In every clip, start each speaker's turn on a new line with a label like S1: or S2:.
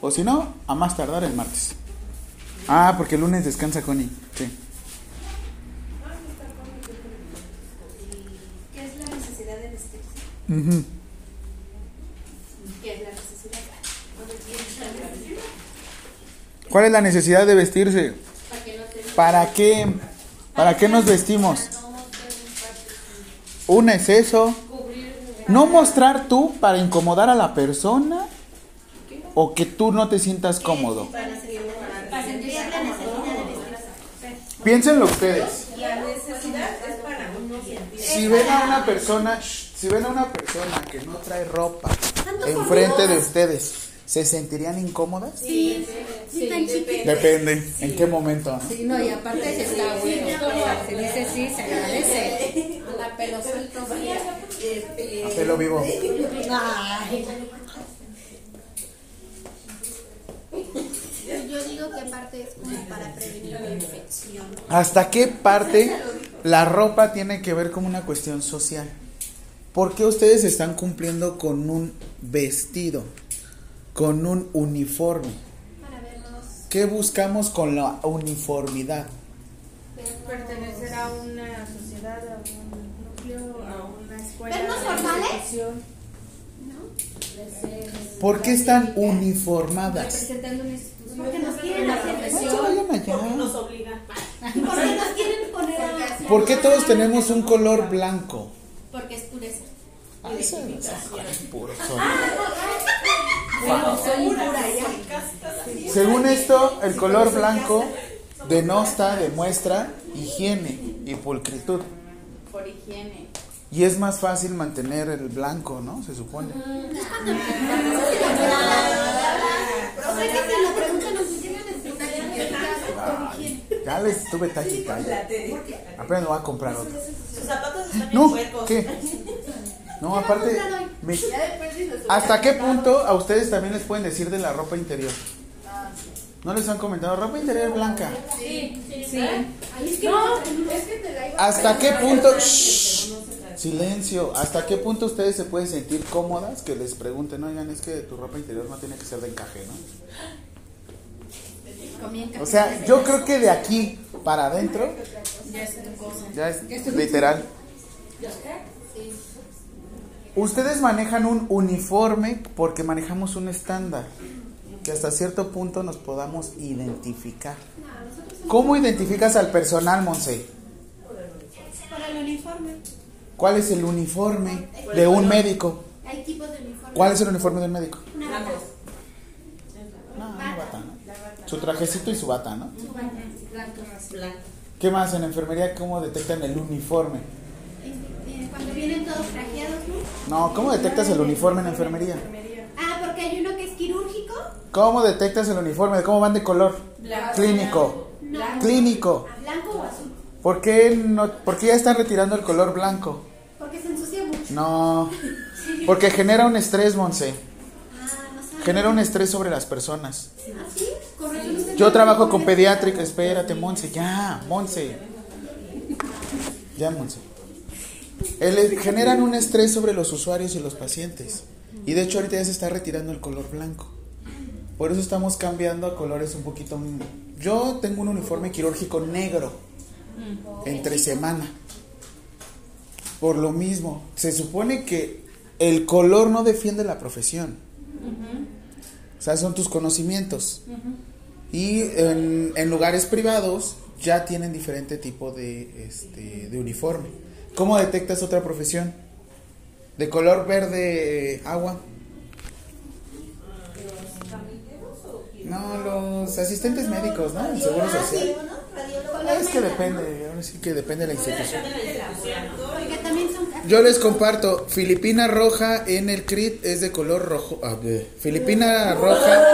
S1: O si no, a más tardar el martes. Ah, porque el lunes descansa Connie. Sí.
S2: ¿Qué es la necesidad de vestirse? ¿Qué es la necesidad?
S1: ¿Cuál es la necesidad de vestirse?
S2: ¿Para
S1: qué? ¿Para qué nos vestimos? Una es eso. No mostrar tú para incomodar a la persona o que tú no te sientas cómodo. Piénsenlo ustedes.
S3: La necesidad es para uno sentir.
S1: Si ven a una persona, shh, si ven a una persona que no trae ropa enfrente de ustedes, ¿se sentirían incómodas?
S2: Sí, sí.
S1: Depende, ¿en qué momento?
S4: Sí, no, y aparte se está bueno. Se dice sí, se agradece. La pelo suelto.
S1: A pelo vivo.
S4: Ay,
S2: Yo digo que aparte es como para prevenir la infección.
S1: ¿Hasta qué parte la ropa tiene que ver con una cuestión social? ¿Por qué ustedes están cumpliendo con un vestido, con un uniforme?
S2: Para vernos.
S1: ¿Qué buscamos con la uniformidad?
S3: Pertenecer a una sociedad, a un núcleo, a una escuela.
S2: ¿Vernos formales?
S3: institución.
S1: ¿Por qué están uniformadas?
S4: Representando.
S2: Porque nos quieren hacer
S1: allá.
S3: Nos obligan.
S2: ¿Por qué nos quieren poner a
S1: ¿Por qué todos tenemos un color blanco?
S2: Porque es pureza.
S1: Ah, esa- esa- puro sol. Según esto, el color blanco denota, demuestra higiene y pulcritud.
S3: Por higiene.
S1: Y es más fácil mantener el blanco, ¿no? Se supone. Ya les estuve taquicaya. Apenas me voy a comprar otro.
S3: Sus zapatos están
S1: No. ¿qué? No, aparte, me- ¿hasta qué punto a ustedes también les pueden decir de la ropa interior? ¿No les han comentado? Ropa interior blanca.
S4: Sí.
S1: ¿Hasta qué punto? Shh, silencio. ¿Hasta qué punto ustedes se pueden sentir cómodas que les pregunten, oigan, es que tu ropa interior no tiene que ser de encaje, ¿no? O sea, yo creo que de aquí para adentro ya es literal. Ustedes manejan un uniforme porque manejamos un estándar que hasta cierto punto nos podamos identificar. ¿Cómo identificas al personal, Monse?
S2: Para el uniforme.
S1: ¿Cuál es el uniforme de un médico?
S2: Hay tipos de uniforme.
S1: ¿Cuál es el uniforme de un médico?
S2: Una bata.
S1: No, una bata, ¿no? Su trajecito y su bata, ¿no?
S2: Su bata.
S3: Blanco.
S1: ¿Qué más en enfermería? ¿Cómo detectan el uniforme?
S2: Eh, Cuando vienen todos trajeados, ¿no?
S1: No, ¿cómo detectas el uniforme en enfermería?
S2: Ah, porque hay uno que es quirúrgico.
S1: ¿Cómo detectas el uniforme? ¿Cómo van de color?
S3: Blanco.
S1: Clínico.
S2: No.
S1: Clínico.
S2: ¿A blanco o azul?
S1: ¿Por qué, no, ¿Por qué ya están retirando el color blanco?
S2: Porque se ensucia mucho.
S1: No. Porque genera un estrés, Monse.
S2: Ah, no.
S1: Genera un estrés sobre las personas.
S2: ¿Ah, sí?
S1: Yo trabajo con pediátrica. Espérate, Monse. Ya, Monse. Ya, Monse. El- generan un estrés sobre los usuarios y los pacientes. Y de hecho ahorita ya se está retirando el color blanco. Por eso estamos cambiando a colores un poquito... Yo tengo un uniforme quirúrgico negro. Entre semana. Por lo mismo. Se supone que el color no defiende la profesión. O sea, son tus conocimientos. Y en, en lugares privados ya tienen diferente tipo de, este, de uniforme. ¿Cómo detectas otra profesión? De color verde agua. No, los asistentes médicos, ¿no? El seguro social. Ah, Es que depende, ahora sí que depende de la institución. Yo les comparto, Filipina roja en el CRIT es de color rojo. Ah. Filipina roja,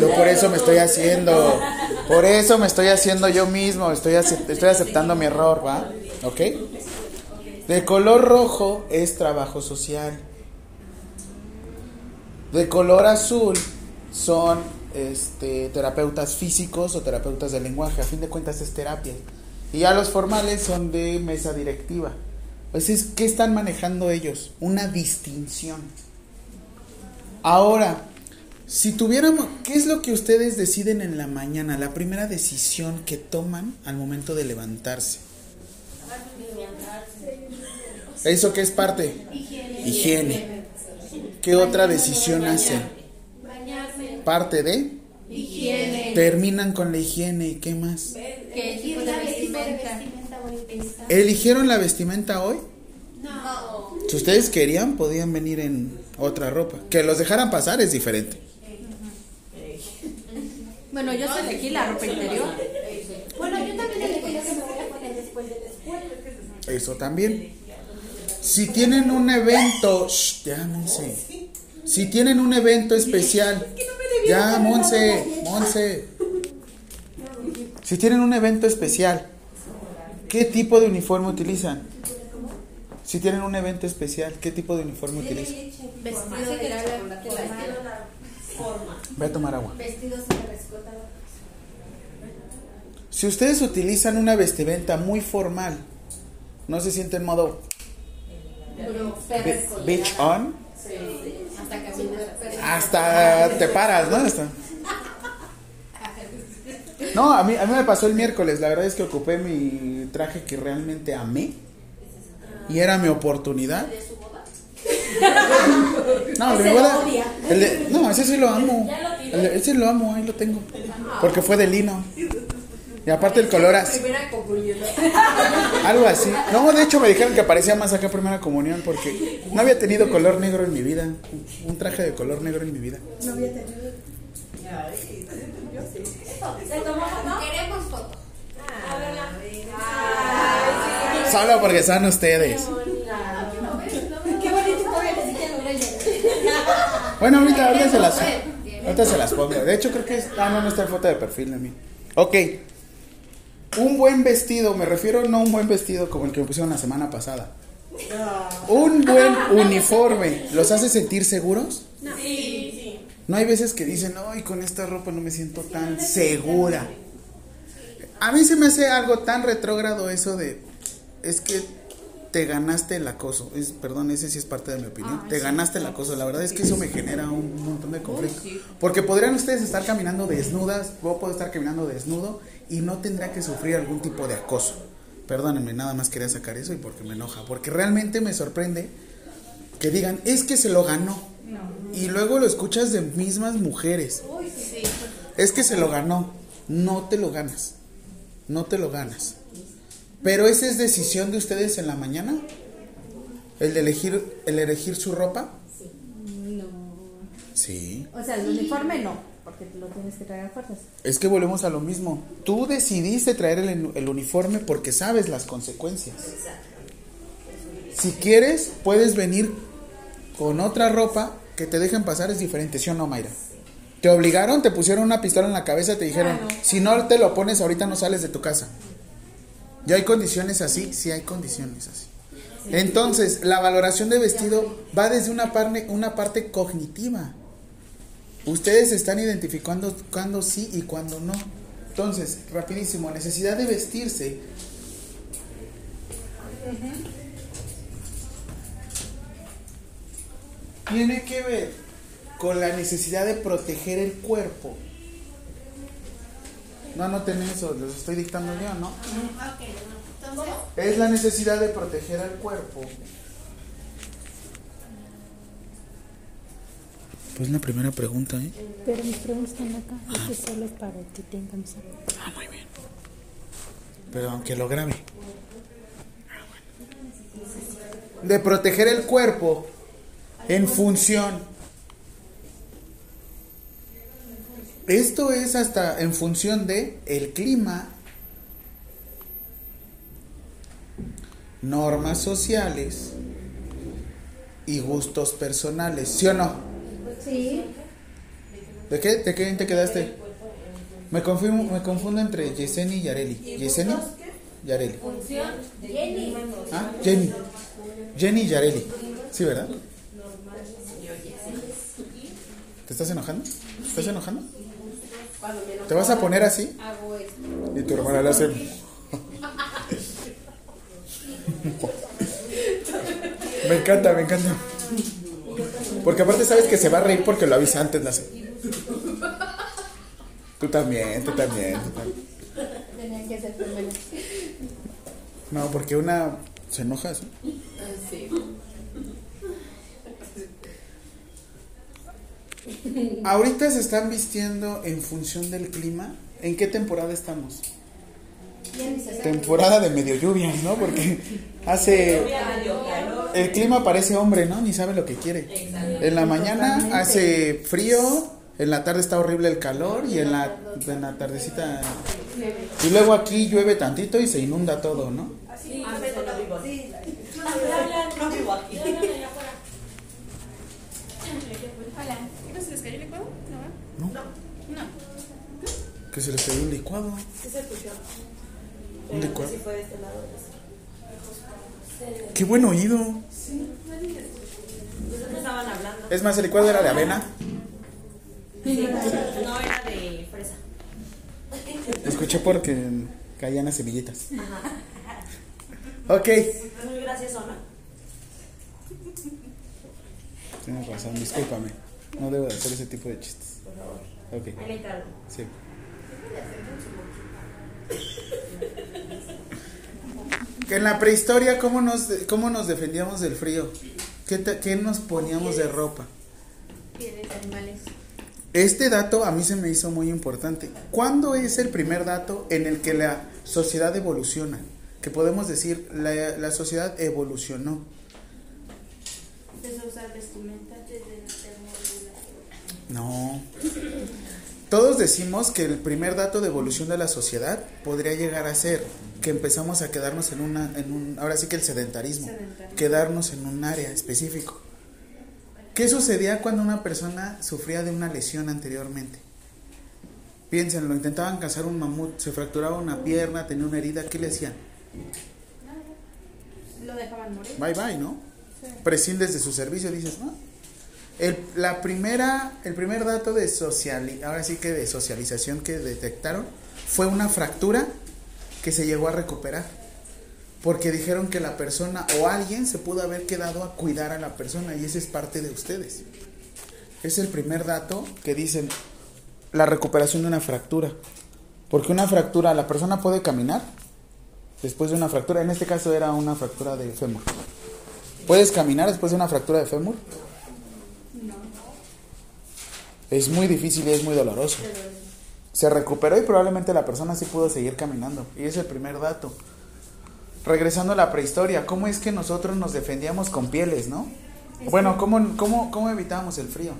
S1: yo por eso me estoy haciendo, por eso me estoy haciendo yo mismo, estoy aceptando mi error, ¿va? ¿Ok? De color rojo es trabajo social. De color azul son este, terapeutas físicos o terapeutas del lenguaje. A fin de cuentas es terapia. Y ya los formales son de mesa directiva. Pues es, ¿qué están manejando ellos? Una distinción. Ahora, Si tuviéramos, ¿qué es lo que ustedes deciden en la mañana? La primera decisión que toman al momento de levantarse. ¿Eso qué es parte? Higiene. ¿Qué otra decisión hacen? Parte de.
S2: Higiene.
S1: Terminan con la higiene y qué más. ¿Eligieron la vestimenta hoy?
S2: No.
S1: Si ustedes querían, podían venir en otra ropa. Que los dejaran pasar es diferente.
S4: Bueno, yo soy elegí la ropa interior.
S2: Bueno, yo también elegí lo que me voy a poner después de la.
S1: Eso también. Si tienen un evento, shh, ya Monse. Si tienen un evento especial, ya Monse, Monse. Si tienen un evento especial, ¿qué tipo de uniforme utilizan? Si tienen un evento especial, ¿qué tipo de uniforme utilizan?
S4: Vestido de
S1: Voy a tomar agua.
S2: Vestidos de rescota.
S1: Si ustedes utilizan una vestimenta muy formal, ¿no se sienten modo bi- bitch on?
S4: Hasta caminar.
S1: Hasta te paras, ¿no? Hasta- No, a mí, a mí me pasó el miércoles. La verdad es que ocupé mi traje que realmente amé. Y era mi oportunidad. No, mi boda. el de- no, ese sí lo amo. El de- ese lo amo, ahí lo tengo. Porque fue de lino. Y aparte el color así.
S4: Primera comunión.
S1: Algo así. No, de hecho me dijeron que parecía más acá primera comunión porque no había tenido color negro en mi vida. Un traje de color negro en mi vida.
S2: Queremos foto.
S1: Solo porque son ustedes.
S2: Qué bonito todavía ni siquiera logré llegar.
S1: Bueno, ahorita, ahorita se las, ahorita se las pongo. De hecho creo que es, ah, no, no está en foto de perfil de mí. Ok. Un buen vestido, me refiero no a un buen vestido como el que me pusieron la semana pasada. Un buen uniforme, ¿los hace sentir seguros? No hay veces que dicen, ay, con esta ropa no me siento tan segura. A mí se me hace algo tan retrógrado eso de, es que te ganaste el acoso. Es, perdón, ese sí es parte de mi opinión. te ganaste el acoso. La verdad es que eso me genera un montón de conflicto. Porque podrían ustedes estar caminando desnudas, yo puedo estar caminando desnudo y no tendría que sufrir algún tipo de acoso. Perdónenme, nada más quería sacar eso y porque me enoja. Porque realmente me sorprende que digan, es que se lo ganó. Y luego lo escuchas de mismas mujeres. Es que se lo ganó. No te lo ganas. No te lo ganas. Pero esa es decisión de ustedes en la mañana. El de elegir, el elegir su ropa.
S4: No.
S1: Sí.
S4: O sea, el uniforme no, porque lo tienes que traer a fuerzas.
S1: Es que volvemos a lo mismo. Tú decidiste traer el, el uniforme porque sabes las consecuencias. Si quieres, puedes venir con otra ropa que te dejen pasar, es diferente, ¿sí o no, Mayra? Te obligaron, te pusieron una pistola en la cabeza, te dijeron, si no te lo pones ahorita no sales de tu casa. ¿Ya hay condiciones así? Sí, hay condiciones así. Entonces, la valoración de vestido va desde una parte, una parte cognitiva. Ustedes están identificando cuándo sí y cuándo no. Entonces, rapidísimo, necesidad de vestirse. Tiene que ver con la necesidad de proteger el cuerpo. No anoten eso, les estoy dictando yo, ¿no?
S2: Entonces,
S1: Es la necesidad de proteger al cuerpo. Pues la primera pregunta, ¿eh?
S5: Pero mis preguntas están acá. Este solo es para que tengan saber.
S1: Ah, muy bien. Pero aunque lo grabe. De proteger el cuerpo en función. Esto es hasta en función de el clima, normas sociales y gustos personales, ¿sí o no?
S2: Sí.
S1: ¿De qué? ¿De qué te quedaste? Me confundo, me confundo entre Yeseni y Yareli. ¿Yeseni? Yareli.
S2: Jenny.
S1: ¿Ah? Jenny. Jenny y Yareli. Sí, ¿verdad? ¿Te estás enojando? ¿Te estás enojando? ¿Te vas a poner así? Y tu hermana le hace. me encanta, me encanta. Porque aparte sabes que se va a reír porque lo avisa antes, la. Tú también, tú también, tú también.
S4: Tenía que ser primero.
S1: No, porque una se enoja. ¿sí?
S4: Sí.
S1: Ahorita se están vistiendo en función del clima. ¿En qué temporada estamos? Temporada de medio lluvias, ¿no? Porque hace... El clima parece hombre, ¿no? Ni sabe lo que quiere. En la mañana hace frío, en la tarde está horrible el calor y en la, en la tardecita... Y luego aquí llueve tantito y se inunda todo, ¿no?
S3: ¿No se les cayó el licuado? No.
S1: ¿No?
S3: No.
S1: Que se les cayó un licuado. Qué buen oído.
S6: estaban hablando.
S1: Es más, el licuado era de avena.
S6: No era de fresa.
S1: Escuché porque caían las semillitas. Ok.
S6: Es muy gracioso, ¿no?
S1: Tienes razón, discúlpame. No debo de hacer ese tipo de chistes.
S6: Por favor.
S1: Ok, sí. Que en la prehistoria, ¿cómo nos, cómo nos defendíamos del frío? ¿Qué, te- qué nos poníamos de ropa?
S4: Pieles animales.
S1: Este dato a mí se me hizo muy importante. ¿Cuándo es el primer dato en el que la sociedad evoluciona? Que podemos decir, la, la sociedad evolucionó. No. Todos decimos que el primer dato de evolución de la sociedad podría llegar a ser que empezamos a quedarnos en una, en un, ahora sí que el sedentarismo,
S3: Sedentarismo.
S1: quedarnos en un área específico. ¿Qué sucedía cuando una persona sufría de una lesión anteriormente? Piénsenlo, intentaban cazar un mamut, se fracturaba una pierna, tenía una herida, ¿qué le hacían?
S3: Lo dejaban morir.
S1: Bye bye, ¿no? Prescindes de su servicio, dices, ¿no? El, la primera, el primer dato de sociali, ahora sí que de socialización que detectaron fue una fractura que se llegó a recuperar. Porque dijeron que la persona o alguien se pudo haber quedado a cuidar a la persona y ese es parte de ustedes. Es el primer dato que dicen la recuperación de una fractura. Porque una fractura, la persona puede caminar después de una fractura. En este caso era una fractura de fémur. ¿Puedes caminar después de una fractura de fémur? Es muy difícil y es muy doloroso. Se recuperó y probablemente la persona sí pudo seguir caminando. Y es el primer dato. Regresando a la prehistoria, ¿cómo es que nosotros nos defendíamos con pieles, no? Bueno, ¿cómo, cómo, cómo evitábamos el frío?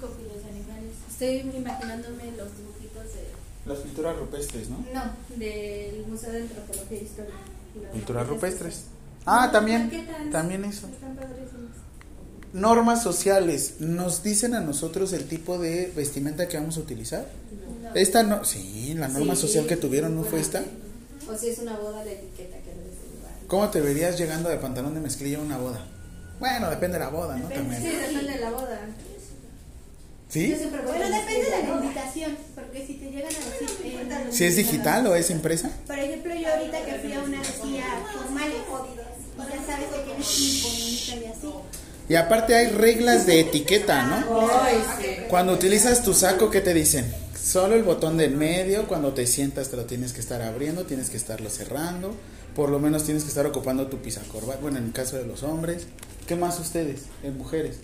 S4: Con pieles animales. Estoy imaginándome los dibujitos de.
S1: Las pinturas rupestres, ¿no?
S4: No, del Museo de Antropología e Historia.
S1: Pinturas rupestres. Ah, también, también eso.
S4: Están padrísimas.
S1: Normas sociales, ¿nos dicen a nosotros el tipo de vestimenta que vamos a utilizar?
S4: No.
S1: Esta no, sí, la norma
S4: Sí.
S1: social que tuvieron no fue esta.
S4: O si es una boda, la etiqueta que debes de llevar.
S1: ¿Cómo te verías llegando de pantalón de mezclilla a una boda? Bueno, depende de la boda, ¿no?
S4: Sí,
S1: También.
S4: depende de la boda.
S1: ¿Sí?
S2: Bueno, depende de la invitación, porque si te llegan a decir... eh,
S1: ¿Si es digital o es impresa?
S2: Por ejemplo, yo ahorita que fui a una vestida formal, y ya sabes que tienes que ir bonita y así.
S1: Y aparte hay reglas de etiqueta, ¿no? Cuando utilizas tu saco, ¿qué te dicen? Solo el botón de medio, cuando te sientas te lo tienes que estar abriendo, tienes que estarlo cerrando, por lo menos tienes que estar ocupando tu pisacorba, bueno, en el caso de los hombres. ¿Qué más ustedes, en mujeres?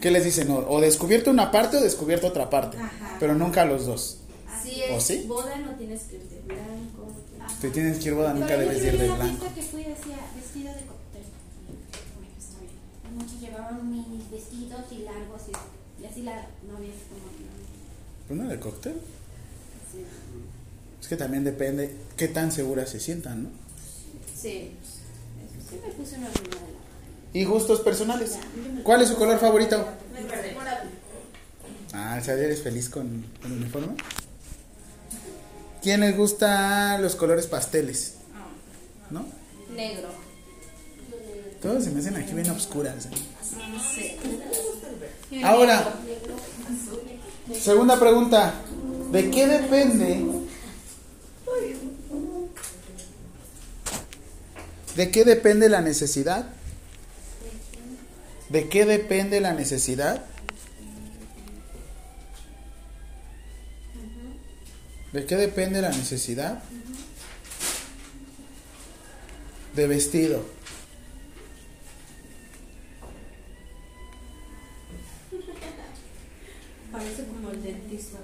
S1: ¿Qué les dicen? O, o descubierto una parte o descubierto otra parte,
S4: Ajá.
S1: pero nunca los dos.
S4: Si
S1: ¿O sí?
S4: boda, no tienes que ir de blanco.
S1: Te tienes que ir boda, nunca debes de ir de blanco.
S2: que fui decía vestido de cóctel. Bueno, está bien. Muchos llevaban mis vestidos y largos y, y así la novia es como no.
S1: ¿Uno de cóctel? Es que también depende qué tan seguras se sientan, ¿no?
S4: Sí. Sí me puse una
S1: Y gustos personales. ¿Cuál es su color favorito? Ah, o sea, ¿eres feliz con el uniforme? ¿Quién les gusta los colores pasteles? ¿No?
S4: Negro.
S1: Todos se me hacen aquí bien oscuras. ¿eh?
S4: Sí.
S1: Ahora, segunda pregunta. ¿De qué depende? ¿De qué depende la necesidad? ¿De qué depende la necesidad? ¿De qué depende la necesidad? De vestido.
S3: Parece como el dentista.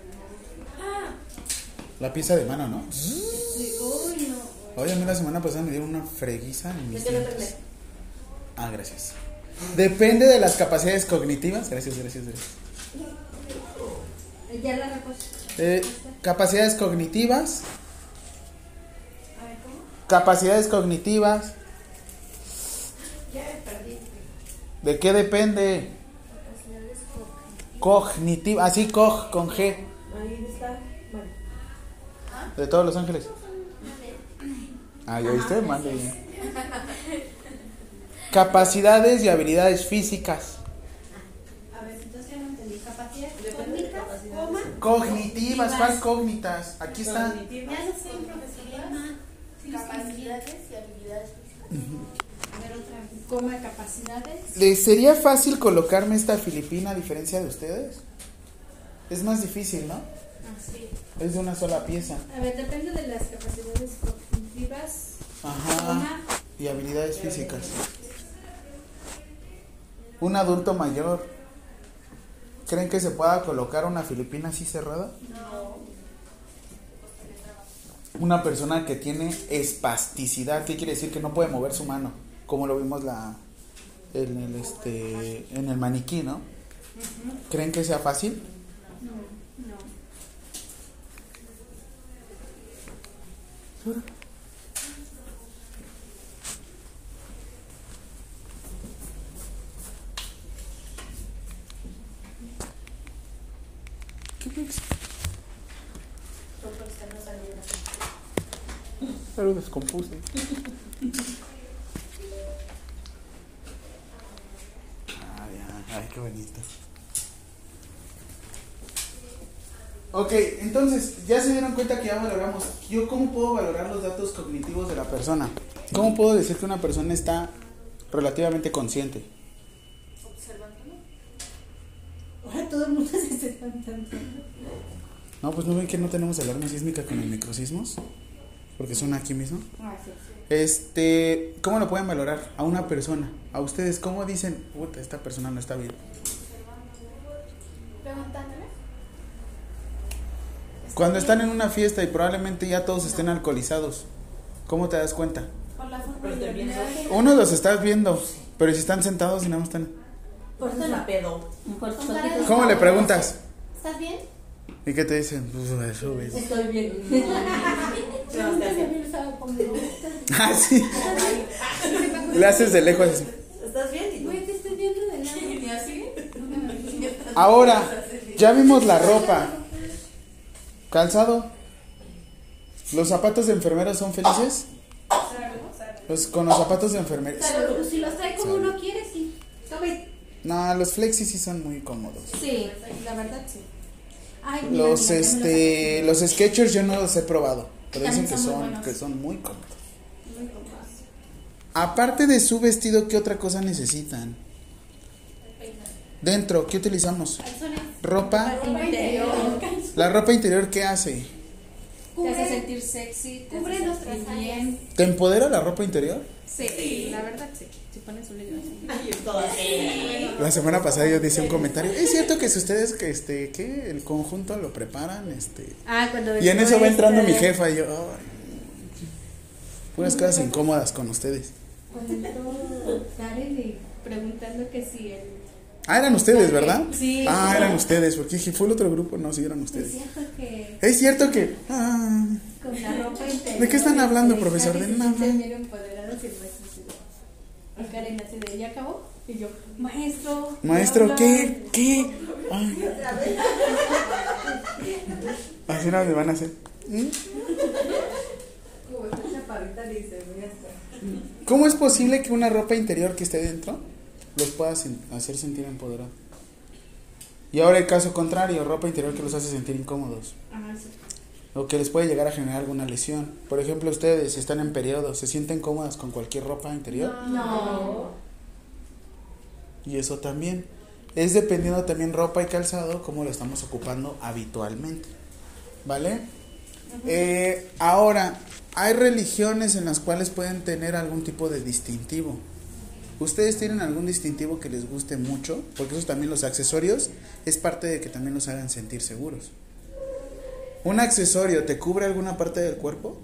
S1: La pieza de mano, ¿no?
S3: Sí, uy, no.
S1: Oye, a mí la semana pasada me dieron una freguiza en mis
S6: ¿De qué
S1: dientes. Ah, gracias. Depende de las capacidades cognitivas. Gracias, gracias, gracias.
S3: Ya la.
S1: Eh, capacidades cognitivas.
S2: A ver, ¿cómo?
S1: Capacidades cognitivas.
S2: Ya me perdí.
S1: ¿De qué depende? Cognitiva. Así, cog, con G.
S6: Ahí está. Vale.
S1: De todos los ángeles. Ah, ¿ya viste? Mande. Capacidades y habilidades físicas.
S2: A ver, entonces ya no entendí. Capacidad
S6: Depende de
S2: cógnitas,
S6: capacidad.
S2: coma.
S1: Cognitivas, ¿cuál cognitas? Aquí está.
S2: Capacidades y habilidades físicas. A ver, otra.
S3: Coma capacidades.
S1: ¿Les sería fácil colocarme esta filipina a diferencia de ustedes? Es más difícil, ¿no?
S3: Así.
S1: Es de una sola pieza.
S3: A ver, depende de las capacidades cognitivas.
S1: Ajá. Y habilidades físicas. Un adulto mayor. ¿Creen que se pueda colocar una filipina así cerrada? Una persona que tiene espasticidad, ¿qué quiere decir? Que no puede mover su mano, como lo vimos la, en, el, este, en el maniquí, ¿no? ¿Creen que sea fácil?
S3: No.
S1: Ay, ay, ay, qué bonito. Ok, entonces, ya se dieron cuenta que ya valoramos. ¿Yo cómo puedo valorar los datos cognitivos de la persona? ¿Cómo puedo decir que una persona está relativamente consciente?
S3: Ahora todo el mundo se está espantando.
S1: No, pues no ven que no tenemos alarma sísmica con el microsismos, porque son aquí mismo.
S3: Ah, sí.
S1: Este, ¿cómo lo pueden valorar a una persona? A ustedes, ¿cómo dicen, puta, esta persona no está bien?
S2: Preguntándole.
S1: Cuando están en una fiesta y probablemente ya todos estén alcoholizados, ¿cómo te das cuenta?
S2: Por la.
S1: Uno los estás viendo, pero si están sentados y nada más están.
S6: Por eso la pedo.
S1: ¿Cómo le preguntas?
S2: ¿Estás bien?
S1: ¿Y qué te dicen? Pues.
S3: Estoy bien.
S1: Ah, sí. Le haces de lejos así.
S6: ¿Estás bien?
S2: Güey, te estoy viendo de lado.
S6: ¿Y así?
S1: Ahora, ya vimos la ropa. Calzado. ¿Los zapatos de enfermera son felices? Los, con los zapatos de.
S2: Pero pues, si los trae como uno quiere, sí.
S1: No, los flexis sí son muy cómodos.
S3: Sí, la verdad sí. Ay, mira,
S1: Los
S3: mira,
S1: este, los sketchers yo no los he probado, pero dicen que
S3: son muy
S1: son que son muy cómodos. Aparte de su vestido, ¿qué otra cosa necesitan? Dentro, ¿qué utilizamos? Ropa. La ropa interior, ¿qué hace?
S3: Te hace sentir sexy, te
S2: Cubre
S3: hace
S2: nuestras
S3: sentir
S2: áreas.
S3: bien.
S1: ¿Te empodera la ropa interior?
S3: Sí, la verdad sí. Si pones un libro así.
S6: Ay, todas.
S1: La semana pasada yo decía un comentario. Es cierto que si ustedes que este que el conjunto lo preparan, este
S3: Ah, cuando
S1: y en eso va entrando mi
S3: eh,
S1: jefa y yo ay, puras cosas incómodas con ustedes.
S3: Cuando Karen preguntando que si el
S1: Ah, eran ustedes, ¿verdad?
S3: Sí.
S1: Ah, eran ustedes, porque dije, fue el otro grupo, no, sí eran
S3: es
S1: ustedes.
S3: cierto que
S1: Es cierto que ah,
S3: con la ropa interior.
S1: ¿De qué están hablando,
S3: este,
S1: profesor? De nada.
S3: de- Karen así de, ¿ya acabó? Y yo, maestro. ¿me
S1: maestro,
S3: habla?"
S1: ¿qué? ¿Qué? Ay. Así no me van a hacer. ¿Mm?
S3: Como esta chaparrita le dice, voy a estar.
S1: ¿Cómo es posible que una ropa interior que esté dentro los pueda sen- hacer sentir empoderados? Y ahora el caso contrario, ropa interior que los hace sentir incómodos.
S3: Sí.
S1: O que les puede llegar a generar alguna lesión. Por ejemplo, ustedes si están en periodo, ¿se sienten cómodas con cualquier ropa interior?
S3: No.
S1: Y eso también. Es dependiendo también ropa y calzado, cómo lo estamos ocupando habitualmente. ¿Vale? Eh, ahora, hay religiones en las cuales pueden tener algún tipo de distintivo. ¿Ustedes tienen algún distintivo que les guste mucho? Porque esos también los accesorios es parte de que también los hagan sentir seguros. ¿Un accesorio te cubre alguna parte del cuerpo?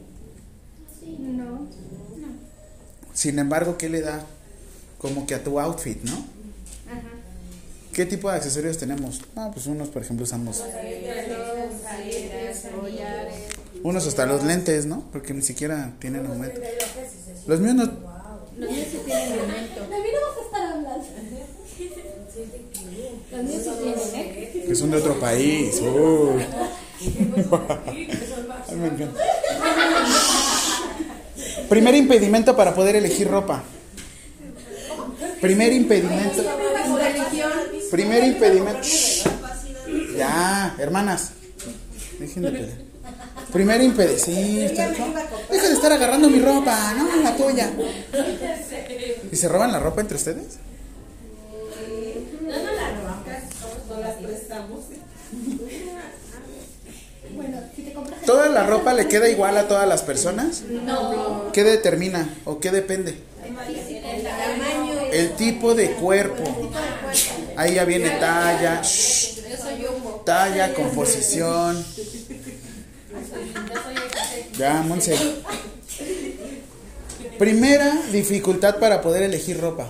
S3: No.
S1: Sin embargo, ¿qué le da? Como que a tu outfit, ¿no?
S3: Ajá.
S1: ¿Qué tipo de accesorios tenemos? Ah, pues unos, por ejemplo, usamos unos hasta los lentes, ¿no? Porque ni siquiera tienen aumento. Los míos no.
S4: Los niños sí tienen aumento.
S2: De mí no vas a estar hablando.
S4: Los niños sí tienen, ¿eh?
S1: Que son de otro país. Uy. Ay, me encanta. Primer impedimento para poder elegir ropa. Primer impedimento. Primer impedimento. Shh. Ya, hermanas. Dejen de pelear. Primer impedimento. Sí, está- Deja de estar agarrando mi ropa, no, la tuya. ¿Y se roban la ropa entre ustedes?
S2: Bueno, si te compras
S1: ¿Toda la ropa le queda igual a todas las personas?
S4: No.
S1: ¿Qué determina o qué depende?
S4: El tamaño.
S1: El tipo de cuerpo. Ahí ya viene talla, shh, talla, composición. Ya, Monse. Primera dificultad para poder elegir ropa.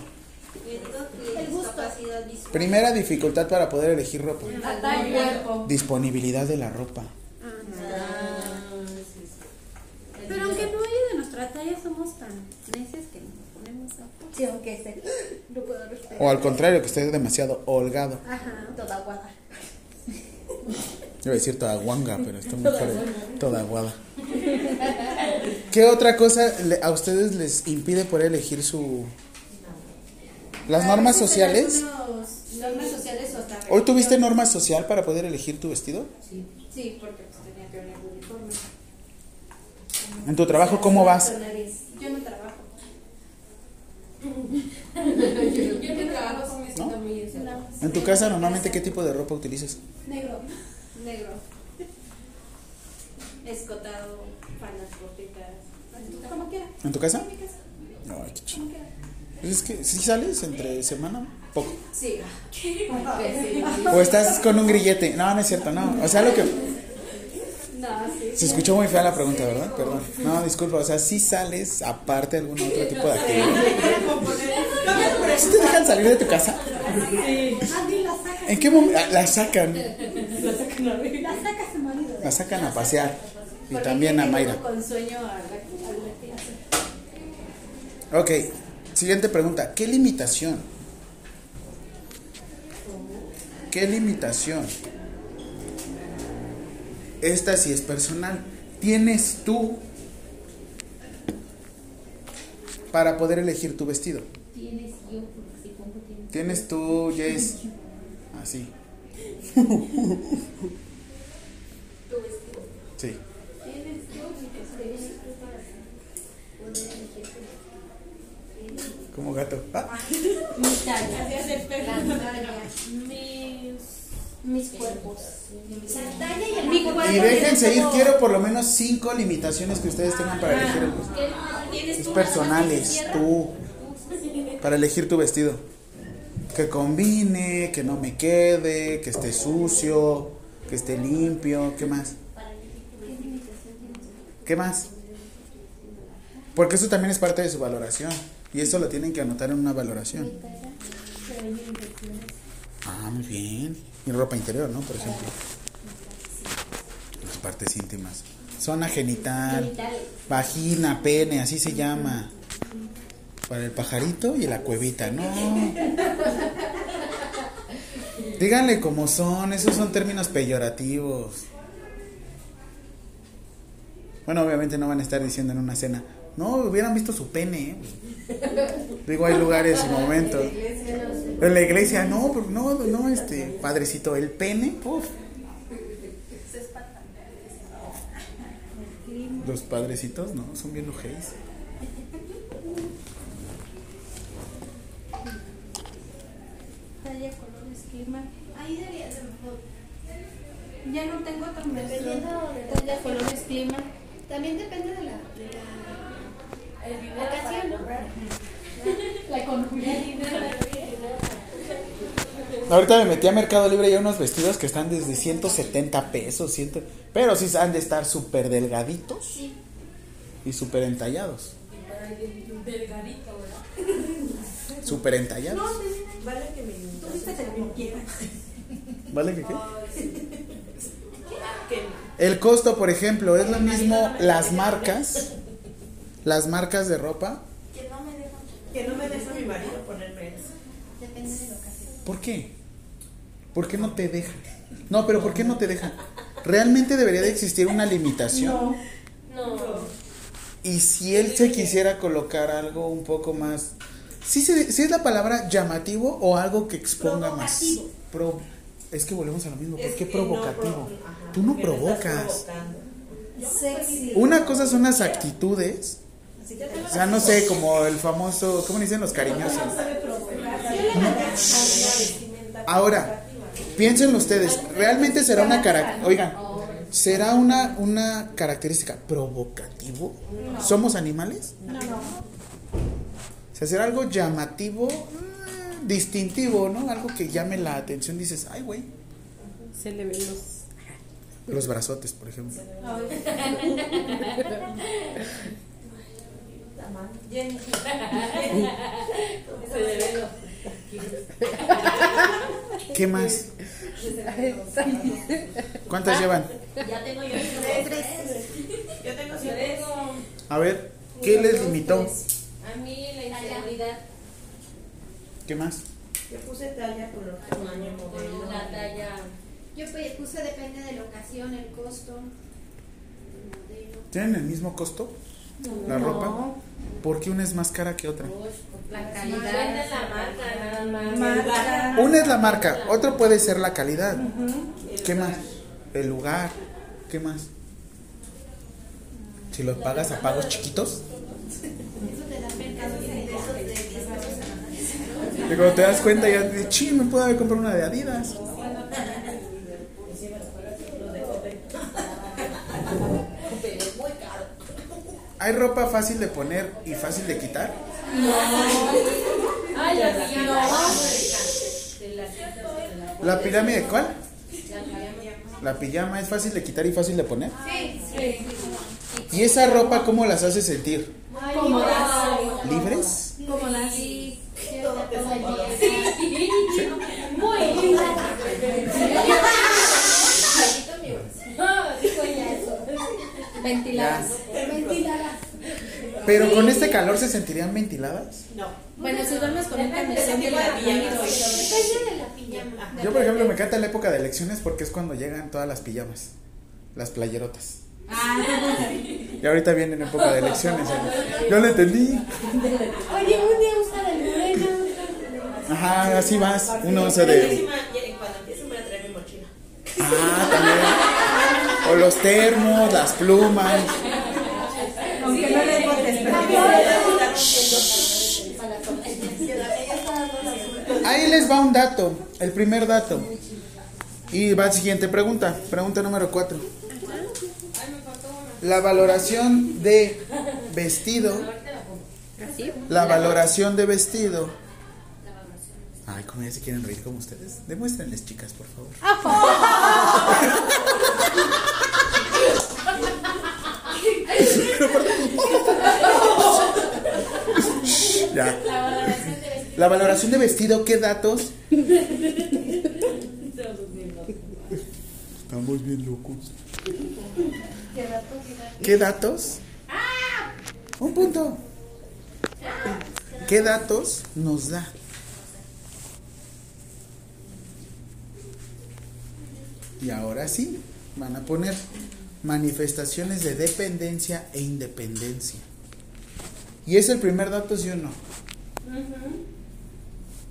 S1: Primera dificultad para poder elegir ropa. Disponibilidad de la ropa.
S2: Pero aunque no haya de nuestra talla, somos tan necios que nos ponemos a. Sí, aunque esté. No puedo respetar.
S1: O al contrario, que esté demasiado holgado.
S2: Ajá, toda guada.
S1: Iba a decir toda guanga, pero está fuerte. Toda aguada. ¿Qué otra cosa le- a ustedes les impide poder elegir su... Las normas sociales?
S4: Normas sociales o hasta.
S1: ¿Hoy tuviste norma social para poder elegir tu vestido?
S4: Sí, porque pues tenía que venir uniforme.
S1: ¿En tu trabajo cómo vas?
S2: Yo no trabajo.
S4: Yo mi trabajo sí encerrada.
S1: ¿En tu casa normalmente qué tipo de ropa utilizas?
S2: Negro.
S4: Negro. Escotado, faldas cortitas.
S2: Como quiera.
S1: ¿En tu casa?
S2: En mi casa.
S1: Ay, qué chido. Pues Es que si sales entre semana, poco.
S4: Sí.
S1: O estás con un grillete. No, no es cierto, no. O sea, lo que...
S4: No, sí.
S1: Se escuchó muy fea la pregunta, ¿verdad? Perdón. No, disculpa. O sea, si sales aparte de algún otro tipo de actividad. ¿Sí te dejan salir de tu casa?
S2: La saca.
S1: ¿En qué momento? Ah, La sacan.
S2: La saca su marido.
S1: La sacan a pasear. Y también a Mayra.
S4: Con sueño a la, a la clase.
S1: Ok. Siguiente pregunta. ¿Qué limitación? ¿Qué limitación? Esta sí es personal. Tienes tú para poder elegir tu vestido.
S2: Tienes yo, porque si pongo tienes.
S1: Tienes tú, Jess. Así. Sí. Como gato. Ah,
S2: Mi talla. La talla. Mis, mis cuerpos. Y el
S4: Mi
S2: cuerpo.
S4: cuerpo.
S1: Y déjense ir, quiero por lo menos cinco limitaciones que ustedes tengan para elegir el vestido.
S2: Tienes
S1: Es
S2: tú
S1: personales, tú. Para elegir tu vestido. Que combine, que no me quede, que esté sucio, que esté limpio. ¿Qué más? ¿Qué más? Porque eso también es parte de su valoración. Y eso lo tienen que anotar en una valoración. Ah, muy bien. Y ropa interior, ¿no? Por ejemplo. Las partes íntimas. Zona genital. Vagina, pene, así se llama. Para el pajarito y la cuevita, no. Díganle cómo son, esos son términos peyorativos. Bueno, obviamente no van a estar diciendo en una cena, no, hubieran visto su pene. ¿eh? Digo, hay lugares y momentos. En la iglesia, no, pero no, no, este, padrecito, el pene, uf. Los padrecitos, no, son bien ojéis.
S2: Talla, color, esquema.
S3: Ahí debería ser mejor.
S2: Ya no tengo tan
S3: Dependiendo de
S2: Talla, color, esquema.
S4: clima.
S2: También depende de la, de la ocasión.
S4: La economía.
S1: Ahorita me metí a Mercado Libre y hay unos vestidos que están desde 170 pesos, 100, pero sí han de estar súper delgaditos y súper entallados.
S6: Delgadito, ¿verdad?
S1: Súper entallados.
S6: Vale que me.
S1: El costo, por ejemplo, es lo mismo las marcas, las marcas de ropa.
S2: Que no me dejan.
S6: que no me deja mi marido ponerme eso.
S2: Depende de la ocasión.
S1: ¿Por qué? ¿Por qué no te dejan? No, pero ¿por qué no te dejan? Realmente debería de existir una limitación.
S6: No.
S1: Y si él se quisiera colocar algo un poco más... ¿Sí, se- sí es la palabra llamativo o algo que exponga más? Pro- es que volvemos a lo mismo. ¿Por
S6: Es
S1: qué
S6: que
S1: provocativo?
S6: No, ajá,
S1: Tú no provocas.
S4: Sexy.
S1: Una cosa son las actitudes. O sea, no sé, como el famoso... ¿Cómo dicen los cariñosos? Ahora, piensen ustedes, ¿realmente será una característica? Oigan, ¿será una, una característica provocativo? ¿Somos animales?
S4: No, no.
S1: O sea, será algo llamativo, mm, distintivo, ¿no? Algo que llame la atención. Dices, ay, güey.
S5: Se le ven los.
S1: Los brazotes, por ejemplo. ¿Qué más? ¿Cuántas llevan?
S6: Ya tengo yo tres. Yo tengo.
S1: A ver, ¿qué les limitó?
S3: A mí la inseguridad,
S1: ¿Qué más?
S6: Yo puse talla por los tamaño modelo.
S3: la talla.
S2: Yo pues, puse depende de la ocasión, el costo, el modelo.
S1: ¿Tienen el mismo costo? ¿La ropa? ¿Por qué una es más cara que otra?
S3: La
S6: Depende
S3: calidad.
S6: de la marca, nada más.
S4: Marca.
S1: Una es la marca, otro puede ser la calidad. ¿Qué más? El lugar. ¿Qué más? Si los pagas a pagos chiquitos.
S2: Eso te da mercado de esos de 10 pesos.
S1: Y cuando te das cuenta ya de ching, me puedo haber comprado una de Adidas. ¿Hay ropa fácil de poner y fácil de quitar?
S3: Ay, la.
S1: ¿La pirámide cuál? La pijama es fácil de quitar y fácil de poner. ¿Y esa ropa cómo las hace sentir? Pero con este calor se sentirían ventiladas.
S6: No.
S4: Bueno, si duermes con un camisón
S6: de la pijama.
S2: Depende de la pijama.
S1: Yo, por ejemplo, me encanta la época de elecciones porque es cuando llegan todas las pijamas, las playerotas. Y ahorita vienen época de elecciones. ¿eh? Yo lo entendí.
S2: Oye, un día usa del moreno.
S1: Ajá, así vas. Uno usa
S6: La
S1: de.
S6: Cuando empiecen voy a traer mi mochila.
S1: Ah, también. O los termos, las plumas.
S4: Aunque no les botes, pero
S1: Ahí les va un dato, el primer dato. Y va siguiente pregunta, pregunta número 4. La valoración de vestido. La valoración de vestido. Ay, como ya se quieren reír como ustedes. Demuéstrenles, chicas, por favor. ya. La valoración de vestido, ¿qué datos? Estamos bien locos. ¿Qué datos? Un punto. ¿Qué datos nos da? Y ahora sí, van a poner manifestaciones de dependencia e independencia. Y es el primer dato, sí o no.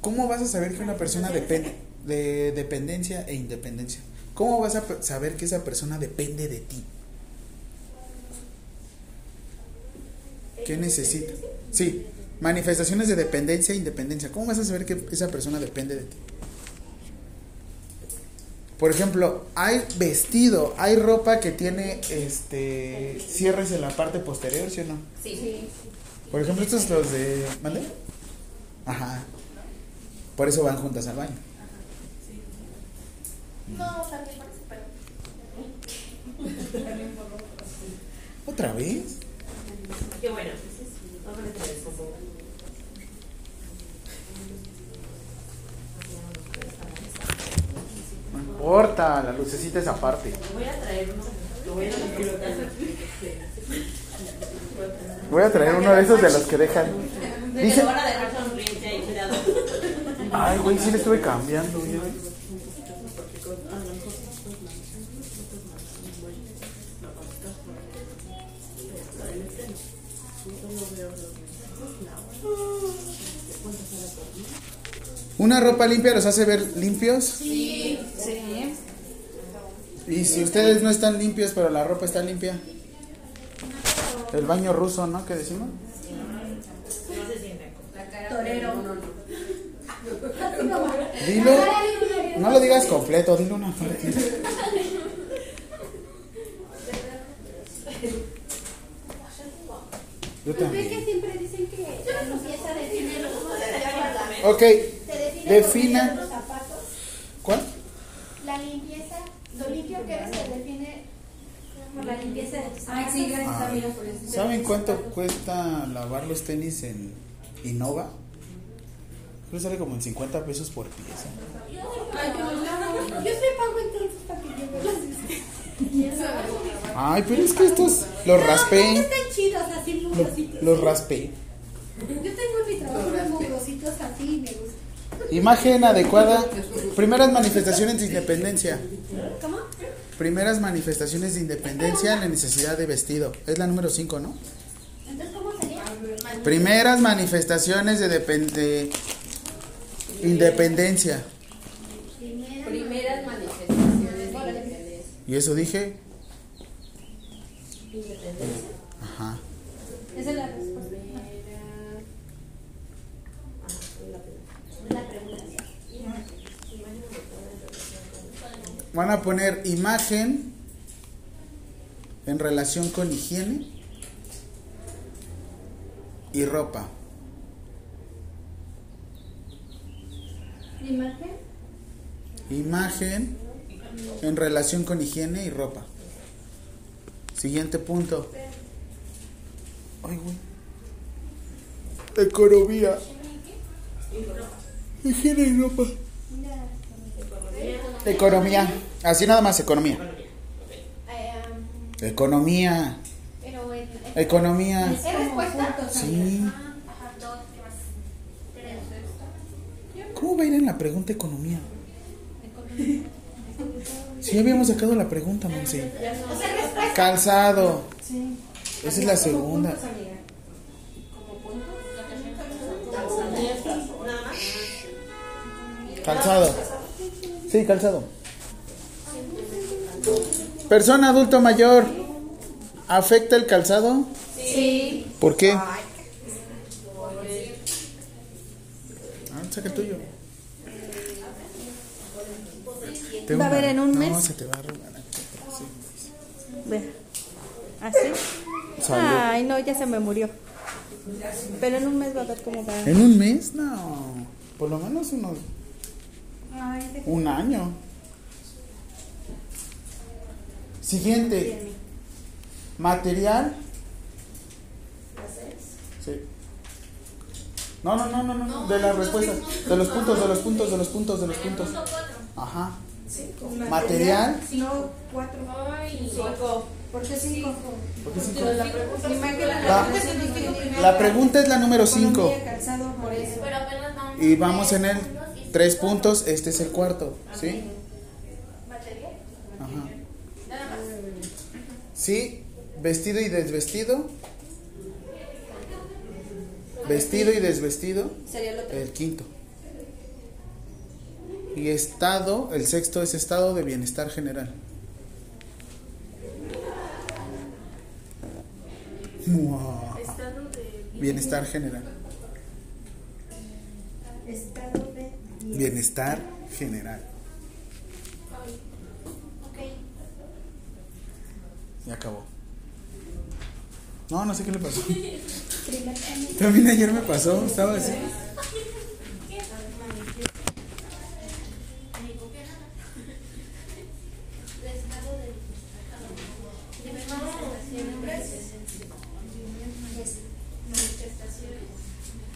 S1: ¿Cómo vas a saber que una persona depende de dependencia e independencia? ¿Cómo vas a saber que esa persona depende de ti? ¿Qué necesita? Sí, manifestaciones de dependencia e independencia. ¿Cómo vas a saber que esa persona depende de ti? Por ejemplo, hay vestido, hay ropa que tiene este cierres en la parte posterior, ¿sí o no?
S4: Sí.
S1: Por ejemplo, estos los de. ¿Mande? Ajá. Por eso van juntas al baño.
S2: No, también por eso, pero.
S1: ¿Otra vez?
S6: Qué bueno.
S1: No importa, la lucecita es aparte.
S6: Voy a traer uno. Lo voy a
S1: Voy a traer uno de esos de los que dejan. Dice.
S6: Te van a dejar sonriente ahí, cuidado.
S1: Ay, güey, sí le estuve cambiando, güey. ¿Una ropa limpia los hace ver limpios?
S4: Sí.
S1: Y si ustedes no están limpios, pero la ropa está limpia. El baño ruso, ¿no? ¿Qué decimos?
S4: Torero.
S1: Dilo. No lo digas completo, dilo una parte. Yo
S2: Pues ves que
S1: también.
S2: siempre dicen que la limpieza define los
S1: Ok,
S2: Te define
S1: defina.
S2: los zapatos.
S1: ¿Cuál?
S2: La limpieza, lo limpio que eres te define por la limpieza de tus
S4: Ay,
S2: zapatos.
S4: sí, gracias
S1: Ah.
S4: amiga por eso.
S1: ¿Saben cuánto cuesta lavar los tenis en Innova? Creo que sale como en 50 pesos por pieza.
S2: Yo se pago entonces para que lleve las
S1: Ay, pero es que estos los
S2: No,
S1: raspé.
S2: están chidos así
S1: Los,
S2: mugrositos.
S1: los raspé.
S2: Yo tengo en mi trabajo unos mugrositos así y me gusta.
S1: Imagen adecuada. Primeras manifestaciones de independencia.
S2: ¿Cómo?
S1: Primeras manifestaciones de independencia, la necesidad de vestido. Es la número 5, ¿no?
S2: Entonces, ¿cómo sería?
S1: Primeras manifestaciones de, de independencia.
S2: Primera.
S4: Primeras manifestaciones de independencia.
S1: ¿Y eso dije? Ajá.
S2: Esa es la respuesta. La pregunta.
S1: Van a poner imagen en relación con higiene y ropa.
S2: Imagen.
S1: Imagen en relación con higiene y ropa. Siguiente punto. Ay, güey. Economía. Higiene y ropa. Economía. Así nada más, economía. Economía.
S2: pero en.
S1: Economía.
S2: ¿Es respuesta?
S1: Sí.
S2: Tres.
S1: ¿Cómo va a ir en la pregunta economía? Sí, habíamos sacado la pregunta, Monse. Calzado. Esa es la segunda. Calzado. Sí, calzado. Persona adulto mayor. ¿Afecta el calzado?
S4: Sí.
S1: ¿Por qué? Ah, saca el tuyo. Tengo
S5: Va a haber en un
S1: no,
S5: mes.
S1: se te va a arrugar. Sí.
S5: Ve. ¿Así?
S1: Salud.
S5: Ay, no, ya se me murió. Pero en un mes va a ver cómo va.
S1: ¿En un mes? No. Por lo menos unos. Un año. Siguiente. Material. Sí. No, no, no, no, no. De las respuestas. De los puntos, de los puntos, de los puntos, de los puntos. Ajá. Material.
S4: No, cuatro.
S6: Cinco.
S4: ¿Por qué cinco?
S1: ¿Por qué cinco? La, pregunta es la número 5.
S4: calzado por eso.
S2: Pero apenas vamos.
S1: Y vamos en el tres puntos. Este es el cuarto. ¿Sí? Ajá. Sí, vestido y desvestido. Vestido y desvestido.
S4: Sería el
S1: quinto. Y estado, el sexto es estado de bienestar general. Mua. Bienestar general.
S4: Estado de
S1: Bienestar general. Ya acabó. No, no sé qué le pasó. También ayer me pasó, estaba así.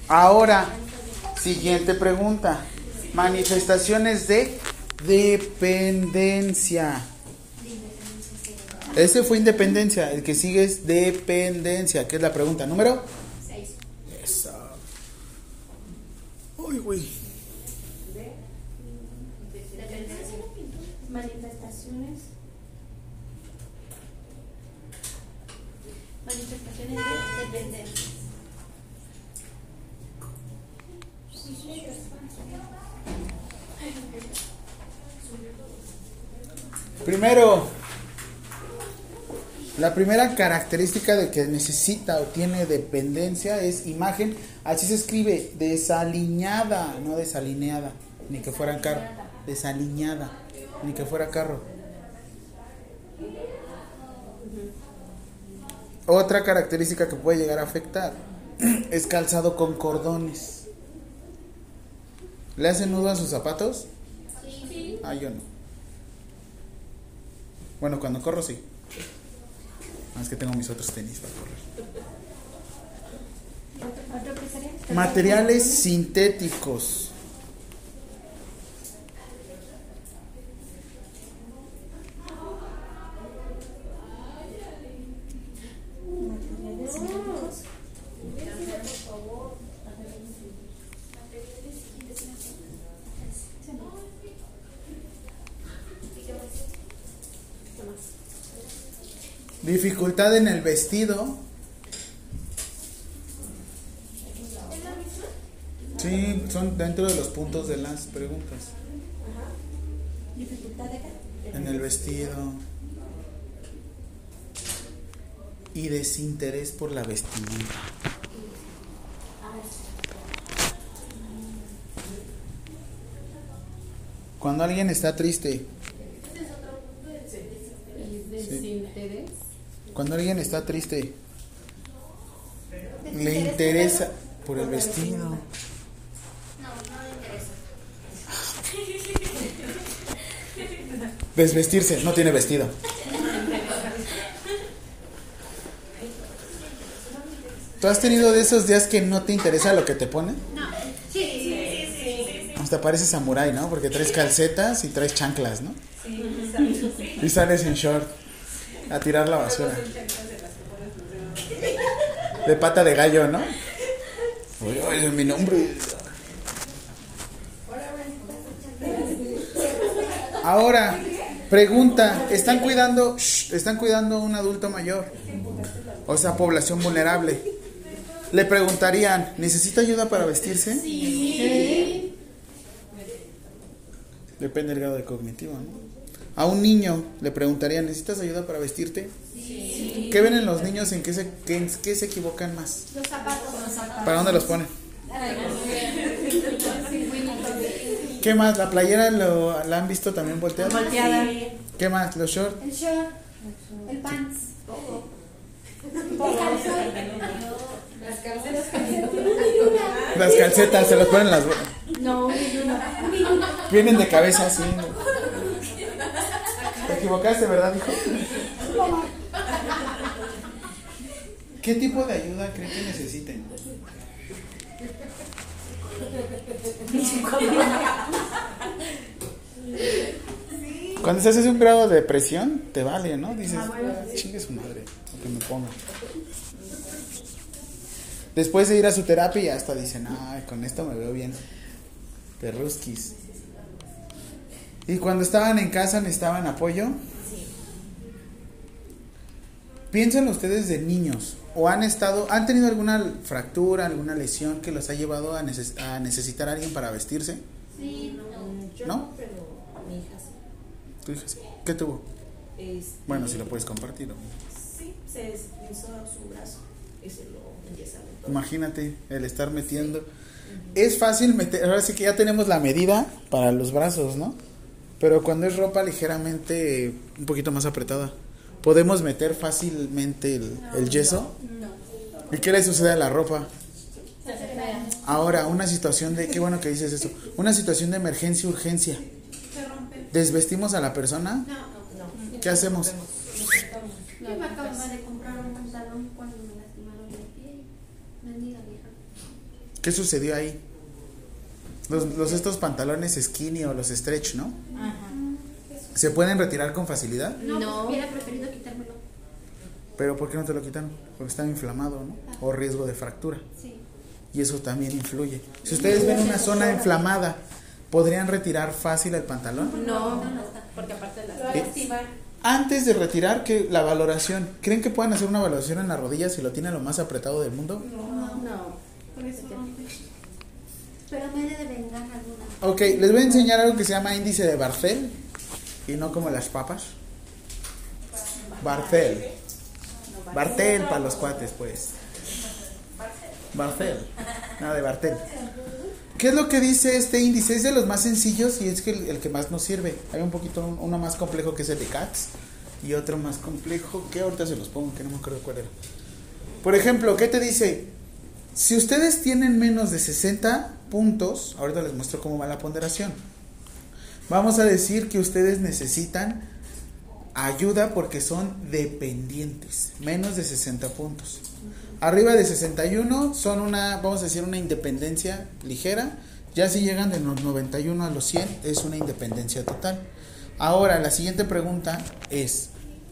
S1: Ahora, siguiente pregunta. Manifestaciones de dependencia. Ese fue independencia. El que sigue es dependencia, que es la pregunta número
S2: 6.
S1: Esa. Uy, güey.
S2: Manifestaciones. Manifestaciones de dependencia.
S1: Primero, la primera característica de que necesita o tiene dependencia es imagen, así se escribe, desaliñada, no desalineada, ni que fuera carro, desaliñada, ni que fuera carro. Otra característica que puede llegar a afectar es calzado con cordones. ¿Le hacen nudo a sus zapatos?
S2: Sí.
S1: Ah, yo no. Bueno, cuando corro sí. Más que tengo mis otros tenis para correr.
S2: ¿Otro sería?
S1: Materiales sintéticos.
S2: Materiales sintéticos.
S1: Dificultad en el vestido. Sí, son dentro de los puntos de las preguntas.
S2: ¿Dificultad de qué?
S1: En el vestido. Y desinterés por la vestimenta. Cuando alguien está triste, cuando alguien está triste, le interesa por el vestido.
S2: No, no interesa.
S1: Desvestirse, no tiene vestido. ¿Tú has tenido de esos días que no te interesa lo que te ponen?
S2: Sí, sí, sí, sí.
S1: Hasta pareces samurái, ¿no? Porque traes calcetas y traes chanclas, ¿no? Y sales en short a tirar la basura. De pata de gallo, ¿no? Oye, oye, mi nombre. Ahora, pregunta, ¿están cuidando, shh, están cuidando a un adulto mayor? O sea, población vulnerable. Le preguntarían, ¿necesita ayuda para vestirse? Depende del grado de cognitivo, ¿no? A un niño le preguntarían, ¿necesitas ayuda para vestirte? ¿Qué ven en los niños en qué se, qué- en qué se equivocan más?
S2: Los zapatos.
S1: ¿Para dónde los ponen? ¿Qué más? ¿La playera lo, la han visto también volteada?
S2: Sí.
S1: ¿Qué más? ¿Los shorts?
S2: El short. El pants.
S4: Las calcetas.
S1: Las calcetas, se las ponen las...
S2: No,
S1: Vienen de cabeza así. Te equivocaste, ¿verdad, hijo? ¿Qué tipo de ayuda creen que necesiten? Cuando estás en un grado de depresión, te vale, ¿no? Dices, chingue su madre, lo que me ponga. Después de ir a su terapia, hasta dicen, ay, con esto me veo bien. Perrusquis. ¿Y cuando estaban en casa necesitaban apoyo? Piensen ustedes de niños o han estado, han tenido alguna fractura, alguna lesión que los ha llevado a, neces- a necesitar a alguien para vestirse.
S2: Sí,
S4: Yo
S1: ¿No?
S4: no, pero mi hija sí.
S1: Tu hija sí. ¿Qué tuvo?
S4: Este,
S1: Bueno, si lo puedes compartir. ¿no?
S6: Sí, se esguinzó su brazo y se lo enyesaron.
S1: Imagínate el estar metiendo. Es fácil meter, ahora sí que ya tenemos la medida para los brazos, ¿no? Pero cuando es ropa ligeramente un poquito más apretada, ¿Podemos meter fácilmente el, el yeso? ¿Y qué le sucede a la ropa? Ahora, una situación de, qué bueno que dices eso, una situación de emergencia, urgencia.
S2: Se rompe.
S1: ¿Desvestimos a la persona?
S2: No,
S1: ¿Qué hacemos?
S2: Yo me acababa de comprar un pantalón cuando me lastimaron el pie. Vendida vieja.
S1: ¿Qué sucedió ahí? Los, los estos pantalones skinny o los stretch, ¿no? ¿Se pueden retirar con facilidad?
S2: No,
S4: No.
S2: hubiera preferido quitármelo.
S1: Pero ¿por qué no te lo quitan? Porque está inflamado, ¿no? O riesgo de fractura.
S2: Sí.
S1: Y eso también influye. Si ustedes ven una zona inflamada, ¿podrían retirar fácil el pantalón?
S4: No, porque aparte de las...
S1: Eh, Antes de retirar, que la valoración, ¿creen que puedan hacer una valoración en la rodilla si lo tiene lo más apretado del mundo?
S4: No.
S2: Por eso rompe. Pero me de vengar alguna.
S1: Ok, les voy a enseñar algo que se llama índice de Barthel y no como las papas. Barthel. Bartel para los cuates, pues. Barthel. Nada de Bartel. ¿Qué es lo que dice este índice? Es de los más sencillos y es que el, que más nos sirve. Hay un poquito, un- uno más complejo que es el de CATS y otro más complejo que ahorita se los pongo, que no me acuerdo cuál era. Por ejemplo, ¿qué te dice? Si ustedes tienen menos de 60 puntos, ahorita les muestro cómo va la ponderación. Vamos a decir que ustedes necesitan ayuda porque son dependientes, menos de 60 puntos. Arriba de 61 son una, vamos a decir, una independencia ligera. Ya si llegan de los 91 a los 100 es una independencia total. Ahora, la siguiente pregunta es,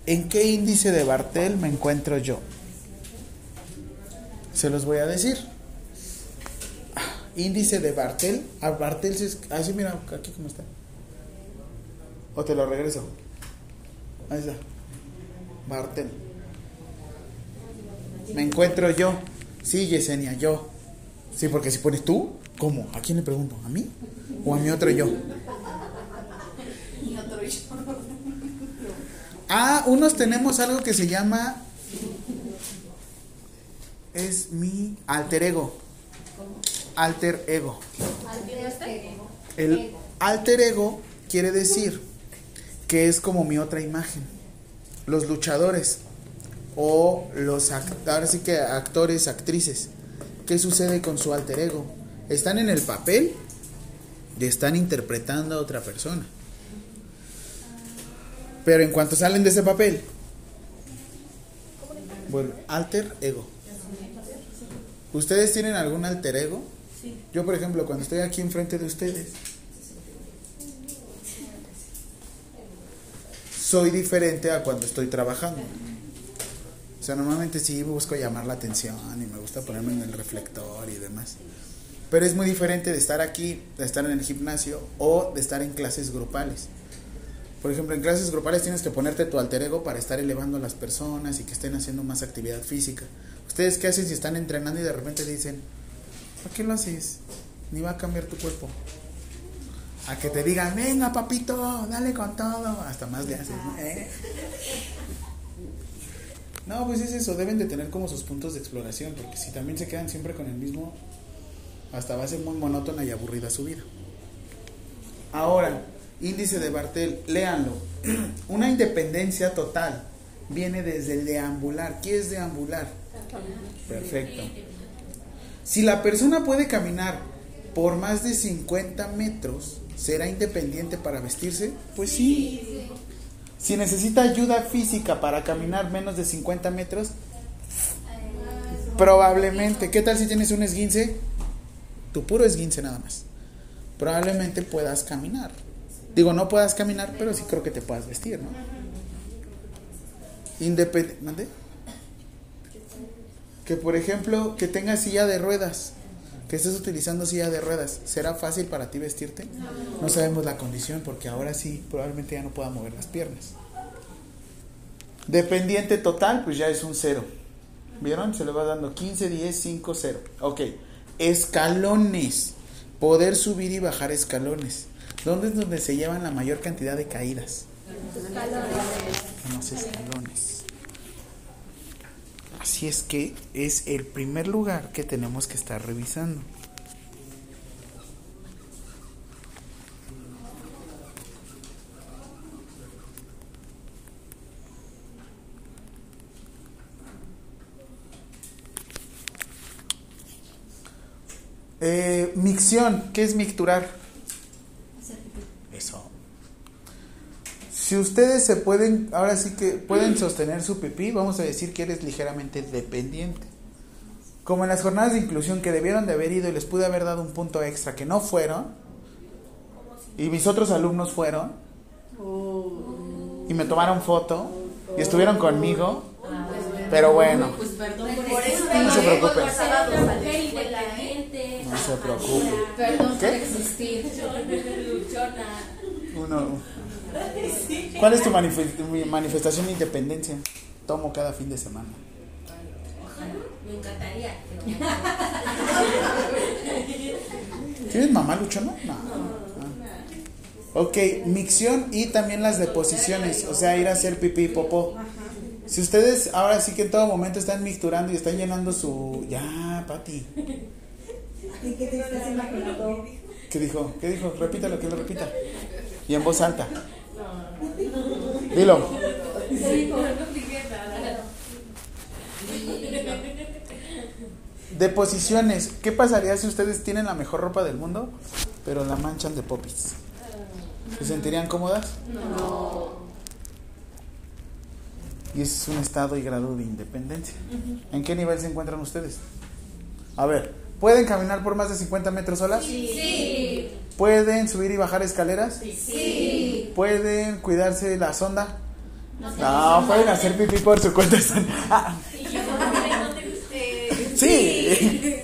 S1: ¿en qué índice de Bartel me encuentro yo? Se los voy a decir. Índice de Bartel. A Bartel se... es- Así mira, aquí cómo está. O te lo regreso. Ahí está. Bartel. Me encuentro yo. Sí, Yesenia, yo. Sí, porque si pones tú, ¿cómo? ¿A quién le pregunto? ¿A mí? ¿O a mi otro yo? Ah, unos tenemos algo que se llama. Es mi alter ego. Alter ego. El alter ego quiere decir que es como mi otra imagen. Los luchadores o los act- ahora sí que actores, actrices. ¿Qué sucede con su alter ego? Están en el papel y están interpretando a otra persona. Pero en cuanto salen de ese papel, bueno, alter ego. ¿Ustedes tienen algún alter ego? Yo, por ejemplo, cuando estoy aquí enfrente de ustedes, soy diferente a cuando estoy trabajando. O sea, normalmente sí busco llamar la atención y me gusta ponerme en el reflector y demás. Pero es muy diferente de estar aquí, de estar en el gimnasio o de estar en clases grupales. Por ejemplo, en clases grupales tienes que ponerte tu alter ego para estar elevando a las personas y que estén haciendo más actividad física. ¿Ustedes qué hacen si están entrenando y de repente dicen, ¿por qué lo haces? Ni va a cambiar tu cuerpo. A que te digan, venga papito, dale con todo. Hasta más le haces, ¿no? ¿Eh? No, pues es eso, deben de tener como sus puntos de exploración, porque si también se quedan siempre con el mismo, hasta va a ser muy monótona y aburrida su vida. Ahora, índice de Bartel, léanlo. Una independencia total viene desde el deambular. ¿Qué es deambular? Perfecto. Si la persona puede caminar por más de 50 metros, ¿será independiente para vestirse? Pues sí. Si necesita ayuda física para caminar menos de 50 metros, probablemente. ¿Qué tal si tienes un esguince? Tu puro esguince nada más. Probablemente puedas caminar. Digo, no puedas caminar, pero sí creo que te puedas vestir, ¿no? Independiente. Que por ejemplo, que tengas silla de ruedas, que estés utilizando silla de ruedas, ¿será fácil para ti vestirte? No sabemos la condición porque ahora sí, probablemente ya no pueda mover las piernas. Dependiente total, pues ya es un cero. ¿Vieron? Se le va dando 15, 10, 5, 0. Ok. Escalones. Poder subir y bajar escalones. ¿Dónde es donde se llevan la mayor cantidad de caídas? En los escalones. Así es que es el primer lugar que tenemos que estar revisando. Eh, micción, ¿qué es micturar? Si ustedes se pueden, ahora sí que pueden sostener su pipí, vamos a decir que eres ligeramente dependiente. Como en las jornadas de inclusión que debieron de haber ido y les pude haber dado un punto extra que no fueron, y mis otros alumnos fueron, y me tomaron foto, y estuvieron conmigo, pero bueno, No se preocupen. No se preocupe.
S4: Perdón por
S1: ¿Qué? uno, ¿cuál es tu manifestación de independencia? Tomo cada fin de semana.
S2: Me encantaría.
S1: ¿Tienes mamá luchona? No. Ah. Ok, micción y también las deposiciones, o sea, ir a hacer pipí y popó. Si ustedes ahora sí que en todo momento están mixturando y están llenando su... Ya, Pati.
S6: ¿Y qué te estás imaginando?
S1: ¿Qué dijo? ¿Qué dijo? Repítalo, que lo repita. Y en voz alta. Dilo. Deposiciones. ¿Qué pasaría si ustedes tienen la mejor ropa del mundo, pero la manchan de popis? ¿Se sentirían cómodas? No. Y ese es un estado y grado de independencia. ¿En qué nivel se encuentran ustedes? A ver, ¿pueden caminar por más de 50 metros solas?
S2: Sí.
S1: ¿Pueden subir y bajar escaleras? ¿Pueden cuidarse de la sonda? No, pueden hacer pipí por su cuenta. Ah, sí.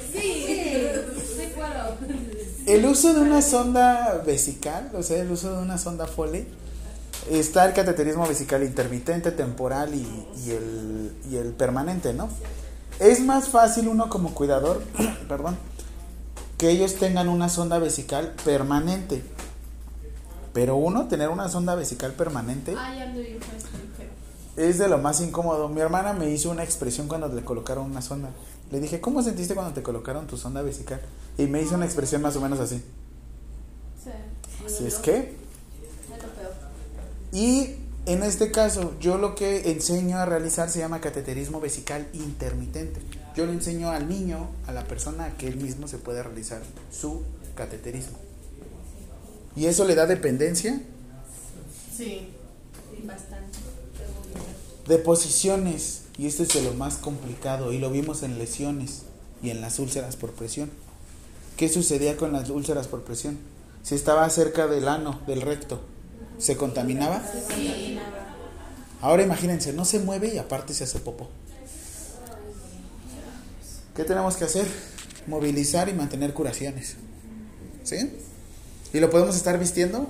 S1: El uso de una sonda vesical, o sea, el uso de una sonda Foley, está el cateterismo vesical intermitente, temporal y, y el, y el permanente, ¿no? Es más fácil uno como cuidador, perdón, que ellos tengan una sonda vesical permanente. Pero uno, tener una sonda vesical permanente es de lo más incómodo. Mi hermana me hizo una expresión cuando le colocaron una sonda. Le dije, ¿cómo sentiste cuando te colocaron tu sonda vesical? Y me hizo una expresión más o menos así. Así es que. Y en este caso, yo lo que enseño a realizar se llama cateterismo vesical intermitente. Yo le enseño al niño, a la persona, que él mismo se puede realizar su cateterismo. ¿Y eso le da dependencia?
S3: Sí.
S1: Deposiciones, y esto es de lo más complicado, y lo vimos en lesiones y en las úlceras por presión. ¿Qué sucedía con las úlceras por presión? Si estaba cerca del ano, del recto, ¿se contaminaba? Ahora imagínense, no se mueve y aparte se hace popo. ¿Qué tenemos que hacer? Movilizar y mantener curaciones. ¿Sí? ¿Y lo podemos estar vistiendo?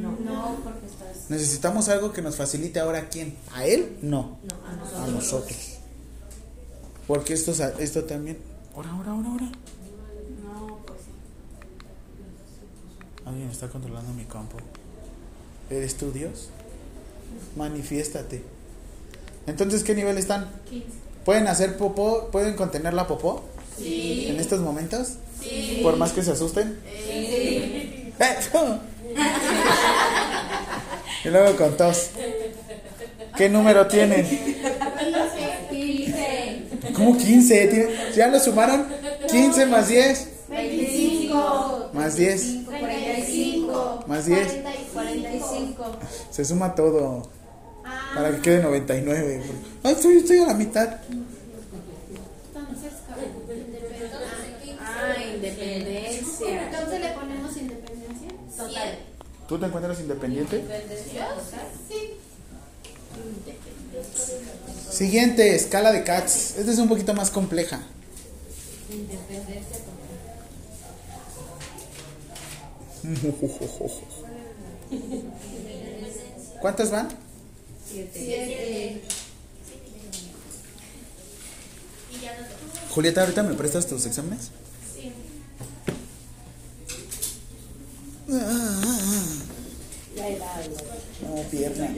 S2: No, porque estás.
S1: ¿Necesitamos algo que nos facilite ahora a quién? ¿A él? No. A nosotros. Porque esto, esto también... Ahora, ahora, ahora, ahora.
S2: No, pues sí.
S1: Alguien está controlando mi campo. ¿Eres tú Dios? Manifiéstate. Entonces, ¿qué nivel están? ¿Pueden hacer popó? ¿Pueden contener la popó? Sí. ¿En estos momentos? Sí. ¿Por más que se asusten? Sí. y luego con tos. ¿Qué número tienen?
S2: 15,
S1: ¿Cómo 15? ¿Tienen- ¿Ya lo sumaron? 15 más 10
S2: 25,
S1: más 10.
S2: 35,
S1: Más 10.
S2: 45.
S1: Se suma todo
S2: Ah,
S1: para que quede 99. Ay, estoy, estoy a la mitad.
S2: entonces,
S3: Ah, independencia.
S2: entonces le ponemos independencia. Total.
S1: ¿Tú te encuentras independiente?
S2: Sí.
S1: Siguiente, escala de CATS. Esta es un poquito más compleja. ¿Cuántas van? Julieta, ahorita me prestas tus exámenes. No, pierna.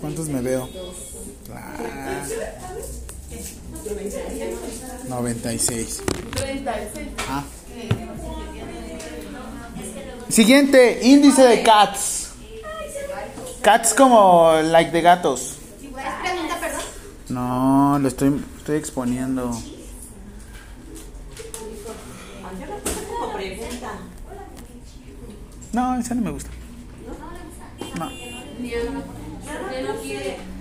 S1: ¿Cuántos me veo? Ah, 96. Ah. Siguiente, índice de cats. Cats como like de gatos. No, lo estoy, estoy exponiendo. No, esa no me gusta. No.
S4: Porque no quiere.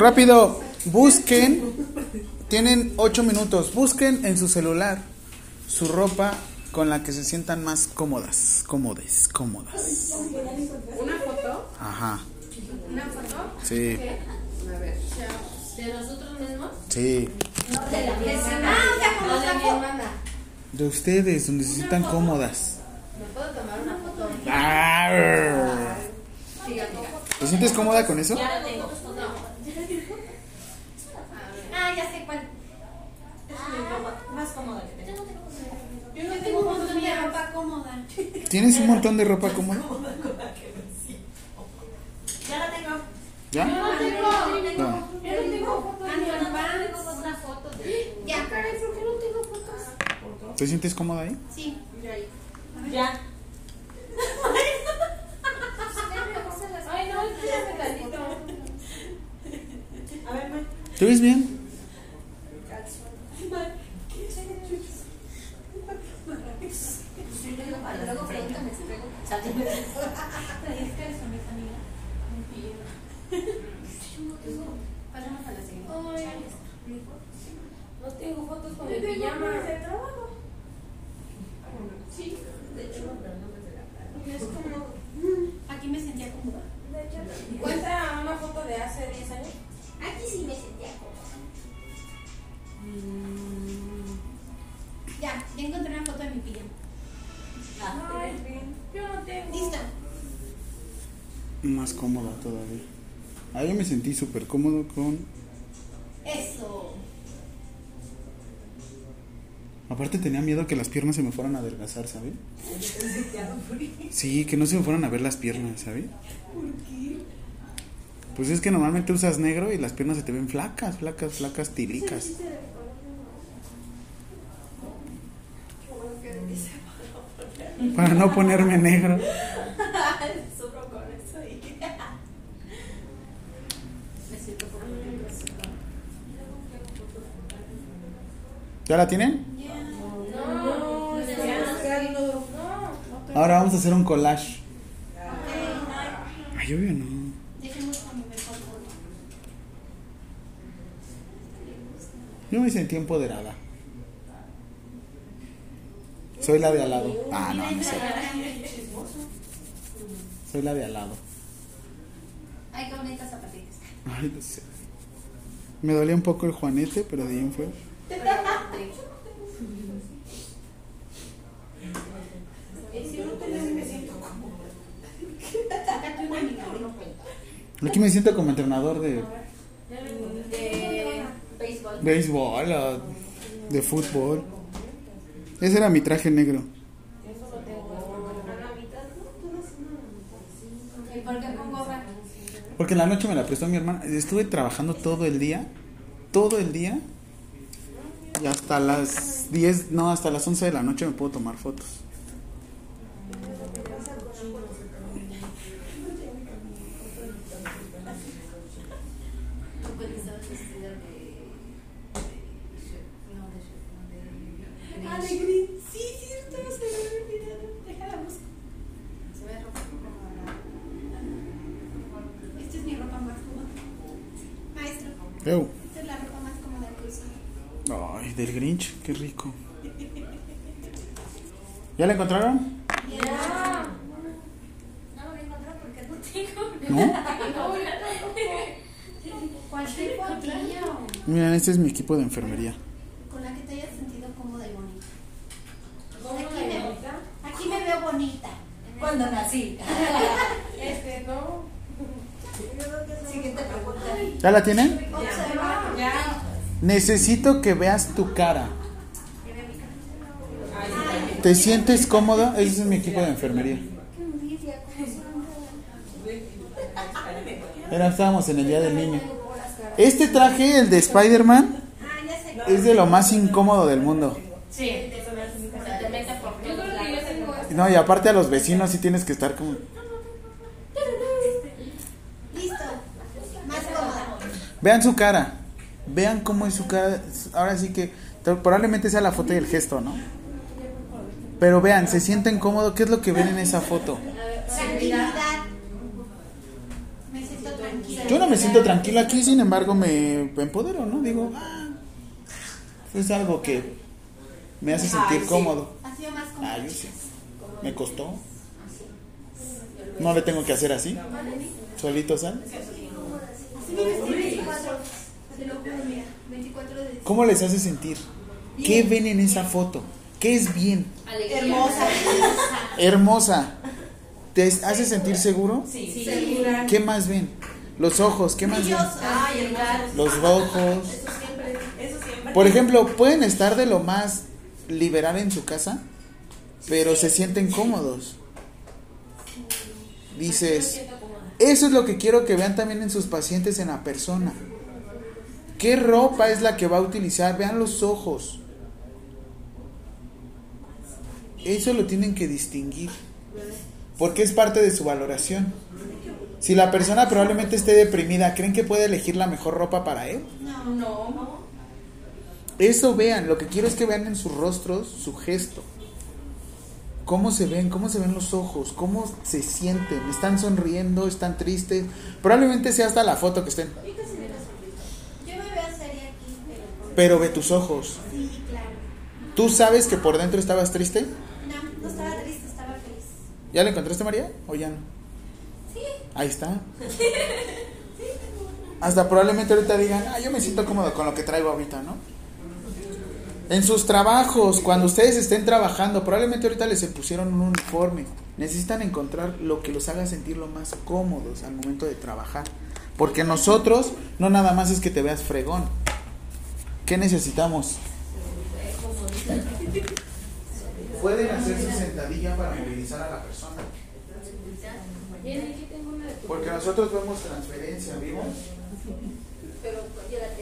S1: Rápido, busquen. Tienen ocho minutos. Busquen en su celular su ropa con la que se sientan más cómodas. Cómodes, cómodas.
S4: ¿Una foto?
S1: Ajá.
S4: ¿Una foto?
S1: Sí,
S4: A ver. ¿De nosotros mismos?
S1: sí.
S4: Ah, o sea, como de mi hermana.
S1: De ustedes, donde se sientan cómodas.
S4: ¿Me puedo tomar una foto?
S1: ¿Te sientes cómoda con eso?
S4: Ya la tengo. No.
S2: Ah, ya sé cuál.
S6: Más cómoda que tengo.
S2: Yo no tengo un montón de ropa cómoda.
S1: ¿Tienes un montón de ropa cómoda?
S6: Ya la tengo.
S1: ¿Ya?
S4: Yo no tengo.
S1: No.
S4: Yo no tengo fotos
S2: una foto.
S4: Ya, ¿por qué no tengo fotos?
S1: ¿Te sientes cómoda ahí?
S2: Sí.
S6: Ya.
S4: Ay, no, espérame tantito.
S6: A ver.
S1: ¿Te ves bien?
S2: Luego pregúntame si traigo ¿Traes calzones, amiga? Pasamos a la siguiente.
S4: Ay, no tengo fotos con mi pijama. Sí, de hecho, es como.
S2: Aquí me sentía cómoda.
S4: ¿Cuenta una foto de hace 10 años?
S2: Aquí sí me sentía cómoda. Ya, ya encontré una foto de mi pijama.
S4: Ay, yo no tengo.
S2: Listo.
S1: Más cómoda todavía. Ahí me sentí súper cómodo con...
S2: Eso.
S1: Aparte tenía miedo que las piernas se me fueran a adelgazar, ¿sabes? Sí, que no se me fueran a ver las piernas, ¿sabes? Pues es que normalmente usas negro y las piernas se te ven flacas, flacas, flacas, tilicas. Para no ponerme negro. ¿Ya la tienen? Ahora vamos a hacer un collage. Ay, obvio no.
S2: Dejemos a mi mejor foto.
S1: Yo me sentí empoderada. Soy la de al lado. Ah, no, no sé. Soy la de al lado.
S2: Ay, qué bonitas zapatitas.
S1: Ay, no sé. Me dolía un poco el juanete, pero de ahí en fuera. Aquí me siento como entrenador de
S2: De béisbol.
S1: béisbol o de fútbol. Ese era mi traje negro. Porque en la noche me la prestó mi hermana. Estuve trabajando todo el día. Todo el día. Y hasta las 10, no, hasta las 11 de la noche me puedo tomar fotos.
S2: ¿Tú cuando estabas vestida de. No, de. No.
S6: Ah, gris. Sí, cierto, se me había olvidado. Déjala buscar.
S2: Se ve ropa cómoda. Esta es mi ropa más cómoda. Maestro,
S1: Eu.
S2: esta es la ropa más cómoda que uso.
S1: Ay, del Grinch, qué rico. ¿Ya la encontraron?
S4: Ya.
S2: No, ven.
S1: ¿No?
S2: Cualquier fotillo
S1: Miren, este es mi equipo de enfermería.
S2: con la que te hayas sentido cómoda y bonita. Aquí me, aquí me veo bonita.
S4: Cuando nací.
S3: Este, no.
S4: Siguiente pregunta.
S1: ¿Ya la tienen?
S3: Ya.
S1: Necesito que veas tu cara. ¿Te sientes cómoda? Ese es mi equipo de enfermería. Era, estábamos en el día del niño. Este traje, el de Spider-Man,
S2: Ah,
S1: es de lo más incómodo del mundo.
S3: Sí. Se te mete por Yo creo que yo tengo
S1: No, y aparte a los vecinos sí tienes que estar como...
S2: Listo. Más cómoda.
S1: Vean su cara. Vean cómo es su cara. Ahora sí que probablemente sea la foto y el gesto, ¿no? Pero vean, se sienten cómodos. ¿Qué es lo que ven en esa foto?
S2: Tranquilidad. Me siento tranquila.
S1: Yo no me siento tranquilo aquí, sin embargo me empodero, ¿no? Digo, ah, es algo que me hace sentir cómodo.
S2: Ha sido más cómoda.
S1: Ah, yo sí. Me costó. No le tengo que hacer así. Solito sal.
S2: Así me vestí 24. Te lo juro, mira. 24 de
S1: ¿Cómo les hace sentir? ¿Qué ven en esa foto? ¿Qué es bien?
S2: Hermosa.
S1: Hermosa. ¿Te hace sentir seguro?
S3: Sí. Segura.
S1: ¿Qué más ven? Los ojos, ¿qué más ven? Los ojos. Por ejemplo, pueden estar de lo más liberal en su casa, pero se sienten cómodos. Dices, eso es lo que quiero que vean también en sus pacientes, en la persona. ¿Qué ropa es la que va a utilizar? Vean los ojos. Eso lo tienen que distinguir, porque es parte de su valoración. Si la persona probablemente esté deprimida, ¿creen que puede elegir la mejor ropa para él?
S3: No.
S1: Eso vean, lo que quiero es que vean en sus rostros su gesto. Cómo se ven, cómo se ven los ojos, cómo se sienten, están sonriendo, están tristes. Probablemente sea hasta la foto que estén.
S2: Yo me veo seria aquí, pero.
S1: Pero ve tus ojos.
S2: Sí, claro.
S1: ¿Tú sabes que por dentro estabas triste?
S2: No, no estaba triste, estaba feliz.
S1: ¿Ya lo encontraste, María? ¿O ya no?
S2: Sí.
S1: Ahí está. Hasta probablemente ahorita digan, ah, yo me siento cómodo con lo que traigo ahorita, ¿no? En sus trabajos, cuando ustedes estén trabajando, probablemente ahorita les pusieron un uniforme. Necesitan encontrar lo que los haga sentir lo más cómodos al momento de trabajar. Porque nosotros, no nada más es que te veas fregón. ¿Qué necesitamos? Pueden hacer su sentadilla para movilizar a la persona. Porque nosotros vemos transferencia, ¿vimos?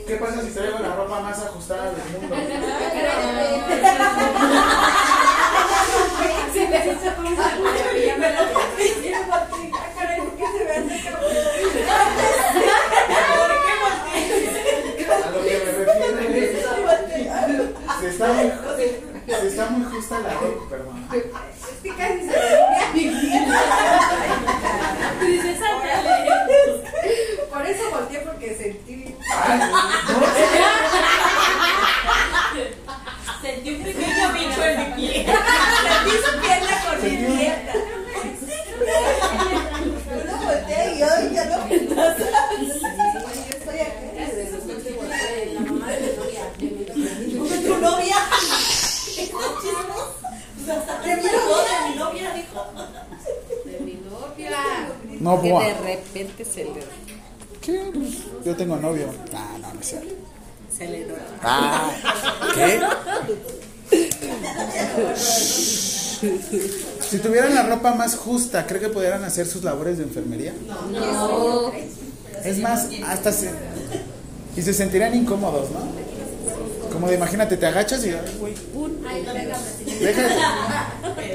S1: ¿Qué pasa si traigo la ropa más ajustada del mundo? A lo que me refiero es. Se está muy, se está muy justa la ropa, perdón.
S4: Eso volteé porque sentí.
S1: Ay, no,
S3: Sentí un pequeño bicho en mi pie.
S6: Sentí su pierna con mi dieta.
S4: Uno voltea y yo ya no me nada. Yo estoy aquí.
S6: Tu novia. De mi mi novia
S1: no,
S7: Que de repente se le,
S1: ¿Qué? Yo tengo novio. Ah, no, no es cierto.
S7: se le nota.
S1: Ah, ¿qué? Si tuvieran la ropa más justa, ¿cree que pudieran hacer sus labores de enfermería?
S7: No.
S1: Es más, hasta se... Y se sentirían incómodos, ¿no? Como de, imagínate, te agachas y... Deja,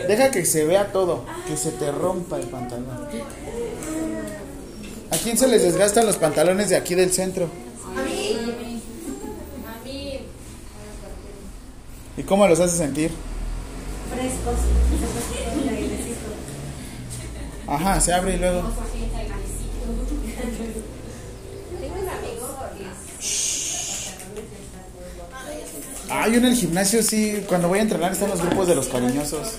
S1: deja que se vea todo, que se te rompa el pantalón. ¿A quién se les desgastan los pantalones de aquí del centro?
S3: A mí.
S1: ¿Y cómo los hace sentir?
S6: Frescos.
S1: Ajá, se abre y luego... Ah, yo en el gimnasio sí, cuando voy a entrenar están los grupos de los cariñosos.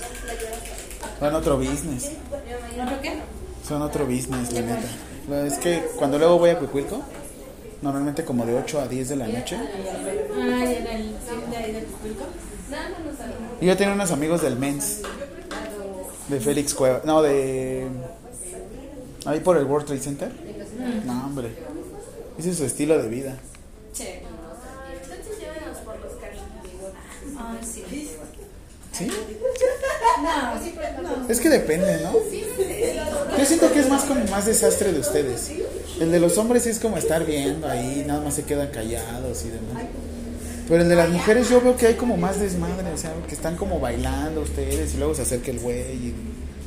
S1: Van otro business. Son otro business, la neta. Es que cuando luego voy a Cuicuilco, normalmente como de 8 a 10 de la noche, y yo tenía unos amigos del Mens, de Félix Cueva, no, de... Ahí por el World Trade Center. No, hombre. Ese es su estilo de vida.
S2: Entonces llévenos por los cariños. Ay, sí.
S1: ¿Sí?
S3: No.
S1: Es que depende, ¿no? Yo siento que es más como más desastre de ustedes. El de los hombres es como estar viendo ahí, nada más se quedan callados y demás. Pero el de las mujeres yo veo que hay como más desmadre, o sea, que están como bailando ustedes y luego se acerca el güey. y-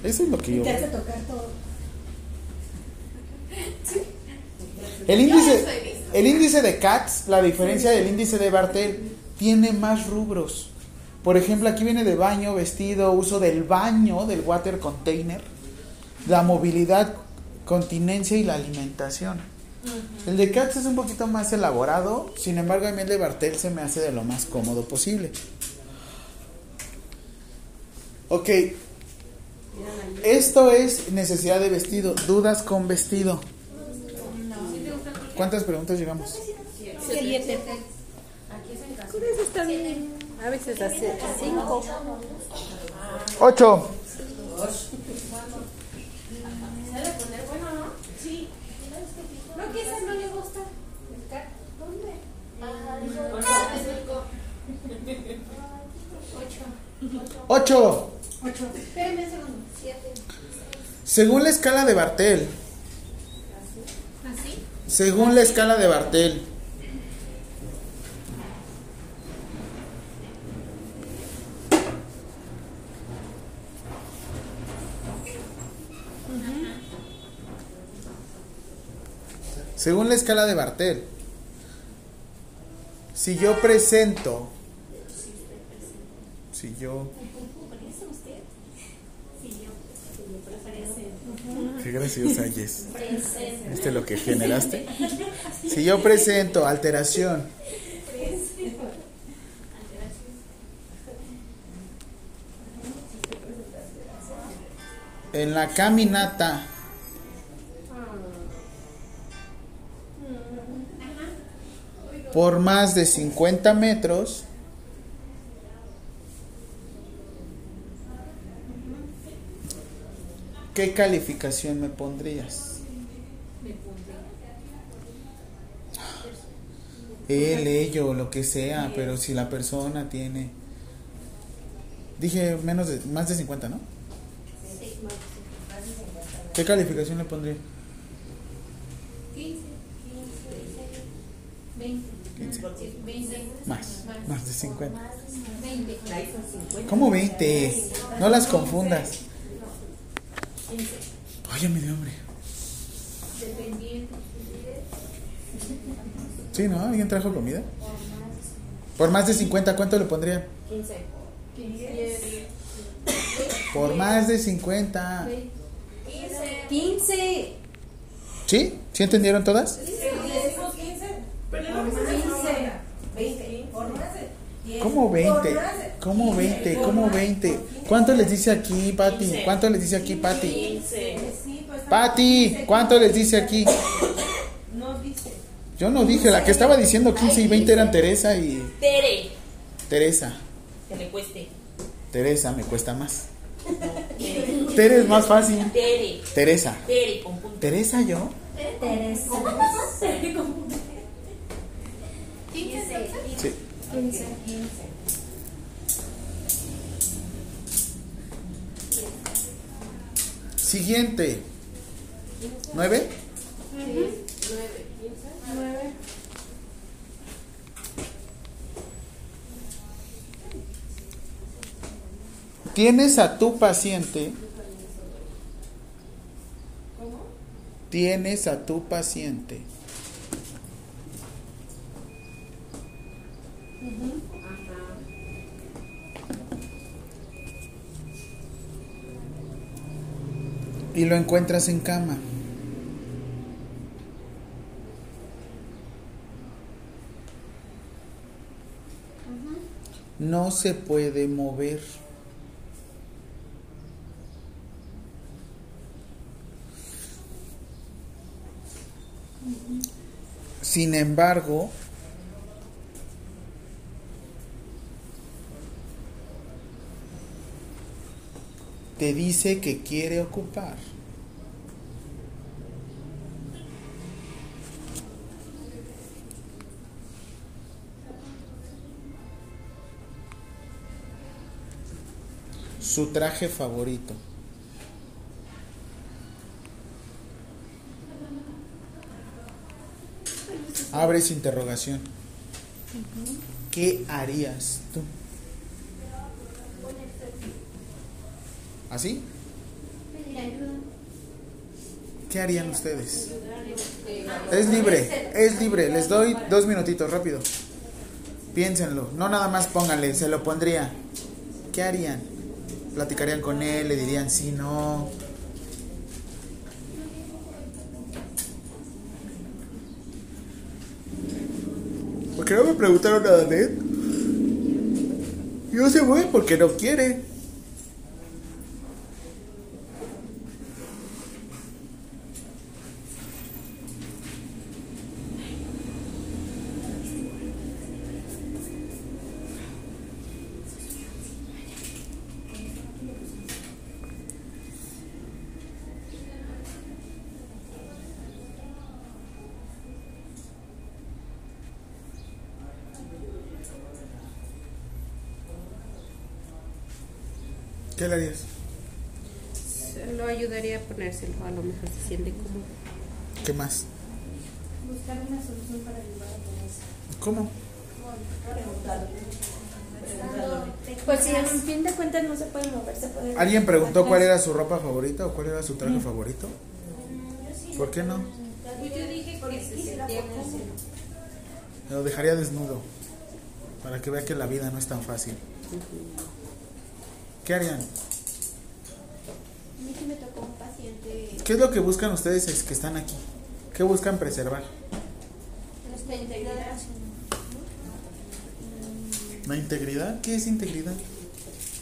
S1: Eso es lo que yo veo.
S6: tocar todo.
S1: El índice, el índice de CATS, la diferencia del índice de Bartel, tiene más rubros. Por ejemplo, aquí viene de baño, vestido, uso del baño, del water container, la movilidad, continencia y la alimentación. El de CATS es un poquito más elaborado, sin embargo, a mí el de Bartel se me hace de lo más cómodo posible. Ok, esto es necesidad de vestido, dudas con vestido. ¿Cuántas preguntas llevamos?
S4: Siete.
S7: Por eso está bien. A veces hace cinco.
S1: Ocho.
S2: ¿Sabe poner bueno, no? Sí. No, que esa no le gusta. ¿Dónde? Ah, dijo.
S1: Ocho.
S2: Espérame un segundo. Siete.
S1: Según la escala de Bartel.
S2: ¿Así?
S1: Según la escala de Bartel. Según la escala de Bartel. Si yo presento. Si yo. Qué graciosa Jess. ¿Viste lo que generaste? Si yo presento alteración en la caminata por más de 50 metros, ¿qué calificación me pondrías? Él, ello, lo que sea, pero si la persona tiene... Dije menos de, más de 50, ¿no? ¿Qué calificación le pondría?
S2: 15, 15, 20,
S1: 15.
S2: 20,
S1: Más, más de 50.
S2: 20.
S6: Ahí son 50.
S1: ¿Cómo 20? No las confundas. Dio hambre.
S2: Dependiendo.
S1: Sí, ¿no? ¿Alguien trajo comida? Por más de 50, ¿cuánto le pondrían?
S6: 15.
S2: 15.
S1: Por más de 50.
S2: 15.
S1: ¿Sí? ¿Sí entendieron todas? ¿Cómo 20? ¿Cómo 20? ¿Cómo 20? ¿Cuánto les dice aquí, Pati? ¿Cuánto les dice aquí, Pati? Pati, ¿cuánto les dice aquí?
S6: No dice.
S1: Yo no dije, la que estaba diciendo 15 y 20 eran Teresa y
S6: Tere.
S1: Teresa.
S6: Que le cueste.
S1: Teresa me cuesta más. Tere es más fácil.
S6: Tere.
S1: Teresa.
S6: Tere con punto.
S1: ¿Teresa yo?
S2: Teresa.
S1: Siguiente. ¿Nueve? Tienes a tu paciente. ¿Cómo? Tienes a tu paciente. y lo encuentras en cama. No se puede mover. Sin embargo, te dice que quiere ocupar. Su traje favorito. Abres interrogación. ¿Qué harías tú? ¿Así?
S2: Pedir ayuda.
S1: ¿Qué harían ustedes? Es libre, es libre. Les doy dos minutitos, rápido. Piénsenlo. No nada más pónganle, se lo pondría. ¿Qué harían? ¿Platicarían con él? ¿Le dirían sí, no? ¿Por qué no me preguntaron nada de él? Yo se fue porque no quiere. ¿Alguien preguntó cuál era su ropa favorita o cuál era su traje favorito? ¿Por qué no?
S7: Yo dije que se sentía cómodo.
S1: Lo dejaría desnudo. Para que vea que la vida no es tan fácil. ¿Qué harían?
S2: A mí sí me tocó un paciente.
S1: ¿Qué es lo que buscan ustedes es que están aquí? ¿Qué buscan preservar?
S2: Nuestra integridad.
S1: ¿La integridad? ¿Qué es integridad?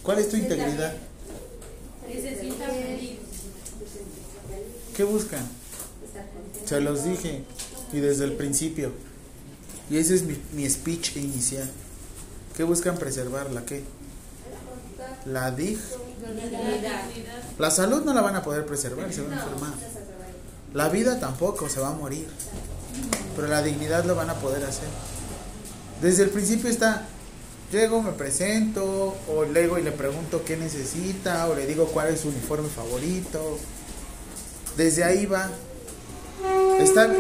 S1: ¿Cuál es tu integridad?
S3: Que se sienta feliz.
S1: ¿Qué buscan? Se los dije. Y desde el principio. Y ese es mi, mi speech inicial. ¿Qué buscan preservar? ¿La qué? La dig. La salud no la van a poder preservar, se van a enfermar. La vida tampoco, se va a morir. Pero la dignidad lo van a poder hacer. Desde el principio está, llego, me presento, o llego y le pregunto qué necesita, o le digo cuál es su uniforme favorito. Desde ahí va. Está,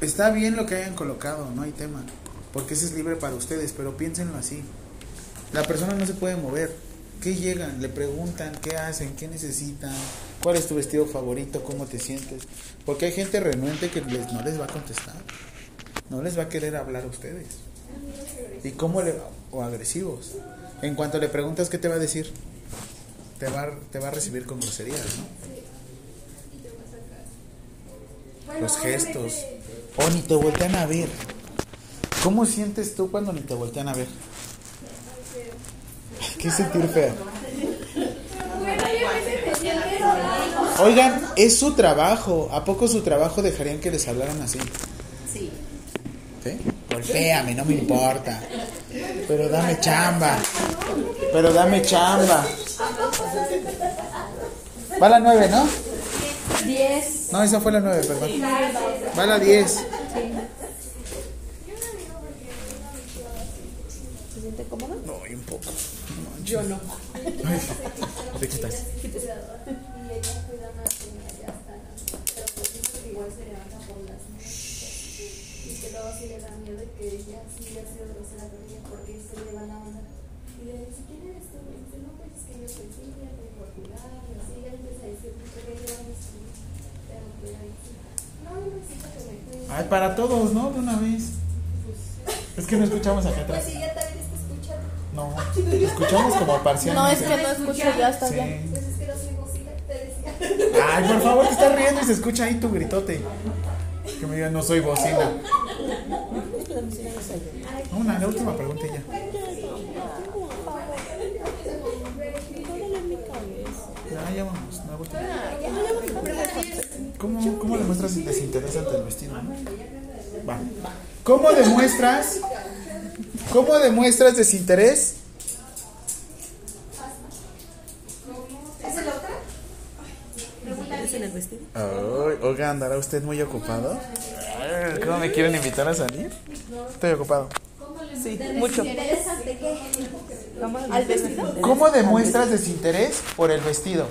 S1: está bien lo que hayan colocado, no hay tema. Porque ese es libre para ustedes, pero piénsenlo así. La persona no se puede mover. ¿Qué llegan? Le preguntan, ¿qué hacen? ¿Qué necesitan? ¿Cuál es tu vestido favorito? ¿Cómo te sientes? Porque hay gente renuente que les, no les va a contestar. No les va a querer hablar a ustedes. ¿Y cómo le o agresivos? En cuanto le preguntas qué te va a decir, te va, te va a recibir con groserías, ¿no? Los gestos. O ni te voltean a ver. ¿Cómo sientes tú cuando ni te voltean a ver? ¿Qué sentir feo? Oigan, es su trabajo. ¿A poco su trabajo dejarían que les hablaran así?
S7: Sí.
S1: ¿Sí? Golpéame, no me importa. Pero dame chamba. Pero dame chamba. Va la 9, ¿no?
S2: 10.
S1: No, esa fue la 9, perdón. Va la 10.
S7: Se
S1: escucha ahí tu gritote. Que me digan, no soy bocina. Una, la última pregunta ya. ¿Cómo, cómo demuestras desinterés ante el vestido? Va. ¿Cómo demuestras? ¿Cómo demuestras desinterés?
S7: ¿Es en el vestido?
S1: Ay, oiga, ¿andará usted muy ocupado? ¿Cómo me quieren invitar a salir? Estoy ocupado.
S7: Sí, mucho. ¿Al vestido?
S1: ¿Cómo demuestras desinterés por el vestido?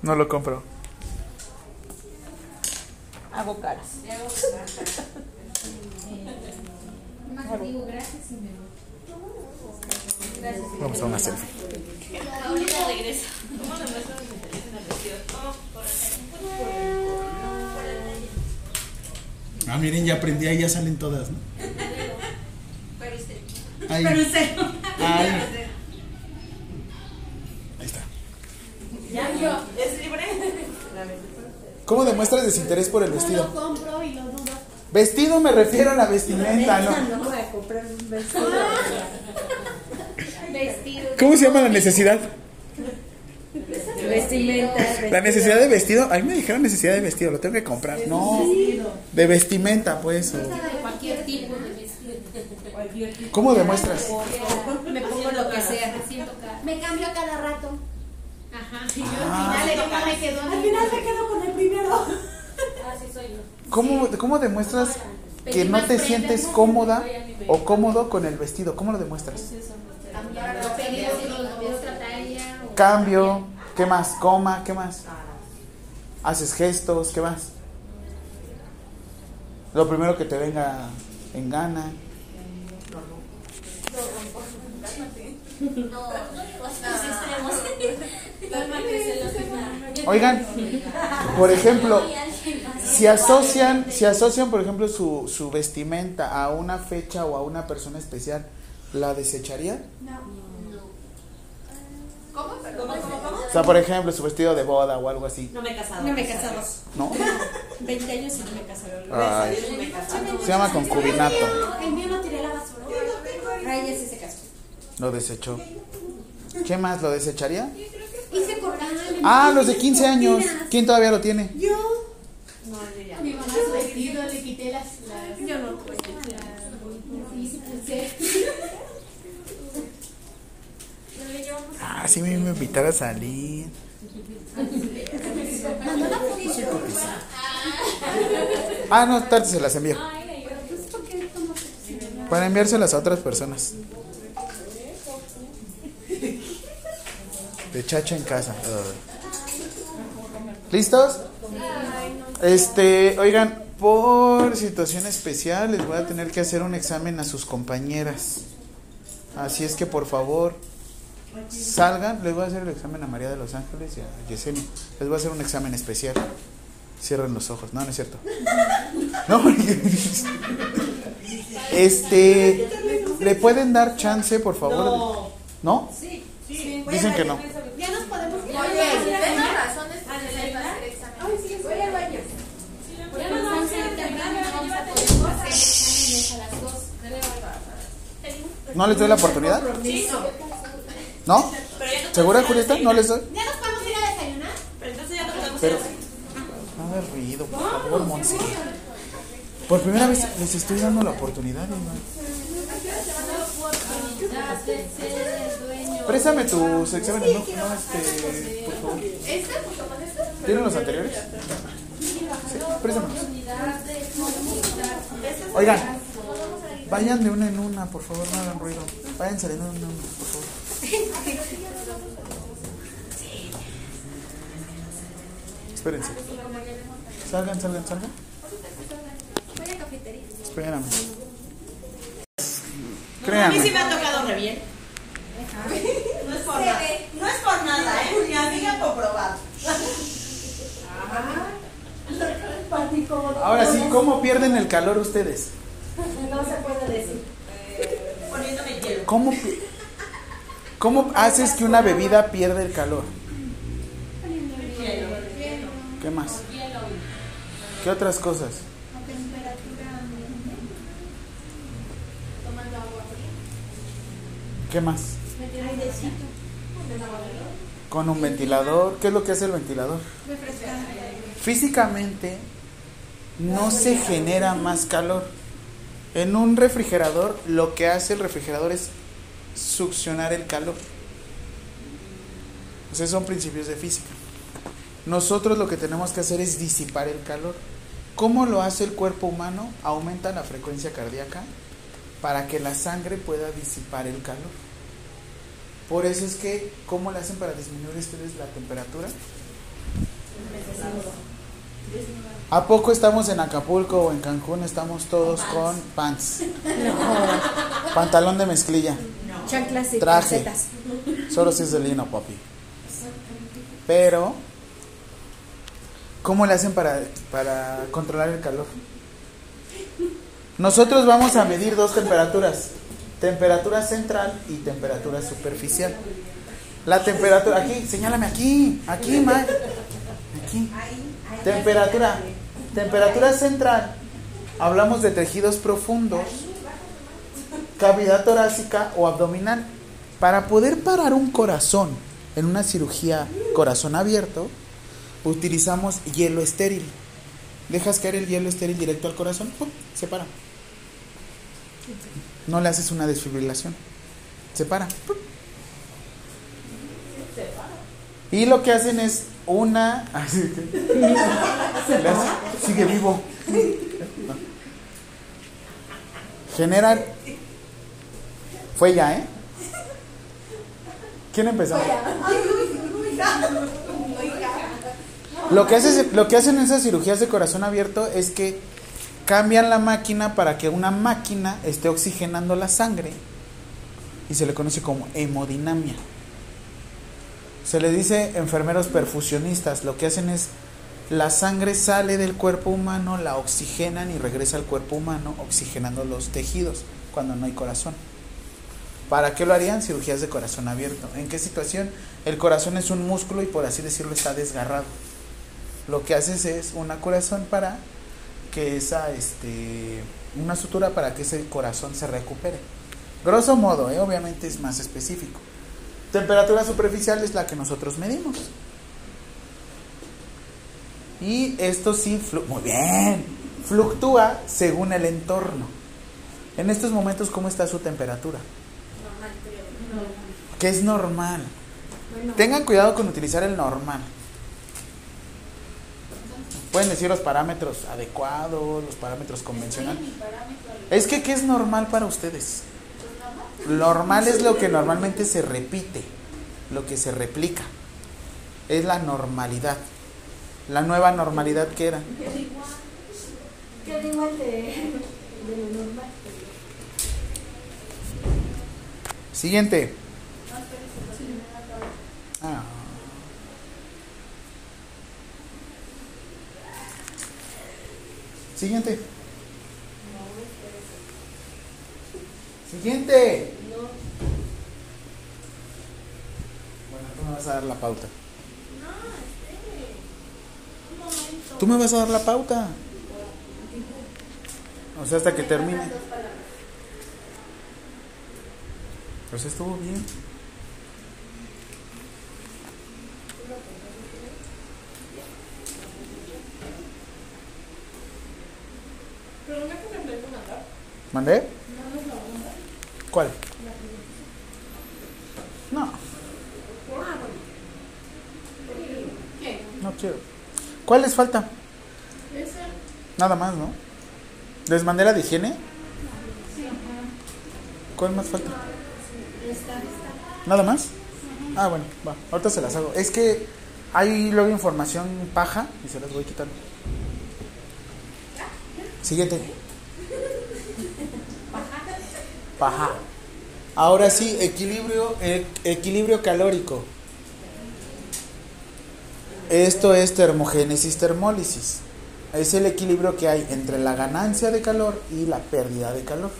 S1: No lo compro.
S7: Hago caras.
S1: Vamos a una selfie.
S2: Ahorita regreso.
S1: Ah, miren, ya aprendí, ahí ya salen todas, ¿no?
S2: Pero usted.
S1: Ahí.
S2: Pero usted.
S1: Ahí. Ahí está.
S2: Ya yo.
S6: ¿Es libre?
S1: ¿Cómo demuestras desinterés por el vestido?
S2: lo compro y lo dudo.
S1: Vestido me refiero a la vestimenta, ¿no?
S7: No voy a comprar un vestido.
S2: Vestido.
S1: ¿Cómo se llama la necesidad?
S7: Vestimenta.
S1: La necesidad de vestido. A mí me dijeron necesidad de vestido, lo tengo que comprar. No, de vestimenta, pues. o-
S2: De cualquier tipo de vestido.
S1: ¿Cómo demuestras?
S7: Me pongo lo que sea.
S2: Me siento ca- Me cambio a cada rato. Ajá. Y yo
S1: Ah.
S2: al final ¿cómo me quedo
S6: Al final me quedo con el primero.
S2: Así soy yo.
S1: ¿Cómo, ¿Cómo demuestras que no te sientes cómoda o cómodo con el vestido? ¿Cómo lo demuestras?
S2: Cambiar los pedidos y los de otra talla. o-
S1: Cambio, ¿qué más? Coma, ¿qué más? Haces gestos, ¿qué más? Lo primero que te venga en gana.
S2: No.
S1: Oigan, por ejemplo, si asocian, si asocian, por ejemplo, su, su vestimenta a una fecha o a una persona especial, ¿la desecharían?
S6: ¿Cómo, cómo, cómo?
S1: O sea, por ejemplo, su vestido de boda o algo así,
S6: No me he casado.
S7: No me he casado.
S1: ¿no?
S7: 20 años y no me he casado.
S1: Ay,
S6: No
S1: se llama concubinato.
S2: El mío lo tiré a la basura.
S7: Sí se casó.
S1: Lo desechó. ¿Qué más? ¿Lo desecharía?
S2: Hice cortar.
S1: Ah, los de 15 años. ¿Quién todavía lo tiene?
S2: Yo. Mi mamá su vestido, le quité las. las
S7: Yo no.
S2: puse.
S1: Ah, sí me a invitar a salir. Ah, no, tarde se las envío. Para enviárselas a otras personas. De chacha en casa. ¿Listos? Este, oigan, por situación especial les voy a tener que hacer un examen a sus compañeras. Así es que por favor, salgan. Les voy a hacer el examen a María de los Ángeles y a Yesenia. Les voy a hacer un examen especial. Cierren los ojos. No, no es cierto. No, este, ¿le pueden dar chance, por favor? ¿No? Dicen que no.
S2: Ya nos podemos ir.
S3: tengo razones para hacer examen.
S2: Voy al baño. Ya nos vamos a ir terminando. Vamos a poder hacer exámenes a las dos.
S1: ¿No les doy la oportunidad? ¿No? ¿Segura, Julieta? ¿No les doy?
S2: ¿Ya nos podemos ir a desayunar?
S6: Pero entonces ya no podemos
S1: Pero, no hagas ruido, por favor, Monse. Por primera vez les estoy dando la oportunidad, Iván. Préstame tus exámenes, no, no, este, por favor. ¿Tienen los anteriores? Sí, préstamelos. Oigan, vayan de una en una, por favor, no hagan ruido. Vayan saliendo de una en una, por favor. Espérense. Salgan, salgan, salgan.
S2: Voy a cafetería.
S1: Espérame.
S6: A mí sí
S1: Créanme.
S6: me ha tocado re bien. No es por nada. No es por nada, ¿eh? Mi amiga comprobado.
S1: Ahora sí, ¿cómo pierden el calor ustedes?
S7: No se puede decir.
S6: Poniéndome hielo.
S1: ¿Cómo, ¿Cómo haces que una bebida pierda el calor? ¿Qué más? ¿Qué otras cosas? ¿Qué más? Con un ventilador. ¿Qué es lo que hace el ventilador? Físicamente no se genera más calor. En un refrigerador lo que hace el refrigerador es succionar el calor. O sea, son principios de física. Nosotros lo que tenemos que hacer es disipar el calor. ¿Cómo lo hace el cuerpo humano? Aumenta la frecuencia cardíaca para que la sangre pueda disipar el calor. Por eso es que, ¿cómo le hacen para disminuir ustedes la temperatura? ¿A poco estamos en Acapulco o en Cancún? Estamos todos con pants. Pantalón de mezclilla.
S4: Chanclas y
S1: Traje.
S4: calcetas.
S1: Solo si es de lino, papi. Pero, ¿cómo le hacen para, para controlar el calor? Nosotros vamos a medir dos temperaturas. Temperatura central y temperatura superficial. La temperatura, aquí, señálame aquí, aquí, Mike. Aquí. Temperatura, temperatura central. Hablamos de tejidos profundos, cavidad torácica o abdominal. Para poder parar un corazón en una cirugía corazón abierto, utilizamos hielo estéril. Dejas caer el hielo estéril directo al corazón, se para. No le haces una desfibrilación. Se para. Y lo que hacen es una. Sigue vivo. Generan. Fue ya, ¿eh? ¿Quién empezó? Lo que, hace, lo que hacen esas cirugías de corazón abierto es que cambian la máquina para que una máquina esté oxigenando la sangre y se le conoce como hemodinamia. Se le dice enfermeros perfusionistas. Lo que hacen es la sangre sale del cuerpo humano, la oxigenan y regresa al cuerpo humano oxigenando los tejidos cuando no hay corazón. ¿Para qué lo harían? Cirugías de corazón abierto. ¿En qué situación? El corazón es un músculo y por así decirlo está desgarrado. Lo que haces es una corazón para que esa, este, una sutura para que ese corazón se recupere. Grosso modo, ¿eh? obviamente es más específico. Temperatura superficial es la que nosotros medimos. Y esto sí, muy bien, fluctúa según el entorno. En estos momentos, ¿cómo está su temperatura? Que es normal. Tengan cuidado con utilizar el normal. Pueden decir los parámetros adecuados, los parámetros convencionales. Es que, ¿qué es normal para ustedes? Normal es lo que normalmente se repite, lo que se replica. Es la normalidad. La nueva normalidad que era.
S2: Queda igual de, de lo normal.
S1: Siguiente. Ah. Siguiente. Siguiente. Bueno, tú me vas a dar la pauta. Tú me vas a dar la pauta. O sea, hasta que termine. Pues estuvo bien. ¿Mandé? ¿Cuál? No. No quiero. ¿Cuál les falta? Nada más, ¿no? ¿Les mandé la de higiene? ¿Cuál más falta? ¿Nada más? Ah, bueno, va. Ahorita se las hago. Es que hay luego información paja y se las voy quitando. Siguiente. Paja. Ahora sí, equilibrio, e- equilibrio calórico. Esto es termogénesis termólisis. Es el equilibrio que hay entre la ganancia de calor y la pérdida de calor.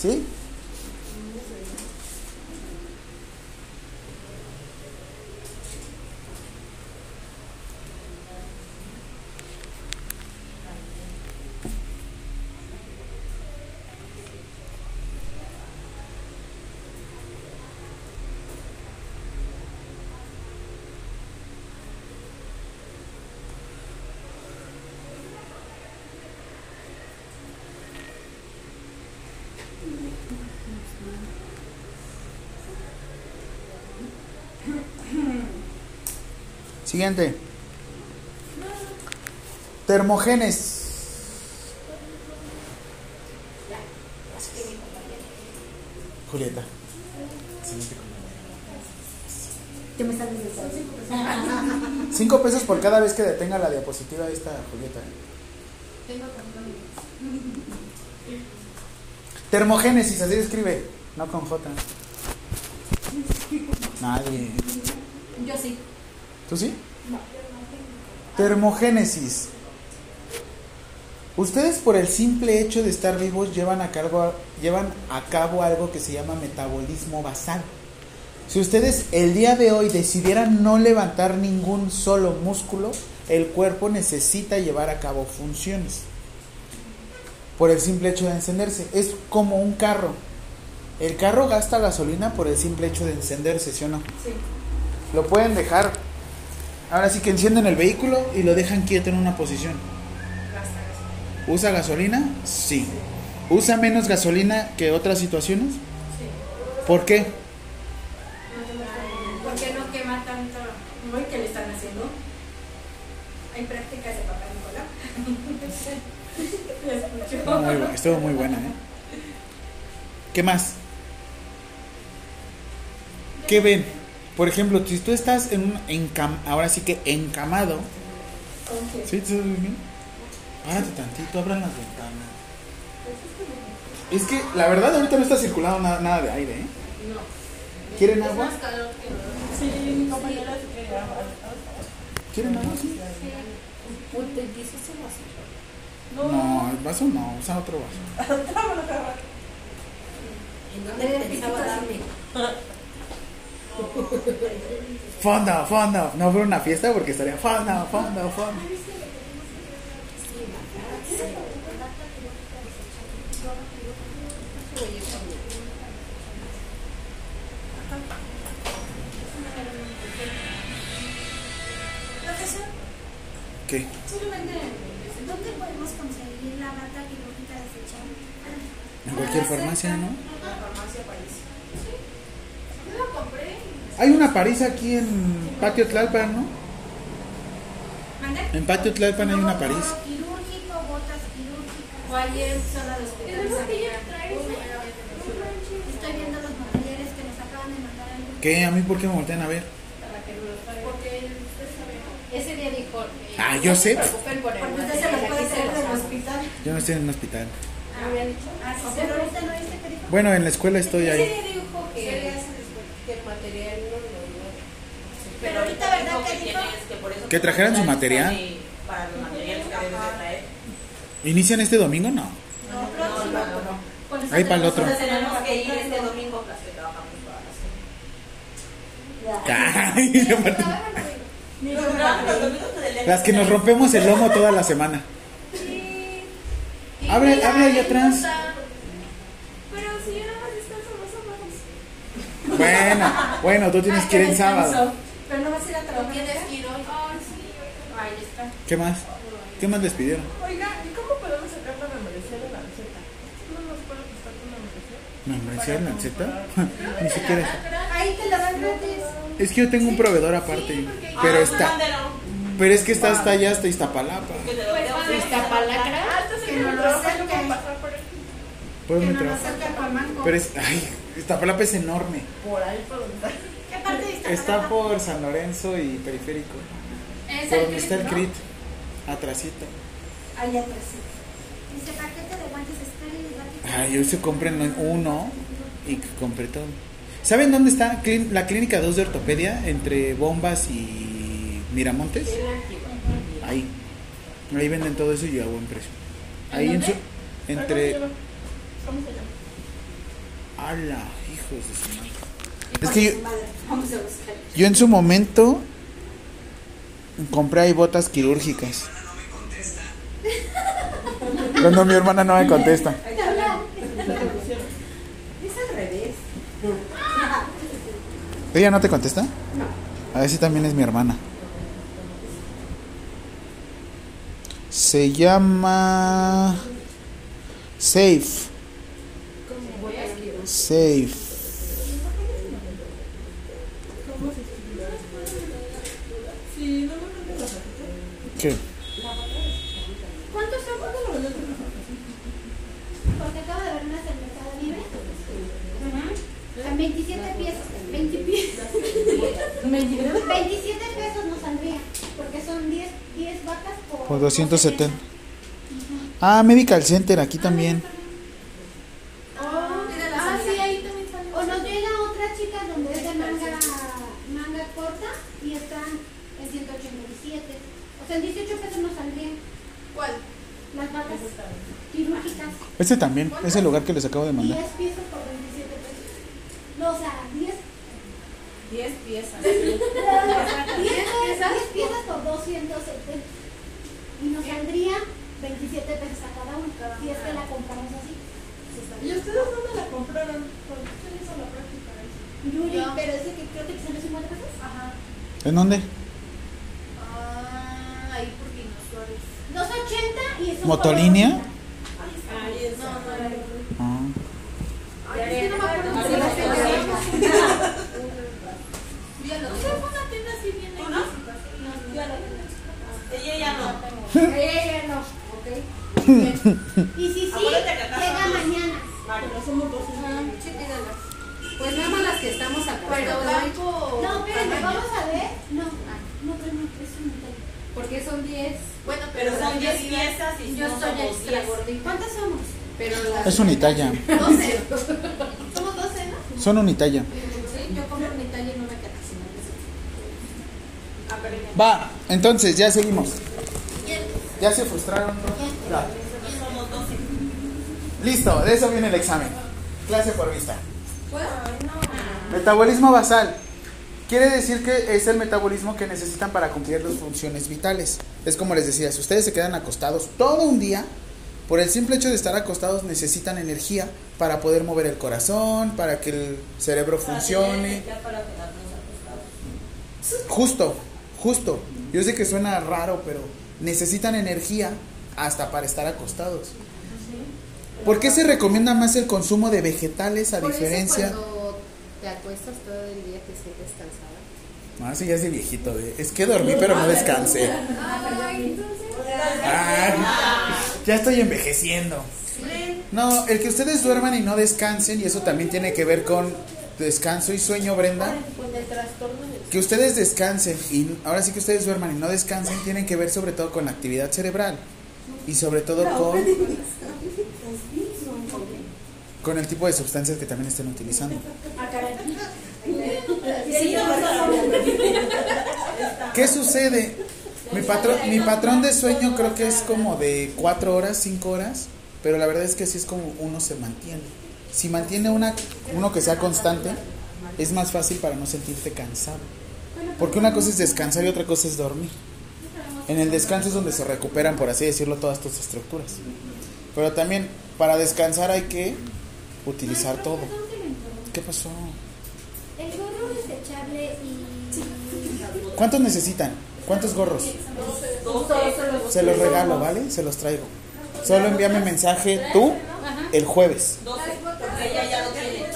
S1: ¿Sí? Siguiente. Termogénesis. Julieta. Siguiente.
S2: ¿Qué me estás diciendo?
S1: Cinco pesos por cada vez que detenga la diapositiva esta Julieta.
S2: Tengo.
S1: Termogénesis, así se escribe. No con J. Nadie.
S2: Yo sí.
S1: ¿Tú sí? Termogénesis. Ustedes por el simple hecho de estar vivos llevan a, cargo, llevan a cabo algo que se llama metabolismo basal. Si ustedes el día de hoy decidieran no levantar ningún solo músculo, el cuerpo necesita llevar a cabo funciones. Por el simple hecho de encenderse. Es como un carro. El carro gasta gasolina por el simple hecho de encenderse, ¿sí o no?
S3: Sí.
S1: Lo pueden dejar. Ahora sí que encienden el vehículo y lo dejan quieto en una posición. ¿Usa gasolina? Sí. ¿Usa menos gasolina que otras situaciones?
S3: Sí.
S1: ¿Por qué?
S3: ¿Por qué no quema tanto? ¿No? ¿Qué le están haciendo? Hay prácticas de papá Nicolás.
S1: Muy, bu- estuvo muy buena, ¿eh? ¿Qué más? ¿Qué ven? Por ejemplo, si tú estás en un encam ahora sí que encamado,
S3: Ok.
S1: ¿sí? ¿Te estás bien? Párate tantito, abran las ventanas. Es que la verdad ahorita no está circulando nada, nada de aire, ¿eh?
S3: No.
S1: ¿Quieren
S3: Es
S1: agua?
S3: más calor que no.
S6: Sí, mi compañera se quería
S1: ¿Quieren agua? Sí.
S6: No,
S1: No, el vaso no, usa otro vaso.
S4: ¿En dónde pensaba darme?
S1: Fonda, fonda. No fuera una fiesta porque estaría fonda, fonda, fonda. ¿Qué?
S2: ¿dónde podemos conseguir la bata quirúrgica desechable?
S1: En cualquier farmacia, ¿no?
S3: La farmacia París. Sí. Yo la compré.
S1: Hay una París aquí en Patio Tlalpan, ¿no?
S2: ¿Mande?
S1: En Patio Tlalpan hay una París.
S2: No, quirúrgico, botas quirúrgicas.
S3: O zona de
S2: ella trae. Estoy viendo los materiales que nos acaban de mandar.
S1: ¿Qué? ¿A mí por qué me voltean a ver?
S3: Porque usted sabe.
S4: Ese día dijo. eh,
S1: Ah, yo
S4: no
S1: sé. Yo no estoy en un hospital.
S2: Ah, sí, pero ahorita no viste que dijo.
S1: Bueno, en la escuela estoy
S4: Ese
S1: ahí.
S4: día dijo que, que el material no lo iba
S2: Pero ahorita, ¿verdad que dijo?
S1: Que trajeran su material.
S6: Para los materiales que deben de traer.
S1: ¿Inician este domingo? No.
S2: No, próximo. Por eso
S1: Ahí para el otro.
S6: Entonces tenemos que ir este domingo las que trabajamos todas las
S1: Ay. Las que nos rompemos el lomo toda la semana. Abre, abre ahí atrás.
S3: Pero si yo nada más descanso dos semanas.
S1: Bueno, bueno, tú tienes que ir en sábado.
S6: Pero no vas a ir a
S3: ¿Lo
S6: trabajar.
S3: tienes que ir hoy? Ahí está.
S1: ¿Qué más? ¿Qué más les pidieron?
S8: Oiga, ¿y cómo podemos sacar la membresía de la receta? ¿No nos puede prestar tu membresía?
S1: ¿Membresía en la Z? Ni siquiera eso.
S2: Ahí te la dan gratis.
S1: Es que yo tengo un proveedor aparte. Pero está. Pero es que está hasta allá, hasta Iztapalapa.
S4: Iztapalacra.
S2: Que no lo acerque.
S1: Por
S2: Que
S1: mi
S2: no lo acerque a Cuamanco.
S1: Pero es. Ay, Iztapalapa es enorme.
S8: Por ahí, por donde está.
S2: ¿Qué parte de esta
S1: Está por San Lorenzo y Periférico.
S2: Es
S1: Por
S2: el
S1: donde está el
S2: ¿no?
S1: CRIT. Atrasito.
S2: Ahí atrás. Dice paquete de guantes.
S1: Ay, yo se compren uno y que compré todo. ¿Saben dónde está la clínica 2 de ortopedia? Entre Bombas y Miramontes. Ahí. Ahí venden todo eso y a buen precio. Ahí en su. Entre.
S8: ¿Cómo se llama?
S1: ¡Hala! Hijos de su madre. Es que yo, yo en su momento compré ahí botas quirúrgicas. Cuando mi hermana no me contesta.
S6: Es al revés.
S1: ¿Ella no te contesta? A ver si también es mi hermana. Se llama Safe. Safe. ¿Qué?
S3: ¿Cuántos son? ¿Cuántos lo venden?
S2: Porque acabo de ver unas en Mercado Libre. En 27 piezas. 20 piezas. 27 pesos nos saldría. Porque son 10, 10 vacas por.
S1: Por 270. Ah, Medical Center, aquí también.
S2: Ah, sí, ahí también sale. O nos llega otra chica donde es de manga, manga corta y están en 187. En 18 pesos nos saldrían
S3: ¿Cuál?
S2: las vacas quirúrgicas.
S1: Este también, es el lugar que les acabo de
S2: 10
S1: mandar.
S2: piezas por 27 pesos. No, o sea, 10
S3: 10 piezas.
S2: 10 piezas, 10 piezas por 270. Y nos saldría 27 pesos a cada uno. Si es que la compramos así.
S8: ¿Y ustedes dónde la compraron? ¿Por qué hizo la práctica?
S2: Yuri, pero ese que creo que sale 50 pesos.
S3: Ajá.
S1: ¿En dónde?
S3: Ah, ahí por Dino Suárez.
S2: 280 y eso.
S1: ¿Motolínea?
S3: Ahí es. No, no,
S1: Ah.
S3: Ay, es que no me acuerdo
S4: Así
S3: cómo
S4: la
S3: se
S4: tengo.
S3: llama. O sea, fue una tienda así bien
S6: ¿Tú no? Ella ya no.
S4: No, ok.
S2: Y si sí, llega mañana.
S6: Pero somos dos.
S4: Pues nada más las que estamos acá.
S2: No, espérenme, vamos a ver. No, no, no, es un.
S4: Porque son 10.
S3: Bueno,
S6: Pero
S3: pero
S6: son 10
S3: 10
S6: piezas y
S4: Yo
S6: no
S4: soy extra
S6: 10.
S4: gordita.
S2: ¿Cuántas somos?
S4: Pero las.
S1: Es unitalla.
S3: 12. Somos 12, ¿no?
S1: Son unitalla.
S4: Sí, yo compro unitalla y no me queda
S6: Ah, pero ya
S1: Va, entonces ya seguimos. Ya se frustraron. ¿no? Ya.
S6: somos 12.
S1: Listo, de eso viene el examen. Clase por vista. Metabolismo basal. Quiere decir que es el metabolismo que necesitan para cumplir las funciones vitales. Es como les decía, si ustedes se quedan acostados todo un día, por el simple hecho de estar acostados necesitan energía para poder mover el corazón, para que el cerebro funcione.
S6: Para quedarnos acostados.
S1: Justo, justo. Yo sé que suena raro, pero necesitan energía hasta para estar acostados. ¿Por qué se recomienda más el consumo de vegetales a diferencia?
S4: Eso te acuestas todo el día te sientes cansada.
S1: No, ese ya es de viejito. de- Es que dormí, pero no descansé. Ay, ya estoy envejeciendo. No, el que ustedes duerman y no descansen, y eso también tiene que ver con descanso y sueño, Brenda.
S3: Con el trastorno del.
S1: Que ustedes descansen y ahora sí que ustedes duerman y no descansen, tienen que ver sobre todo con la actividad cerebral y sobre todo con, con el tipo de sustancias que también estén utilizando. ¿Qué sucede? Mi patrón, mi patrón de sueño creo que es como de cuatro horas, cinco horas, pero la verdad es que así es como uno se mantiene. Si mantiene una, uno que sea constante, es más fácil para no sentirte cansado. Porque una cosa es descansar y otra cosa es dormir. En el descanso es donde se recuperan, por así decirlo, todas tus estructuras. Pero también para descansar hay que utilizar todo. ¿Qué pasó?
S2: El gorro desechable y.
S1: ¿Cuántos necesitan? ¿Cuántos gorros? Se los regalo, ¿vale? Se los traigo. Solo envíame mensaje tú el jueves.
S6: 12. Porque ella ya lo tiene.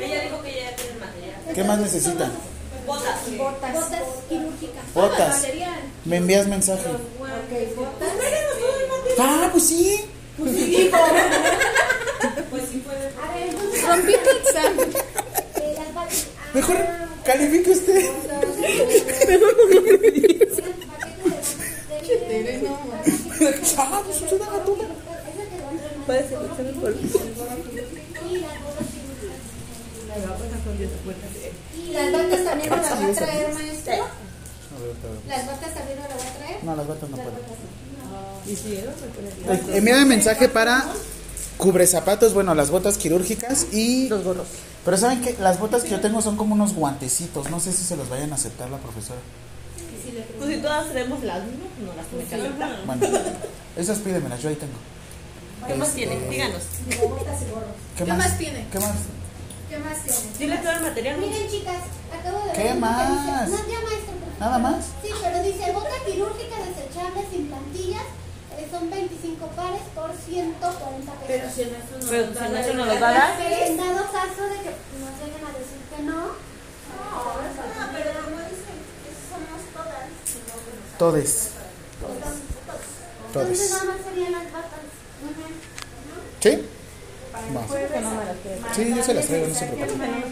S6: Ella dijo que ella ya tiene el material.
S1: ¿Qué más necesitan?
S6: Botas.
S2: Botas, botas quirúrgicas.
S1: Botas. Me envías mensaje. Ah, pues sí.
S6: Pues sí puede.
S2: A ver, entonces.
S4: Rompí tu examen.
S2: las batas-
S1: Mejor califique usted. Usted haga todo.
S8: Puede ser examen por
S2: Y
S4: ¿Las batas también me las va a traer, maestro? ¿Las batas también me las va a traer?
S1: No, las batas no pueden.
S8: Y si era,
S1: mensaje para cubre zapatos, bueno, las botas quirúrgicas y
S8: los gorros.
S1: Pero saben que las botas que yo tengo son como unos guantecitos, no sé si se los vayan a aceptar la profesora.
S8: Pues si todas tenemos las mismas, no las tiene que aceptar.
S1: Bueno, esas pídemelas, yo ahí tengo.
S8: ¿Qué más
S1: Este,
S8: tiene? Díganos.
S1: ¿Qué,
S3: ¿Qué más tiene?
S1: ¿Qué más?
S2: ¿Qué más tienen?
S8: Dile todo el material. ¿no?
S2: Miren, chicas, acabo de ver.
S1: ¿Qué más?
S2: dice- No, ya, maestro. por favor.
S1: ¿Nada más?
S2: Sí, pero dice bota quirúrgica desechable sin plantillas. Son 25 pares por 140 pesos.
S3: Pero si en eso no
S8: Pero si en eso no va a dar.
S2: Pero en dado caso de que nos lleguen a decir que no.
S6: No, pero como dice, somos todas. nos
S1: Todes.
S2: Entonces
S1: Todes.
S2: nada más serían las batas.
S1: ¿Sí? Vamos. Sí, yo se las traigo, no se preocupen.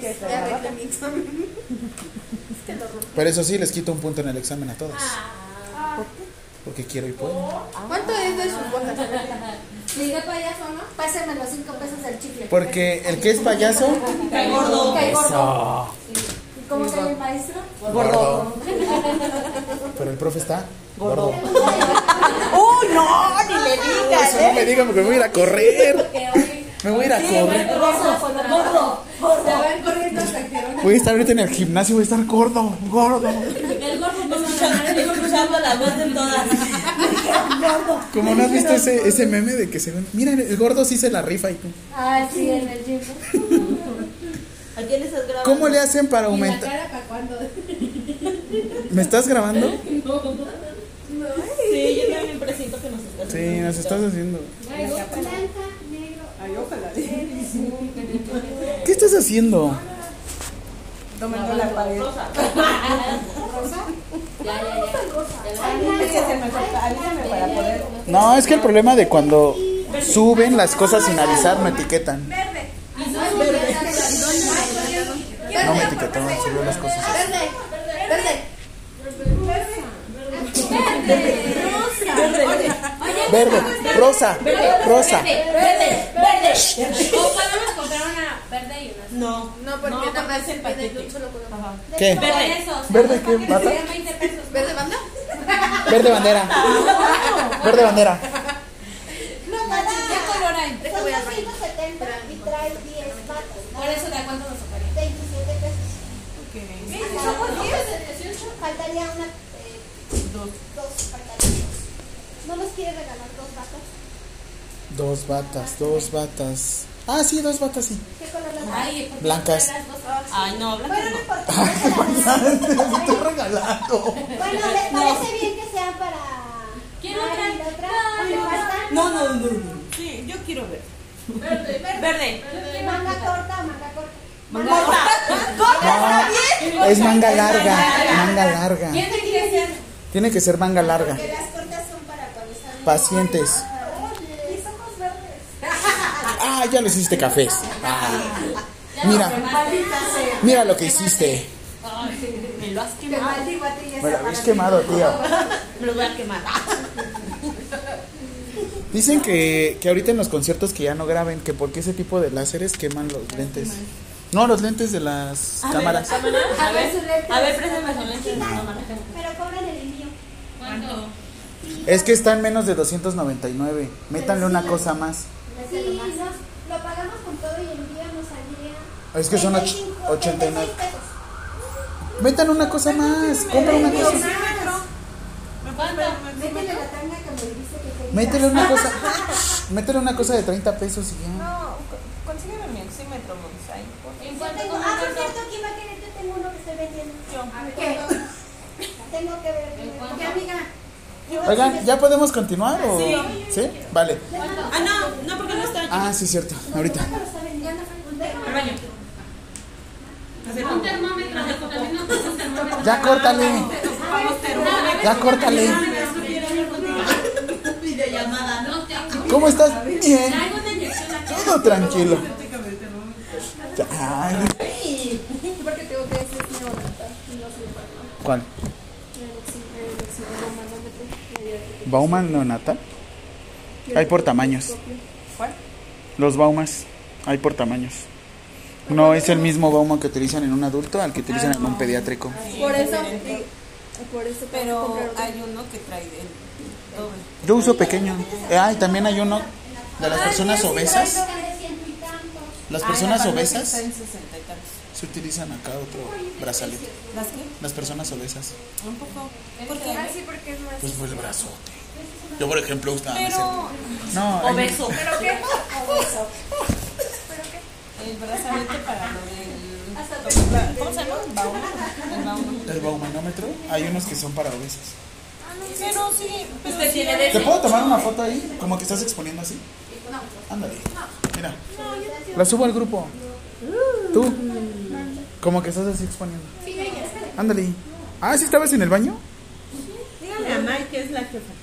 S1: Pero eso sí, les quito un punto en el examen a todos. Porque quiero y puedo.
S7: ¿Cuánto es de sus botas?
S4: Sigue payaso, ¿no? Pásame los cinco pesos del chicle.
S1: Porque el que es payaso.
S6: Cae gordo.
S4: Cae gordo.
S1: Eso.
S4: ¿Y cómo cae el maestro?
S1: Gordo. Pero el profe está gordo.
S6: ¡Uy, no! Ni le digas,
S1: Eso no
S6: ¿eh?
S1: me digan porque me voy a ir a correr. Me voy a ir a correr.
S4: Gordo, gordo. Te van corriendo hasta que
S1: Voy a estar ahorita en el gimnasio, voy a estar gordo, gordo.
S4: El gordo no
S6: Escuchando, la voz de todas.
S1: Como no has visto ese, ese meme de que se ven. Mira, el gordo sí se la rifa y tú.
S4: Ah, sí, en el gym.
S6: ¿A quién le estás grabando?
S1: ¿Cómo le hacen para
S4: ¿Y la
S1: aumentar?
S4: cara para cuándo?
S1: ¿Me estás grabando?
S6: Sí, yo también presiento que nos estás
S1: Sí, nos estás haciendo.
S8: Ay, ojalá.
S1: ¿Qué estás haciendo?
S8: Tomando la pared.
S4: Ya, ya, ya.
S8: Poder.
S1: No, es que el problema de cuando suben las cosas sin avisar, no etiquetan. No me etiquetó, subió las cosas.
S4: Verde, verde.
S1: Verde, rosa, rosa.
S4: Verde, verde. O podemos comprar una verde y una
S6: No,
S7: No, porque
S6: no,
S7: nada más
S6: el paquete.
S7: de un solo color.
S1: ¿Qué?
S6: Verde.
S1: ¿Verde qué, bata?
S4: Serían 20 pesos.
S7: ¿Verde banda?
S1: Verde bandera. Verde bandera.
S4: ¿Qué color hay?
S2: Son 270 y trae 10 batas.
S4: Por eso, ¿de cuánto nos tocaría?
S2: 27 pesos. ¿por qué? Faltaría una. eh,
S8: Dos.
S2: dos, faltaría. ¿No nos quiere regalar dos batas?
S1: Dos batas, dos batas. Ah, sí, dos batas, sí.
S2: ¿Qué color las
S4: Ay, ¿por qué
S1: Blancas.
S4: las dos?
S6: Ay, no, blanco
S2: Bueno, no
S6: no.
S2: importa.
S1: Te estoy regalando.
S2: Bueno, ¿les parece bien que sea para.
S4: Quiero otra.
S2: otra?
S6: No, no, no, no. Sí, yo quiero ver. Verde. Verde.
S2: ¿Manga corta o manga corta?
S1: No, es manga larga, manga larga.
S4: ¿Quién te quiere ser?
S1: Tiene que ser manga larga.
S2: Que las cortas son para cuando están.
S1: Pacientes.
S2: Mis ojos verdes.
S1: Ah, ya le hiciste cafés. Ah. Mira, mira lo que hiciste.
S6: Me lo has
S4: Que
S6: quemado.
S1: Me lo habéis quemado, tío.
S6: Me lo voy a quemar.
S1: Dicen que, que ahorita en los conciertos que ya no graben, que porque ese tipo de láseres queman los lentes. No, los lentes de las cámaras.
S6: A ver,
S4: A ver,
S6: a ver, préstame su lente. No, no,
S2: Pero cobran el envío.
S6: ¿Cuánto?
S1: Es que está en menos de 299. Métanle una cosa más.
S2: Sí, nos, lo pagamos con todo y el envío nos saldría.
S1: Es que son och-
S2: 35,
S1: 89.
S2: 36 pesos.
S1: Metan una cosa más. Compra una cosa.
S2: Métele la tanga que me dice que.
S1: Métele una cosa. Métele una cosa de 30 pesos y ya.
S8: No, consígueme mi oxímetro, favor.
S2: Yo tengo, ah, por cierto, aquí va a querer, yo tengo uno que estoy vendiendo.
S4: ¿Qué?
S2: Tengo que ver.
S4: ¿Qué amiga?
S1: Oigan, ¿ya podemos continuar o...? ¿Sí? Vale.
S6: Ah, no, no, porque no está aquí.
S1: Ah, sí, cierto. Ahorita.
S4: Un termómetro. Termómetro.
S1: Ya córtale. Ya córtale. ¿Cómo estás? Bien. Todo tranquilo. Ya. Ay,
S7: Porque tengo que decir neonatal y no soy para
S1: ¿Cuál?
S7: el
S1: ¿Bauman neonatal? Hay por tamaños.
S8: ¿Cuál?
S1: Los Baumas. Hay por tamaños. No es el mismo Bauma que utilizan en un adulto al que utilizan en un pediátrico.
S7: Por eso, por eso
S8: Pero hay uno que trae el doble.
S1: Yo uso pequeño. Ah, y también hay uno de las personas obesas. Las
S8: Ah,
S1: personas
S8: farmacia
S1: obesas
S8: Está en 60 y tantos.
S1: se utilizan acá otro brazalete.
S8: ¿Las qué?
S1: Las personas obesas.
S8: Un poco. ¿Por qué?
S7: Ah, sí, porque es más.
S1: Pues fue el brazote. Yo, por ejemplo, gustaba
S8: Pero
S1: No, hay-
S6: Obeso.
S7: ¿Pero qué?
S8: el brazalete para lo del. ¿Cómo se llama? El bauma.
S1: el baumanómetro. Hay unos que son para obesas.
S8: Pero sí, pero
S6: Usted
S8: sí
S6: tiene de
S1: ¿Te puedo tomar una foto ahí? Como que estás exponiendo así. Ándale. Mira. La subo al grupo. Tú. Como que estás así exponiendo. Ándale. Ah, ¿sí estabas en el baño?
S8: Dígame a la jefa.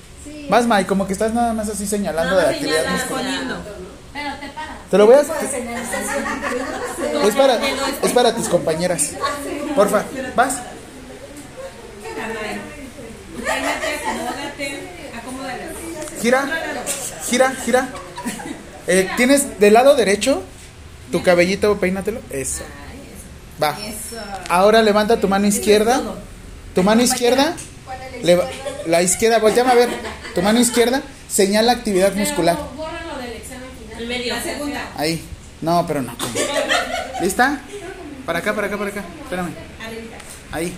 S1: Vas, May, como que estás nada más así señalando de
S8: Nada más
S1: actividad muscular.
S2: Pero te paras.
S1: Te lo voy a... Es para, es para tus compañeras. Porfa, vas.
S8: Peínate, acomódate, acomódala.
S1: Gira, gira, gira. Eh, ¿Tienes del lado derecho tu cabellito, peínatelo? Eso. Va. Ahora levanta tu mano izquierda. Tu mano izquierda. La izquierda, volteame a ver. Tu mano izquierda señala actividad muscular.
S2: Bórralo del examen final.
S8: El medio. La segunda.
S1: Ahí. No, pero no. ¿Lista? Para acá, para acá, para acá. Espérame. Ahí.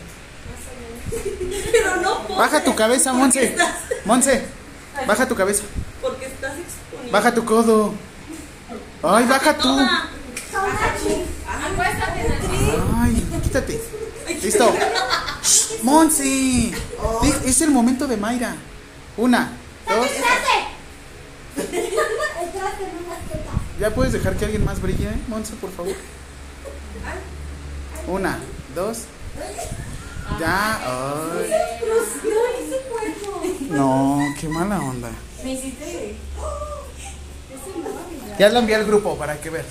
S6: Pero no puedo.
S1: Baja tu cabeza, Monse. Monse, baja tu cabeza.
S6: Porque estás exponiendo.
S1: Baja tu codo. Ay, baja tú. Ay, quítate. Listo. Di- Es el momento de Mayra. Una, dos. ¿Ya puedes dejar que alguien más brille, eh? Monse, por favor? Una, dos. Ya. Ay. No, qué mala onda. Ya la envié al grupo para que vean.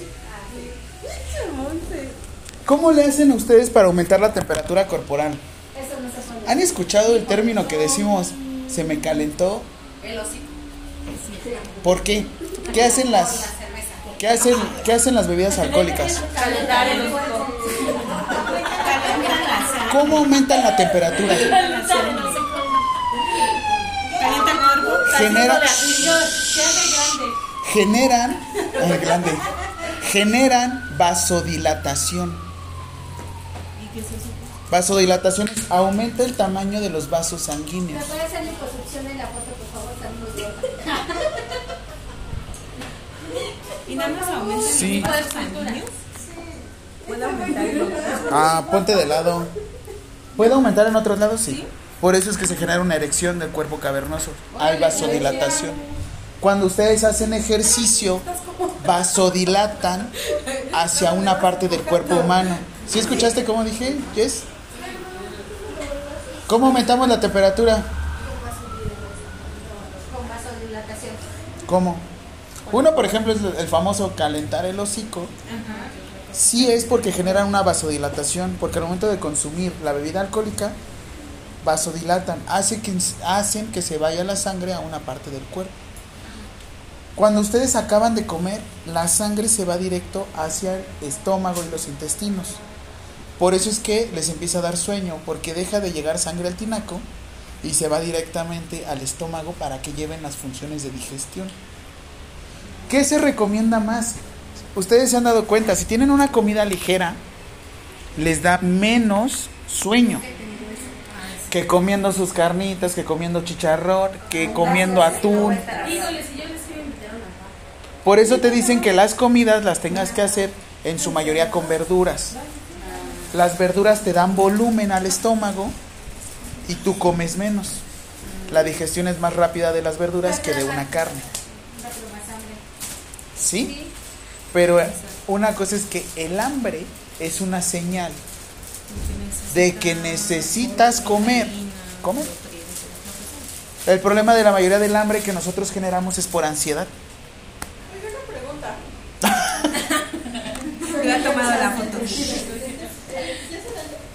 S1: ¿Cómo le hacen ustedes para aumentar la temperatura corporal?
S2: Eso no se puede.
S1: ¿Han escuchado el término que decimos se me calentó?
S4: El hocico.
S1: ¿Por qué? ¿Qué hacen las qué hacen qué hacen las bebidas alcohólicas?
S8: Calentar el hocico.
S1: ¿Cómo aumentan la temperatura? Genera generan ay, grande. Generan vasodilatación. Vasodilatación es aumenta el tamaño de los vasos sanguíneos.
S2: ¿Me puede hacer liposucción en la foto, por favor? Está muy gorda.
S8: Y nada más aumenta el
S1: Sí.
S8: vasos sanguíneos. Puede aumentarlo.
S1: Ah, ponte de lado. ¿Puede aumentar en otros lados? Sí. Por eso es que se genera una erección del cuerpo cavernoso. Hay vasodilatación. Cuando ustedes hacen ejercicio, vasodilatan hacia una parte del cuerpo humano. ¿Sí escuchaste cómo dije, Jess? ¿Cómo aumentamos la temperatura?
S2: Con vasodilatación.
S1: ¿Cómo? Uno, por ejemplo, es el famoso calentar el hocico. Sí es porque generan una vasodilatación, porque al momento de consumir la bebida alcohólica, vasodilatan, hace que, hacen que se vaya la sangre a una parte del cuerpo. Cuando ustedes acaban de comer, la sangre se va directo hacia el estómago y los intestinos. Por eso es que les empieza a dar sueño, porque deja de llegar sangre al tinaco y se va directamente al estómago para que lleven las funciones de digestión. ¿Qué se recomienda más? Ustedes se han dado cuenta, si tienen una comida ligera, les da menos sueño que comiendo sus carnitas, que comiendo chicharrón, que comiendo atún. Por eso te dicen que las comidas las tengas que hacer en su mayoría con verduras. Las verduras te dan volumen al estómago y tú comes menos. La digestión es más rápida de las verduras que de una carne. ¿Sí? Pero una cosa es que el hambre es una señal de que necesitas comer. ¿Cómo? El problema de la mayoría del hambre que nosotros generamos es por ansiedad.
S8: Hubiera tomado la foto.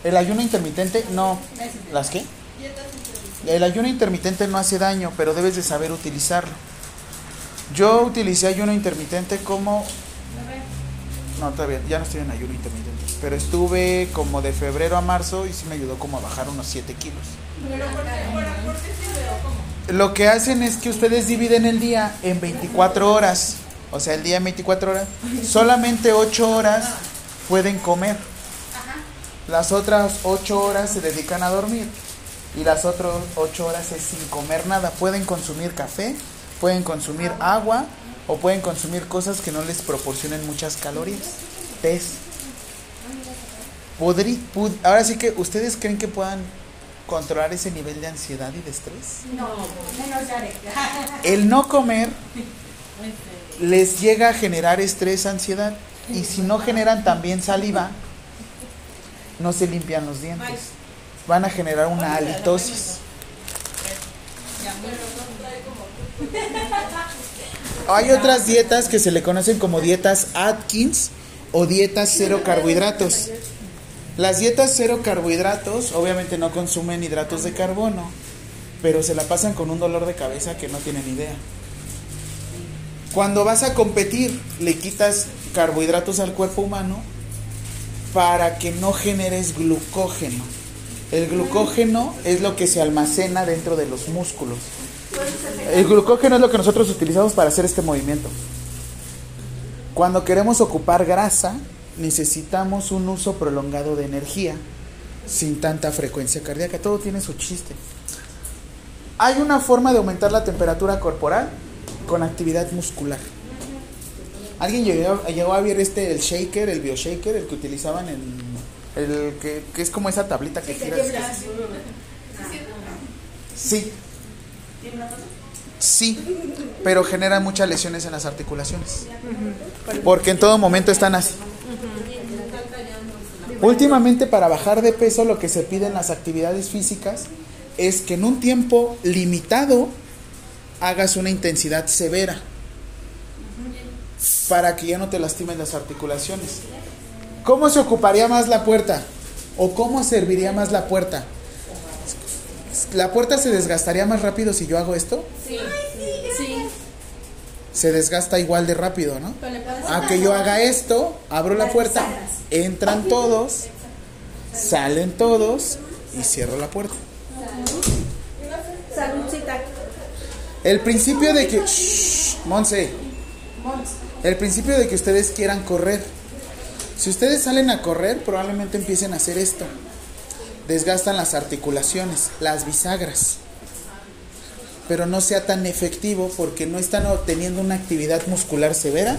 S1: El ayuno intermitente no. ¿Las qué? El ayuno intermitente no hace daño, pero debes de saber utilizarlo. Yo utilicé ayuno intermitente como... No, todavía, ya no estoy en ayuno intermitente. Pero estuve como de febrero a marzo y sí me ayudó como a bajar unos 7 kilos. Lo que hacen es que ustedes dividen el día en 24 horas. O sea, el día en 24 horas. Solamente 8 horas pueden comer. Las otras 8 horas se dedican a dormir. Y las otras 8 horas es sin comer nada. Pueden consumir café, pueden consumir agua o pueden consumir cosas que no les proporcionen muchas calorías. Tés. Pud- ahora sí que, ¿ustedes creen que puedan controlar ese nivel de ansiedad y de estrés?
S2: No.
S1: El no comer les llega a generar estrés, ansiedad. Y si no generan también saliva, no se limpian los dientes. Van a generar una halitosis. Hay otras dietas que se le conocen como dietas Atkins o dietas cero carbohidratos. Las dietas cero carbohidratos obviamente no consumen hidratos de carbono, pero se la pasan con un dolor de cabeza que no tienen idea. Cuando vas a competir, le quitas carbohidratos al cuerpo humano para que no generes glucógeno. El glucógeno es lo que se almacena dentro de los músculos. El glucógeno es lo que nosotros utilizamos para hacer este movimiento. Cuando queremos ocupar grasa, necesitamos un uso prolongado de energía sin tanta frecuencia cardíaca. Todo tiene su chiste. Hay una forma de aumentar la temperatura corporal con actividad muscular. ¿Alguien llegó, llegó a ver este, el shaker, el bioshaker, el que utilizaban en... El que, que es como esa tablita que giras? Sí. Sí, pero genera muchas lesiones en las articulaciones. Porque en todo momento están así. Últimamente para bajar de peso lo que se pide en las actividades físicas es que en un tiempo limitado hagas una intensidad severa para que ya no te lastimen las articulaciones. ¿Cómo se ocuparía más la puerta? ¿O cómo serviría más la puerta? ¿La puerta se desgastaría más rápido si yo hago esto?
S3: Sí. Sí.
S1: Se desgasta igual de rápido, ¿no? A que yo haga esto, abro la puerta, entran todos, salen todos y cierro la puerta.
S6: Saludcita.
S1: El principio de que... Shh, Monse. El principio de que ustedes quieran correr. Si ustedes salen a correr, probablemente empiecen a hacer esto. Desgastan las articulaciones, las bisagras. Pero no sea tan efectivo porque no están obteniendo una actividad muscular severa,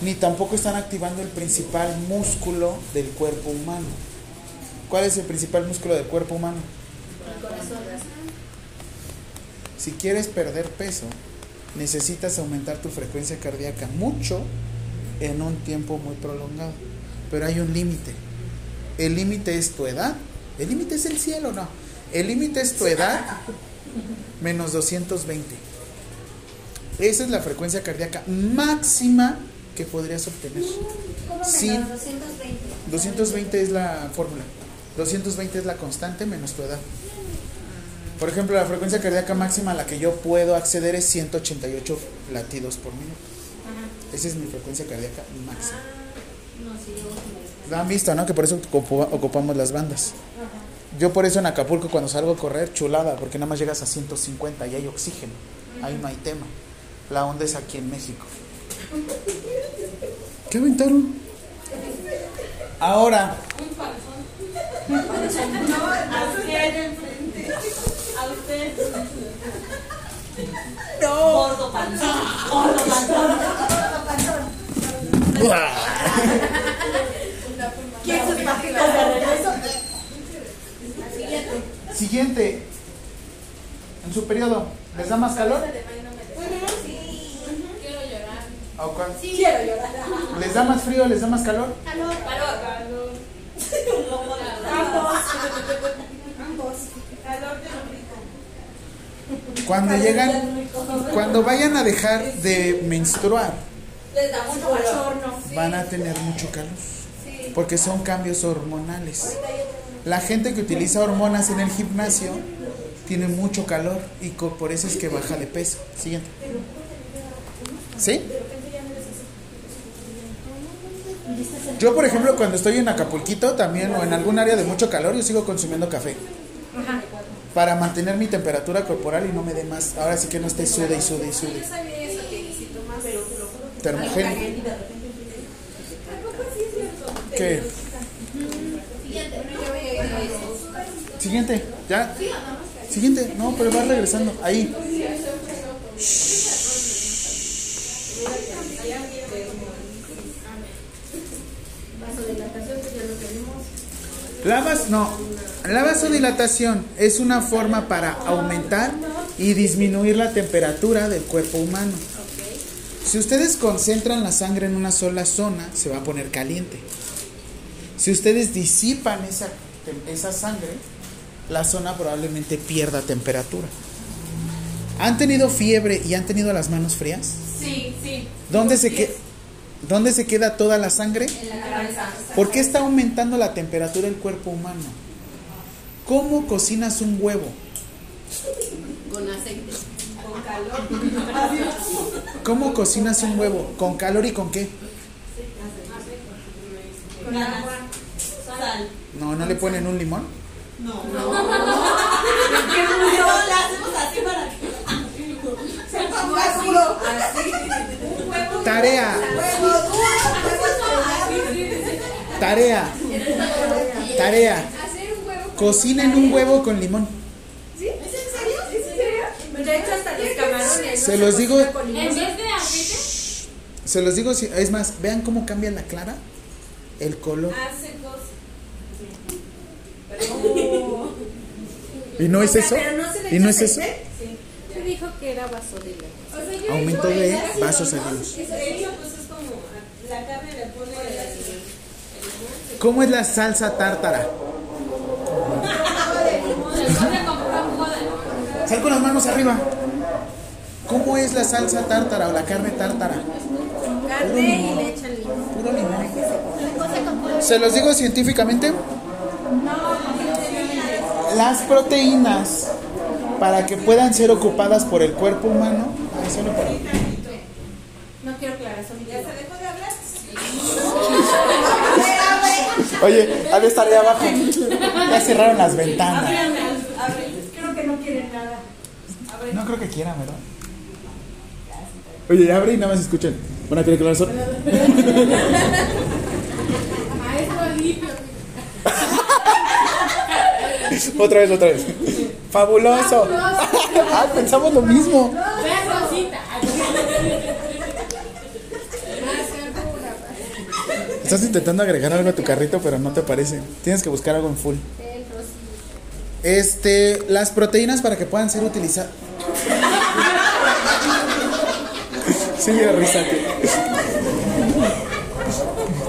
S1: ni tampoco están activando el principal músculo del cuerpo humano. ¿Cuál es el principal músculo del cuerpo humano? Si quieres perder peso, necesitas aumentar tu frecuencia cardíaca mucho en un tiempo muy prolongado. Pero hay un límite. El límite es tu edad. El límite es el cielo, no. El límite es tu edad menos 220. Esa es la frecuencia cardíaca máxima que podrías obtener.
S2: ¿Cómo
S1: Sí.
S2: menos 220?
S1: 220 es la fórmula. 220 es la constante menos tu edad. Por ejemplo, la frecuencia cardíaca máxima a la que yo puedo acceder es 188 latidos por minuto. Esa es mi frecuencia cardíaca máxima. Lo han visto, ¿no? Que por eso ocupa- ocupamos las bandas. Yo por eso en Acapulco cuando salgo a correr, chulada, porque nada más llegas a 150 y hay oxígeno. Ahí no hay tema. La onda es aquí en México. ¿Qué aventaron? Ahora,
S6: enfrente. A usted. No. Gordo panzón. Gordo panzón. ¿Quién sus papitas de regreso?
S1: siguiente. En su periodo, ¿les da más calor? ¿O cuál?
S6: Quiero llorar.
S1: ¿Les da más frío? ¿Les da más calor?
S2: Calor.
S6: Ambos. Calor de rico.
S1: Cuando llegan, cuando vayan a dejar de menstruar,
S6: Les da mucho bochorno.
S1: van a tener mucho calor. Porque son cambios hormonales. La gente que utiliza hormonas en el gimnasio tiene mucho calor y por eso es que baja de peso. Siguiente. ¿Sí? Yo, por ejemplo, cuando estoy en Acapulquito también o en algún área de mucho calor, yo sigo consumiendo café. Para mantener mi temperatura corporal y no me dé más. Ahora sí que no esté sude y sude y sude. Termogénico. ¿Qué? Siguiente, ya. Siguiente, no, pero va regresando. Ahí. La vas, no, la vasodilatación es una forma para aumentar y disminuir la temperatura del cuerpo humano. Si ustedes concentran la sangre en una sola zona, se va a poner caliente. Si ustedes disipan esa, esa sangre, la zona probablemente pierda temperatura. ¿Han tenido fiebre y han tenido las manos frías?
S3: Sí, sí.
S1: ¿Dónde se, que- ¿Dónde se queda toda la sangre?
S3: En la cabeza.
S1: ¿Por qué está aumentando la temperatura del cuerpo humano? ¿Cómo cocinas un huevo?
S4: Con aceite.
S3: Con calor.
S1: ¿Cómo cocinas un huevo? ¿Con calor y con qué?
S3: Con agua.
S6: Sal.
S1: No, ¿no le ponen un limón?
S6: No. No. No, la hacemos así para que se ponga Así.
S1: Tarea,
S6: Huevo duro, huevo
S1: tarea, tarea. Cocinen un huevo con limón.
S3: De hecho, hasta los camarones.
S1: Se los digo,
S3: En vez de aceite,
S1: se los digo, si- es más, vean cómo cambia la clara, el color.
S3: hace cosas.
S1: ¿Y no es eso? ¿Y no es eso?
S3: aceite.
S7: Se dijo que era vasodilata.
S3: O sea, yo
S1: Aumento de vasos
S3: ¿no?
S1: sanguíneos.
S3: De hecho, pues es como la carne le pone el ácido.
S1: ¿Cómo es la salsa tártara? Sal con las manos arriba. ¿Cómo es la salsa tártara o la carne tártara?
S3: Carne y le echan limón.
S1: Puro limón. ¿Se los digo científicamente? Las proteínas, para que puedan ser ocupadas por el cuerpo humano, Ay, solo para-
S3: No quiero aclarar, son ¿Ya se dejó de hablar?
S1: Oye, ha de estar ahí abajo. Ya cerraron las ventanas.
S3: Creo que no quieren nada.
S1: No creo que quieran, ¿verdad? Oye, abre y nada más escuchen. Una película sol. otra vez, otra vez. Fabuloso. Ah, pensamos lo mismo. Estás intentando agregar algo a tu carrito, pero no te parece. Tienes que buscar algo en full. Este, las proteínas para que puedan ser utilizadas. Risa. que-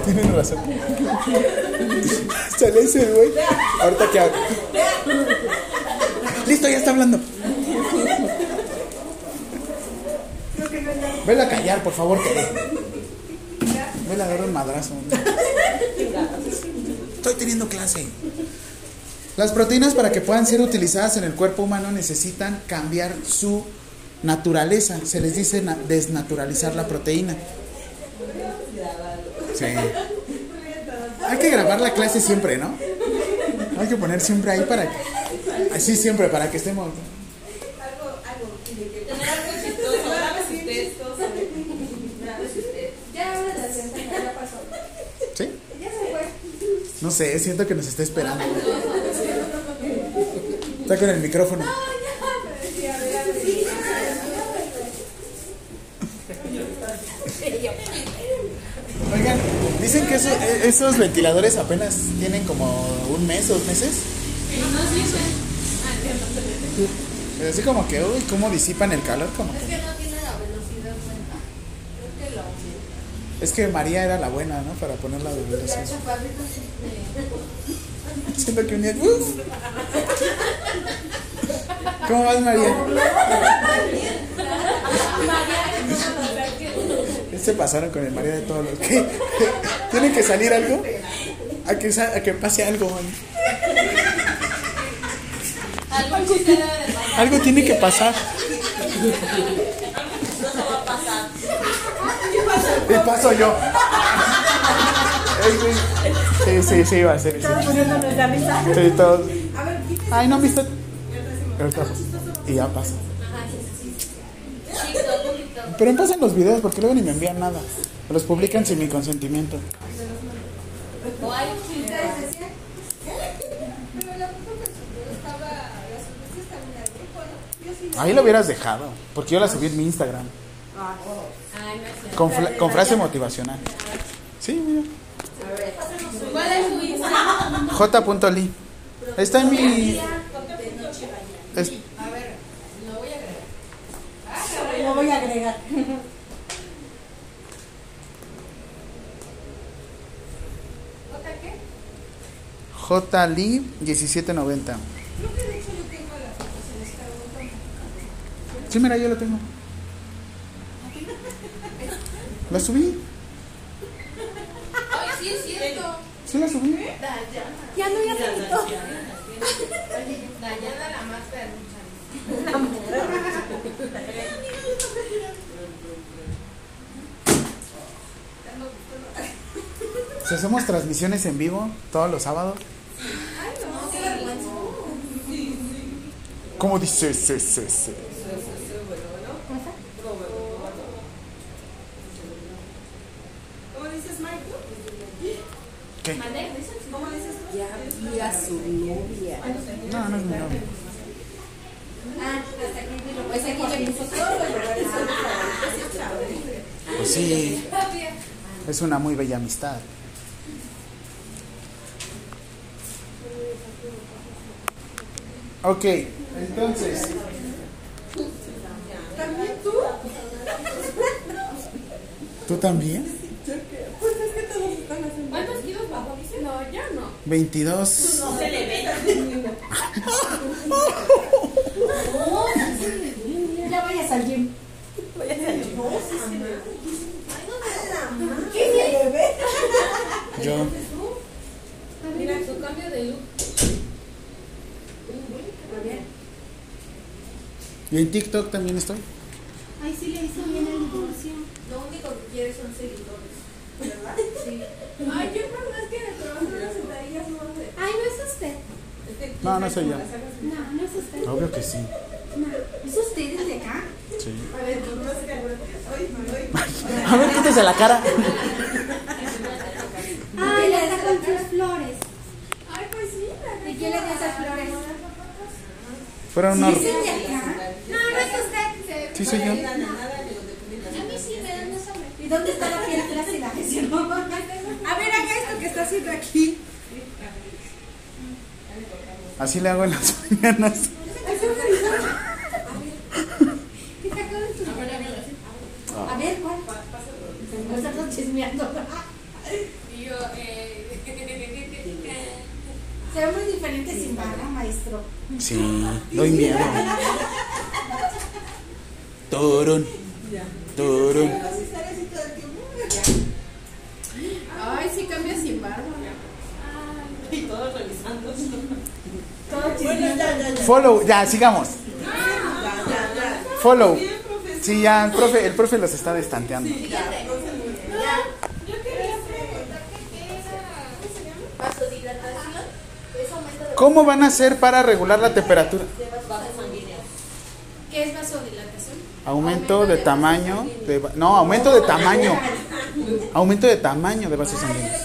S1: Tienes razón. Sale ese güey. Ahorita que hablo. Listo, ya está hablando. Vela a callar, por favor, Tere. Vela a dar un madrazo. Estoy teniendo clase. Las proteínas para que puedan ser utilizadas en el cuerpo humano necesitan cambiar su naturaleza. Se les dice na- desnaturalizar la proteína. Sí. Hay que grabar la clase siempre, ¿no? Hay que poner siempre ahí para que... Así siempre, para que estemos... ¿Sí? No sé, siento que nos está esperando. Está con el micrófono. Oigan, dicen que eso- eh, esos ventiladores apenas tienen como un mes dos meses. Pero así como que, uy, cómo disipan el calor, como
S4: Es que no tiene la velocidad buena. Creo que lo
S1: Es que María era la buena, ¿no? Para ponerla de velocidad. Siento que un día. ¡uf! ¿Cómo vas, María? Se pasaron con el María de todos los que. ¿Tiene que salir algo? A que, a que pase algo. man.
S4: Algo
S1: tiene que pasar. Y paso yo. Sí, sí, sí, va a ser. Sí,
S3: Poniéndonos la mesa.
S1: sí todos. Ay, no han visto. Ahorita. Y ya pasa. Pero empiezan los videos porque luego ni me envían nada. Los publican sin mi consentimiento.
S4: O hay
S6: Ustedes decían, pero la foto que subió estaba, la subiste hasta en el grupo, ¿no? Yo sí
S1: Ahí lo hubieras dejado. Porque yo la subí en mi Instagram.
S4: Ay, no es cierto.
S1: Con, fla- con frase motivacional. Sí, mira. J.li. Está en mi.
S4: A ver, lo voy a agregar.
S3: Ah, lo voy a agregar.
S1: JLI 1790. Creo que de hecho yo tengo la foto, se descargó. Sí, mira, yo lo tengo. ¿La subí?
S8: Sí,
S1: la subí.
S2: Ya no, ya se quitó.
S8: Dayana la más perrucha.
S1: Si hacemos transmisiones en vivo todos los sábados. ¿Cómo dice? Sí, sí, sí.
S6: ¿Cómo dices, Michael?
S1: ¿Qué?
S6: ¿Cómo dices tú?
S4: Ya vi a su novia.
S1: No, no es mi novia.
S4: Ah, hasta aquí vino. Pues aquí ya puso todos los lugares son favoritos.
S1: Pues sí. Es una muy bella amistad. Ok, entonces.
S6: ¿También tú?
S1: ¿Tú también?
S6: Pues es que todos están haciendo.
S8: ¿Cuántos kilos bajó? Dice, no, ya no.
S1: 22.
S8: Se le ve.
S4: Ya vayas al gym.
S6: ¿Qué se le ve?
S1: Yo.
S8: Mira, su cambio de look.
S1: Y en TikTok también estoy.
S2: Ay, sí le hizo bien el divorcio.
S8: Lo único que quiere son seguidores. ¿Verdad? Sí. Ay, yo por más que me conozco las sentadillas no sé.
S2: Ay, no es usted.
S1: No, no soy yo.
S2: No, no es usted.
S1: Obvio que sí.
S4: ¿Es usted desde acá?
S1: Sí.
S6: A ver,
S1: quítese la cara.
S2: Ay, le está con sus flores.
S8: Ay, pues sí.
S4: ¿Y quién le dio esas flores?
S1: Fueron unos.
S4: ¿Es el de acá?
S2: No, no es usted.
S1: Sí, soy yo.
S2: A mí sí me dan esa
S4: ¿Y dónde está la piel no.
S6: A ver, haga esto que está haciendo aquí.
S1: Así le hago en las mañanas.
S4: A ver, ¿cuál? Nosotros chismeando.
S8: Y yo, eh.
S4: Se ve muy diferente sin barba, maestro.
S1: Sí, doy miedo. Turun. Turun.
S6: Vas a estar así todo el tiempo.
S8: Ay, sí cambia sin barba.
S4: Todo chismeando.
S1: Follow, ya, sigamos. Follow. Sí, ya, el profe, el profe los está destanteando.
S8: Yo quería preguntar qué era. Vasodilatación. Es aumento de
S1: ¿Cómo van a hacer para regular la temperatura?
S8: ¿Qué es vasodilatación?
S1: Aumento de tamaño. De, no, aumento de tamaño. Aumento de tamaño de vasos sanguíneos.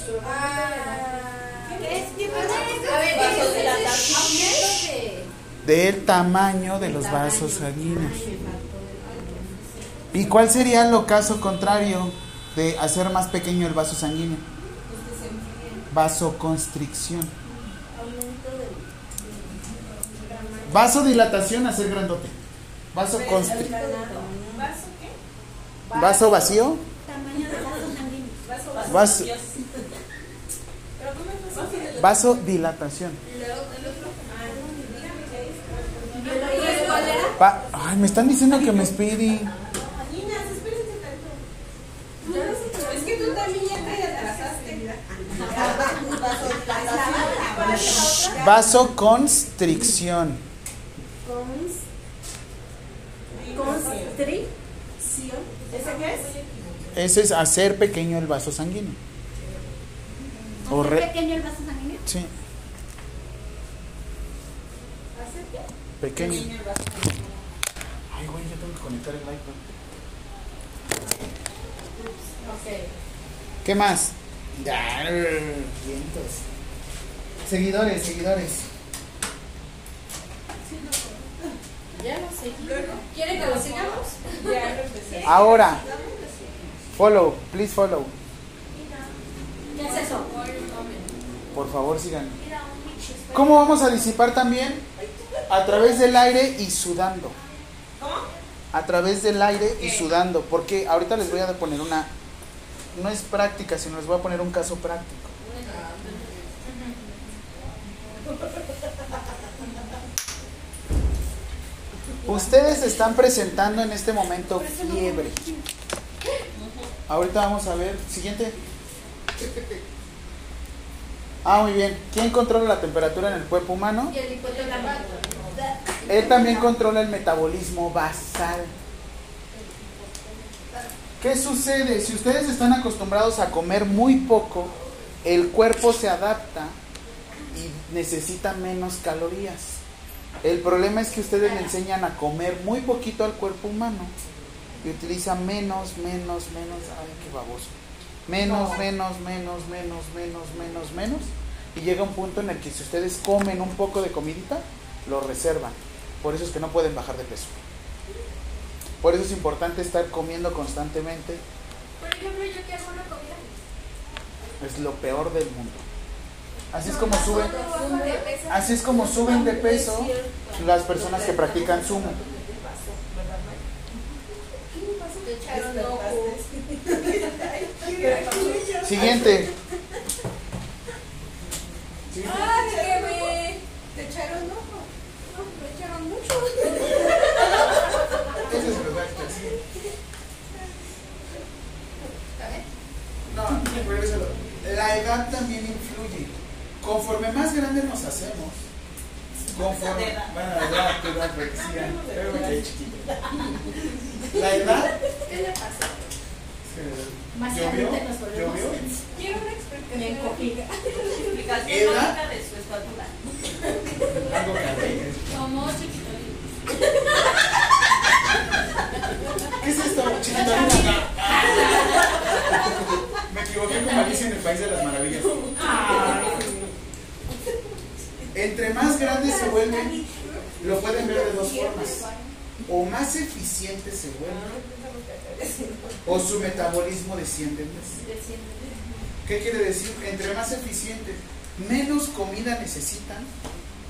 S8: ¿Qué es? ¿Qué pasa? A ver, vasodilatación. Aumento de.
S1: Del tamaño de los vasos sanguíneos. ¿Y cuál sería lo caso contrario de hacer más pequeño el vaso sanguíneo? Vasoconstricción. Vasodilatación, hacer grandote. Vasoconstricción. Vaso vacío.
S2: sanguíneos.
S1: Vaso. Vasodilatación. Va- Ay, me están diciendo que me speedy.
S6: Es que tú también ya te atrasaste.
S1: Vasoconstricción.
S6: Constricción. ¿Ese qué es?
S1: Ese es hacer pequeño el vaso sanguíneo. O
S2: ¿Es
S1: re-
S2: pequeño el vaso sanguíneo?
S1: Sí. Pequeño. Ay, güey, ya tengo que conectar el iPad. ¿Qué más? Seguidores, seguidores.
S8: Ya lo seguí. ¿Quieren que lo sigamos?
S6: Ya lo empecé.
S1: Ahora, follow, please follow.
S4: ¿Qué es eso?
S1: Por favor, sigan. ¿Cómo vamos a disipar también? A través del aire y sudando. A través del aire y sudando. Porque ahorita les voy a poner una. No es práctica, sino les voy a poner un caso práctico. Ustedes están presentando en este momento fiebre. Ahorita vamos a ver. Siguiente. Ah, muy bien. ¿Quién controla la temperatura en el cuerpo humano?
S2: Y el hipotálamo.
S1: Él también controla el metabolismo basal. ¿Qué sucede? Si ustedes están acostumbrados a comer muy poco, el cuerpo se adapta y necesita menos calorías. El problema es que ustedes le enseñan a comer muy poquito al cuerpo humano y utiliza menos, menos, menos. Ay, qué baboso. Menos, menos, menos, menos, menos, menos, menos. Y llega un punto en el que si ustedes comen un poco de comidita, lo reservan. Por eso es que no pueden bajar de peso. Por eso es importante estar comiendo constantemente.
S8: Por ejemplo, yo que hago una comida.
S1: Es lo peor del mundo. Así es como suben, así es como suben de peso las personas que practican sumo.
S2: Te echaron ojo.
S1: Siguiente.
S6: Ah. Te echaron ojo. Me echaron mucho.
S1: Ese es verdad que sí. No, regrésalo. La edad también influye. Conforme más grandes nos hacemos, conforme. Bueno, la edad, pero quedé chiquito. La edad.
S3: ¿Qué le pasa? Más
S1: ¿Llovió?
S3: caliente nos volvemos.
S1: ¿Llovió?
S3: Quiero una explicación.
S4: Lógica de su.
S1: Algo caliente.
S3: Como chiquito.
S1: ¿Qué es esto? Chiquito. Me equivoqué con Alicia en el País de las Maravillas. Entre más grandes se vuelven, lo pueden ver de dos formas. O más eficientes se vuelven, o su metabolismo desciende. ¿Qué quiere decir? Entre más eficientes, menos comida necesitan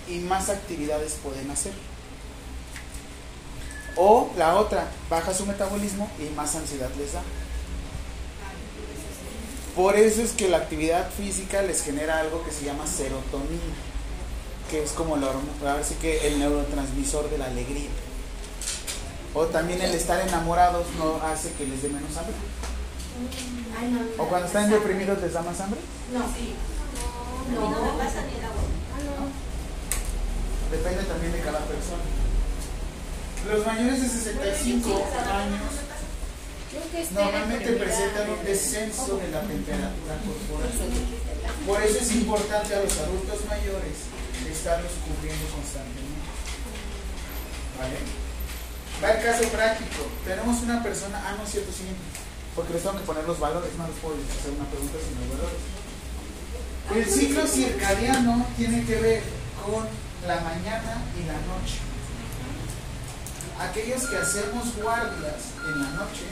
S1: y más actividades pueden hacer. O la otra, baja su metabolismo y más ansiedad les da. Por eso es que la actividad física les genera algo que se llama serotonina, que es como la hormo- ahora sí que el neurotransmisor de la alegría. O también el estar enamorados no hace que les dé menos hambre.
S3: Ay, no.
S1: O cuando están deprimidos les da más hambre.
S3: No.
S4: Mí no me pasa ni el agua.
S1: Depende también de cada persona. Los mayores de 65 años normalmente presentan un descenso de la temperatura corporal. Por eso es importante a los adultos mayores estarlos cubriendo constantemente. ¿Vale? Va el caso práctico. Tenemos una persona, ah, no es cierto, siguiente. Porque les tengo que poner los valores, no les puedo hacer una pregunta sin los valores. El ciclo circadiano tiene que ver con la mañana y la noche. Aquellos que hacemos guardias en la noche,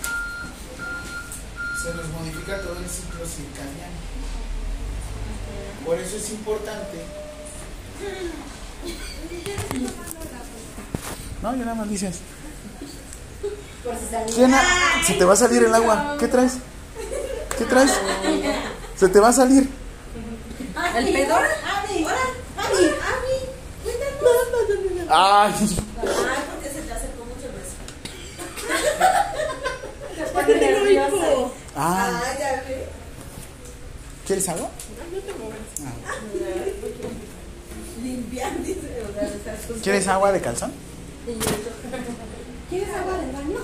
S1: se nos modifica todo el ciclo circadiano. Por eso es importante. No, yo nada más dices. ¿Quién ha- Se te va a salir el agua. ¿Qué traes? ¿Qué traes? Se te va a salir.
S4: ¿El
S6: ahora, Abi, Abi, cuéntanos.
S1: Ay,
S4: Ay, porque se te acercó mucho el beso.
S3: Se pone nerviosa.
S1: ah.
S6: Ah, ya ve.
S1: ¿Quieres agua?
S6: Limpiar, dice. O sea, está sus-
S1: ¿Quieres agua de calzón?
S6: ¿Quieres agua del baño?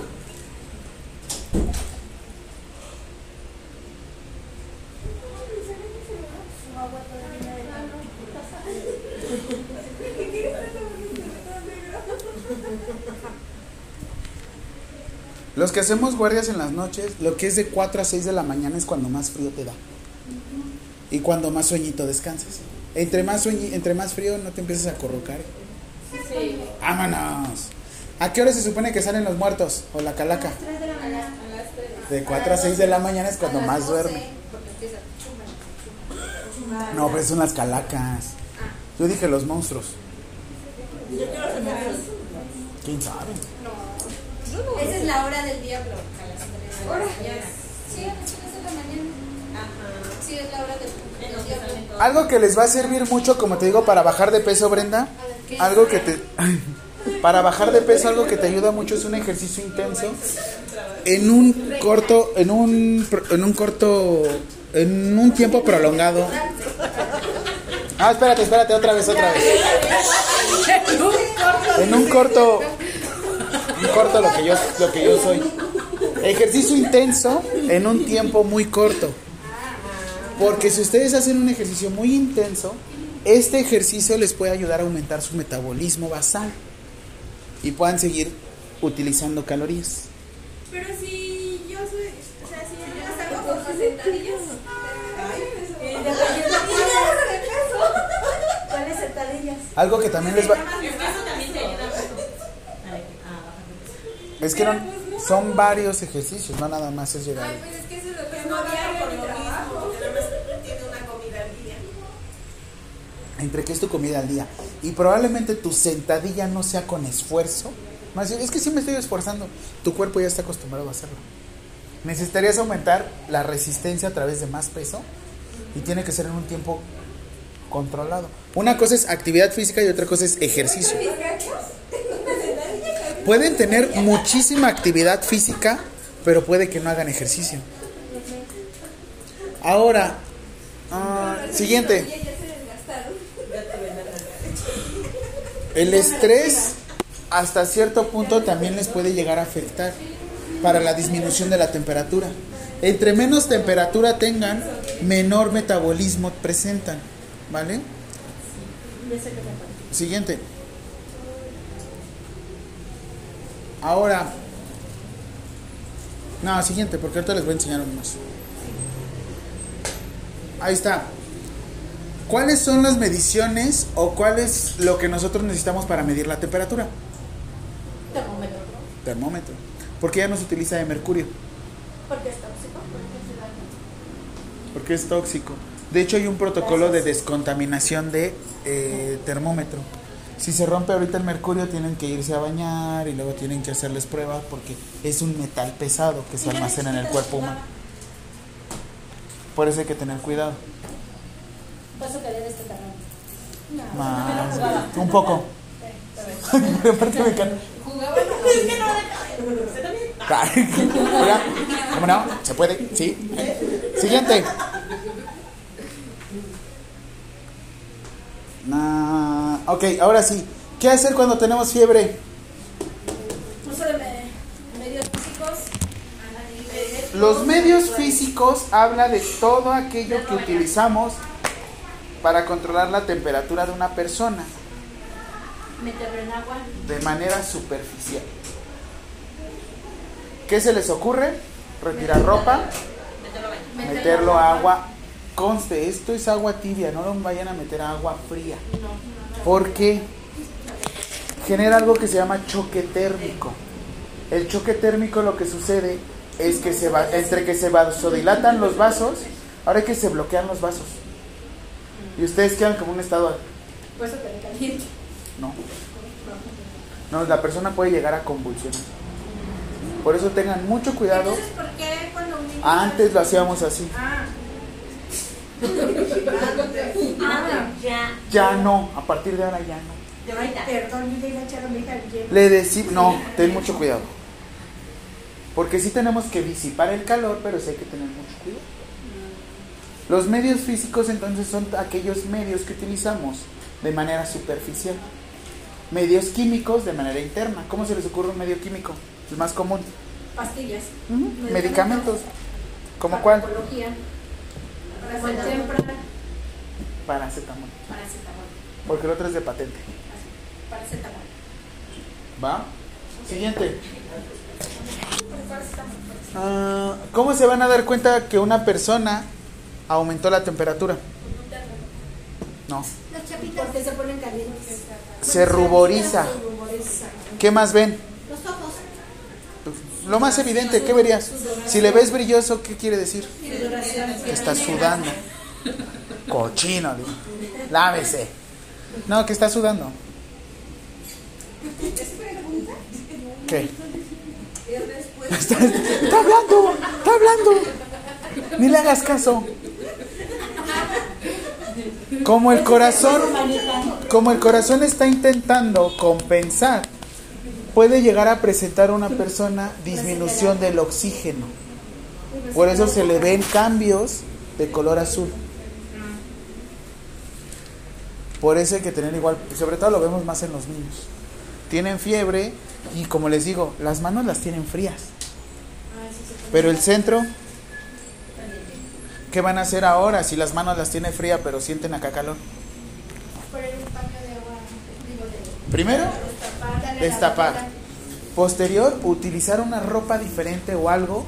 S1: Los que hacemos guardias en las noches, lo que es de 4 a 6 de la mañana es cuando más frío te da. Y cuando más sueñito descansas. Entre más, sueñi- entre más frío no te empiezas a corrocar.
S3: Sí.
S1: ¡Vámonos! ¿A qué hora se supone que salen los muertos? ¿O la calaca? De 4 a 6 de la mañana es cuando más duerme. No, pero son las calacas. Yo dije los monstruos. ¿Quién sabe?
S2: Esa es la hora del diablo. A las 3 de la mañana. Sí, a las 3 de la mañana.
S4: Ajá.
S2: Sí, es la hora del, diablo.
S1: Algo que les va a servir mucho, como te digo, para bajar de peso, Brenda. Algo que te. Para bajar de peso algo que te ayuda mucho es un ejercicio intenso en un corto, en un, en un corto, en un tiempo prolongado. Ah, espérate, espérate, otra vez, otra vez. En un corto, un corto lo que yo, lo que yo soy. Ejercicio intenso en un tiempo muy corto. Porque si ustedes hacen un ejercicio muy intenso, este ejercicio les puede ayudar a aumentar su metabolismo basal y puedan seguir utilizando calorías.
S8: Pero si yo soy, o sea, si yo las hago con las sentadillas.
S4: ¿Cuáles sentadillas?
S1: Algo que también les va... Es que no- son varios ejercicios, no nada más es llegar.
S8: Ay, pues es que eso es lo que no por lo mismo. que nada más tiene una comida al día.
S1: Entre que es tu comida al día y probablemente tu sentadilla no sea con esfuerzo. Es que sí me estoy esforzando. Tu cuerpo ya está acostumbrado a hacerlo. Necesitarías aumentar la resistencia a través de más peso y tiene que ser en un tiempo controlado. Una cosa es actividad física y otra cosa es ejercicio. Pueden tener muchísima actividad física, pero puede que no hagan ejercicio. Ahora, ah, siguiente. El estrés hasta cierto punto también les puede llegar a afectar para la disminución de la temperatura. Entre menos temperatura tengan, menor metabolismo presentan, ¿vale? Siguiente. Ahora, no, siguiente, porque ahorita les voy a enseñar uno más. Ahí está. ¿Cuáles son las mediciones o cuál es lo que nosotros necesitamos para medir la temperatura?
S4: Termómetro.
S1: Termómetro. Porque ya no se utiliza de mercurio,
S4: Porque es tóxico. Porque es daño.
S1: porque es tóxico. De hecho hay un protocolo de descontaminación de eh, termómetro. Si se rompe ahorita el mercurio tienen que irse a bañar y luego tienen que hacerles pruebas porque es un metal pesado que se almacena en el cuerpo humano. Por eso hay que tener cuidado.
S4: Paso que de este tamaño.
S1: Más, un poco. Aparte me encanta.
S4: Jugaba
S1: Ay, Oiga, ¿cómo no? ¿Se puede? Sí. Siguiente. Ah, ok, ahora sí. ¿Qué hacer cuando tenemos fiebre?
S4: Uso de me- medios físicos.
S1: Los medios físicos habla de todo aquello que utilizamos para controlar la temperatura de una persona
S4: en agua.
S1: de manera superficial. ¿Qué se les ocurre? Retirar ropa, meterlo agua. Conste, esto es agua tibia, no lo vayan a meter a agua fría. Porque genera algo que se llama choque térmico. El choque térmico lo que sucede es que se va, entre que se vasodilatan los vasos, ahora que se bloquean los vasos. Y ustedes quedan como un estado
S4: te caliente.
S1: no. No, la persona puede llegar a convulsionar. Por eso tengan mucho cuidado.
S8: Entonces, ¿por qué cuando un niño...
S1: Antes lo hacíamos así.
S8: Ah,
S4: Ah, ya.
S1: Ya no, a partir de ahora ya no.
S8: Le
S1: decimos, no, ten mucho cuidado. Porque sí tenemos que disipar el calor, pero sí hay que tener mucho cuidado. Los medios físicos entonces son aquellos medios que utilizamos de manera superficial. Medios químicos de manera interna. ¿Cómo se les ocurre un medio químico? El más común.
S4: Pastillas.
S1: Medicamentos. ¿Como cuál?
S4: Farmacología. Como el Tempra.
S1: Paracetamol.
S4: Paracetamol.
S1: Porque el otro es de patente.
S4: Paracetamol.
S1: ¿Va? Siguiente. Ah, ¿Cómo se van a dar cuenta que una persona aumentó la temperatura? No.
S2: Las chapitas,
S4: Porque se ponen calientes.
S1: Se ruboriza. ¿Qué más ven?
S2: los ojos.
S1: Lo más evidente, ¿qué verías? Si le ves brilloso, ¿qué quiere decir? Que está sudando. Cochino, digo. lávese. No, que está sudando. ¿Qué? Está, está hablando, está hablando. Ni le hagas caso. Como el corazón, como el corazón está intentando compensar puede llegar a presentar una persona disminución del oxígeno. Por eso se le ven cambios de color azul. Por eso hay que tener igual, sobre todo lo vemos más en los niños. Tienen fiebre y como les digo, las manos las tienen frías. Pero el centro, ¿qué van a hacer ahora si las manos las tiene fría pero sienten acá calor?
S2: Poner un paño de agua, digo, de
S1: Primero, destapar.
S2: vuelta.
S1: Posterior, utilizar una ropa diferente o algo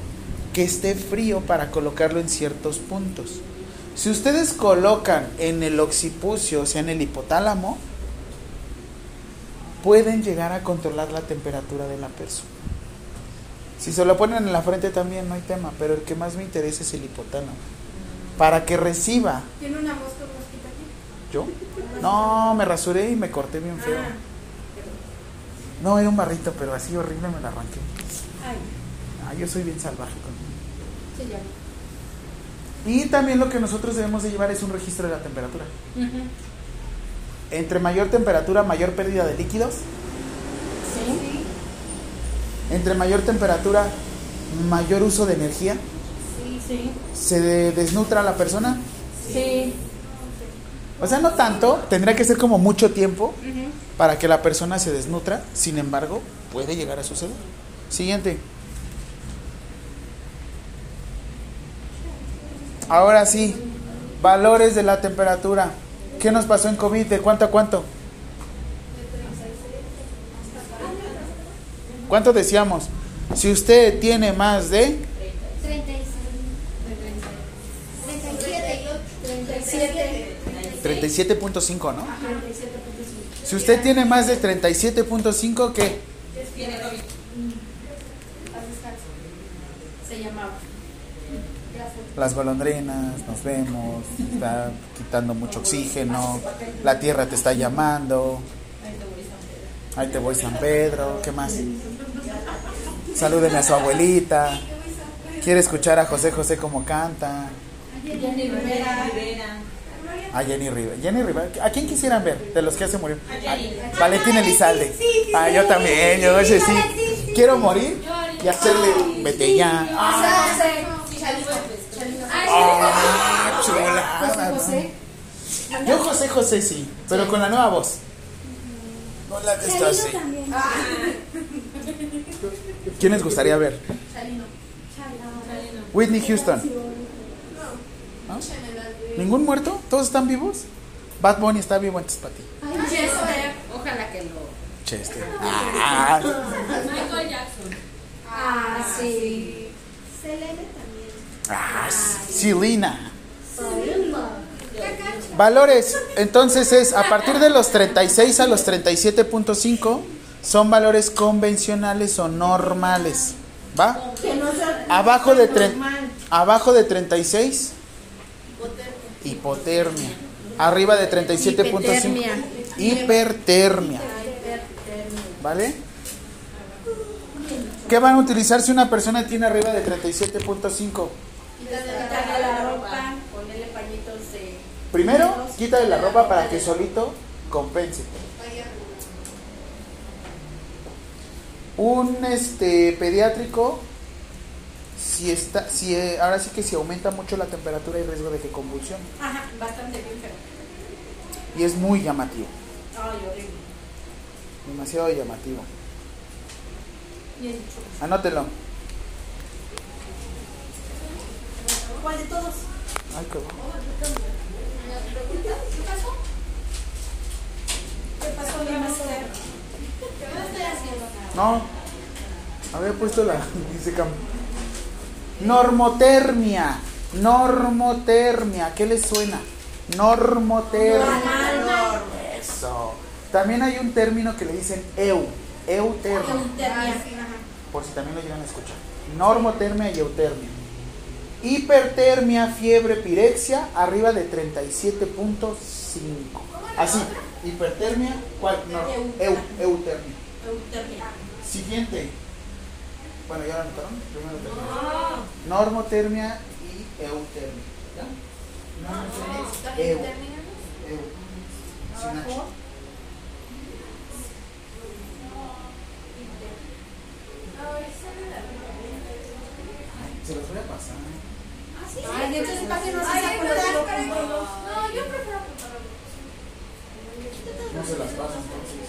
S1: que esté frío para colocarlo en ciertos puntos. Si ustedes colocan en el occipucio, o sea, en el hipotálamo, pueden llegar a controlar la temperatura de la persona. Si se lo ponen en la frente también no hay tema, pero el que más me interesa es el hipotálamo. Para que reciba.
S8: Tiene una mosca mosquita aquí.
S1: ¿Yo? No, me rasuré y me corté bien feo. No, era un barrito, pero así horrible me lo arranqué.
S3: Ay,
S1: Ah, yo soy bien salvaje con
S3: sí, ya.
S1: Y también lo que nosotros debemos de llevar es un registro de la temperatura. Entre mayor temperatura, mayor pérdida de líquidos.
S3: Sí.
S1: Entre mayor temperatura, mayor uso de energía.
S3: Sí.
S1: Se de- desnutra la persona.
S3: Sí.
S1: O sea, no tanto, tendría que ser como mucho tiempo para que la persona se desnutra. Sin embargo, puede llegar a suceder. Siguiente. Ahora sí, valores de la temperatura. ¿Qué nos pasó en COVID? ¿De cuánto a cuánto? ¿Cuánto decíamos? Si usted tiene más de
S2: 36. 37.
S3: 37.
S1: 37.5, ¿no? Si usted tiene más de 37.5, ¿qué?
S4: Tiene COVID.
S3: Se llamaba.
S1: Las golondrinas, nos vemos, está quitando mucho oxígeno, la tierra te está llamando, ahí te voy San Pedro, ¿qué más? Salúdeme a su abuelita, quiere escuchar a José José como canta,
S3: Jenny Rivera.
S1: a Jenny Rivera. Jenny Rivera, ¿a quién quisieran ver de los que ya se murió? A Valentín Elizalde. Ah, yo también, yo ese sí. Quiero morir y hacerle vete ya. Ah, ah, chulada, ¿no? Yo José José sí, pero con la nueva voz. No la que está así.
S2: también.
S1: ¿Quién les gustaría ver? Whitney Houston. ¿No? ¿Ningún muerto? ¿Todos están vivos? Bad Bunny está vivo antes para ti.
S3: Chester. Ojalá que lo.
S1: Chester. Ah,
S8: Michael Jackson.
S3: Ah, sí.
S2: Selene también.
S1: ah, Selena. Valores, entonces es a partir de los 36 a los 37.5 son valores convencionales o normales. ¿Va?
S2: Que no sea
S1: Abajo de, abajo de 36, hipotermia. Arriba de 37.5, hipertermia. ¿Vale? ¿Qué van a utilizar si una persona tiene arriba de 37.5?
S3: Quitarle la ropa, ponerle pañitos de.
S1: Primero, quítale la ropa para que solito compense. Un este pediátrico, si está, si eh, ahora sí que si aumenta mucho la temperatura hay riesgo de que convulsione.
S3: Ajá, bastante bien, pero.
S1: Y es muy llamativo,
S3: Ay, horrible.
S1: demasiado llamativo.
S3: Bien.
S1: Anótelo.
S3: ¿Cuál de todos?
S1: Ay, qué bueno.
S3: ¿Qué pasó, mi máster?
S1: No, había puesto la. Dice Cam. Normotermia. Normotermia. ¿Qué les suena? Normotermia. Eso. También hay un término que le dicen eu. Eutermia. Por si también lo llegan a escuchar. Normotermia y eutermia. Hipertermia, fiebre, pirexia, arriba de 37.5. Así. Hipertermia, ¿cuál? No, eu, eutermia.
S3: Eutermia.
S1: Siguiente. Bueno, ya lo notaron. Primero no. Ah. Normotermia y eutermia. ¿Ya? Ah, no, no, no. Eu. Eu. Ah, Sin H. Se los
S6: voy a pasar. Ah, sí.
S1: Ay, entonces casi no
S6: se saca No, yo prefiero apuntar.
S1: No se las pasa
S6: entonces.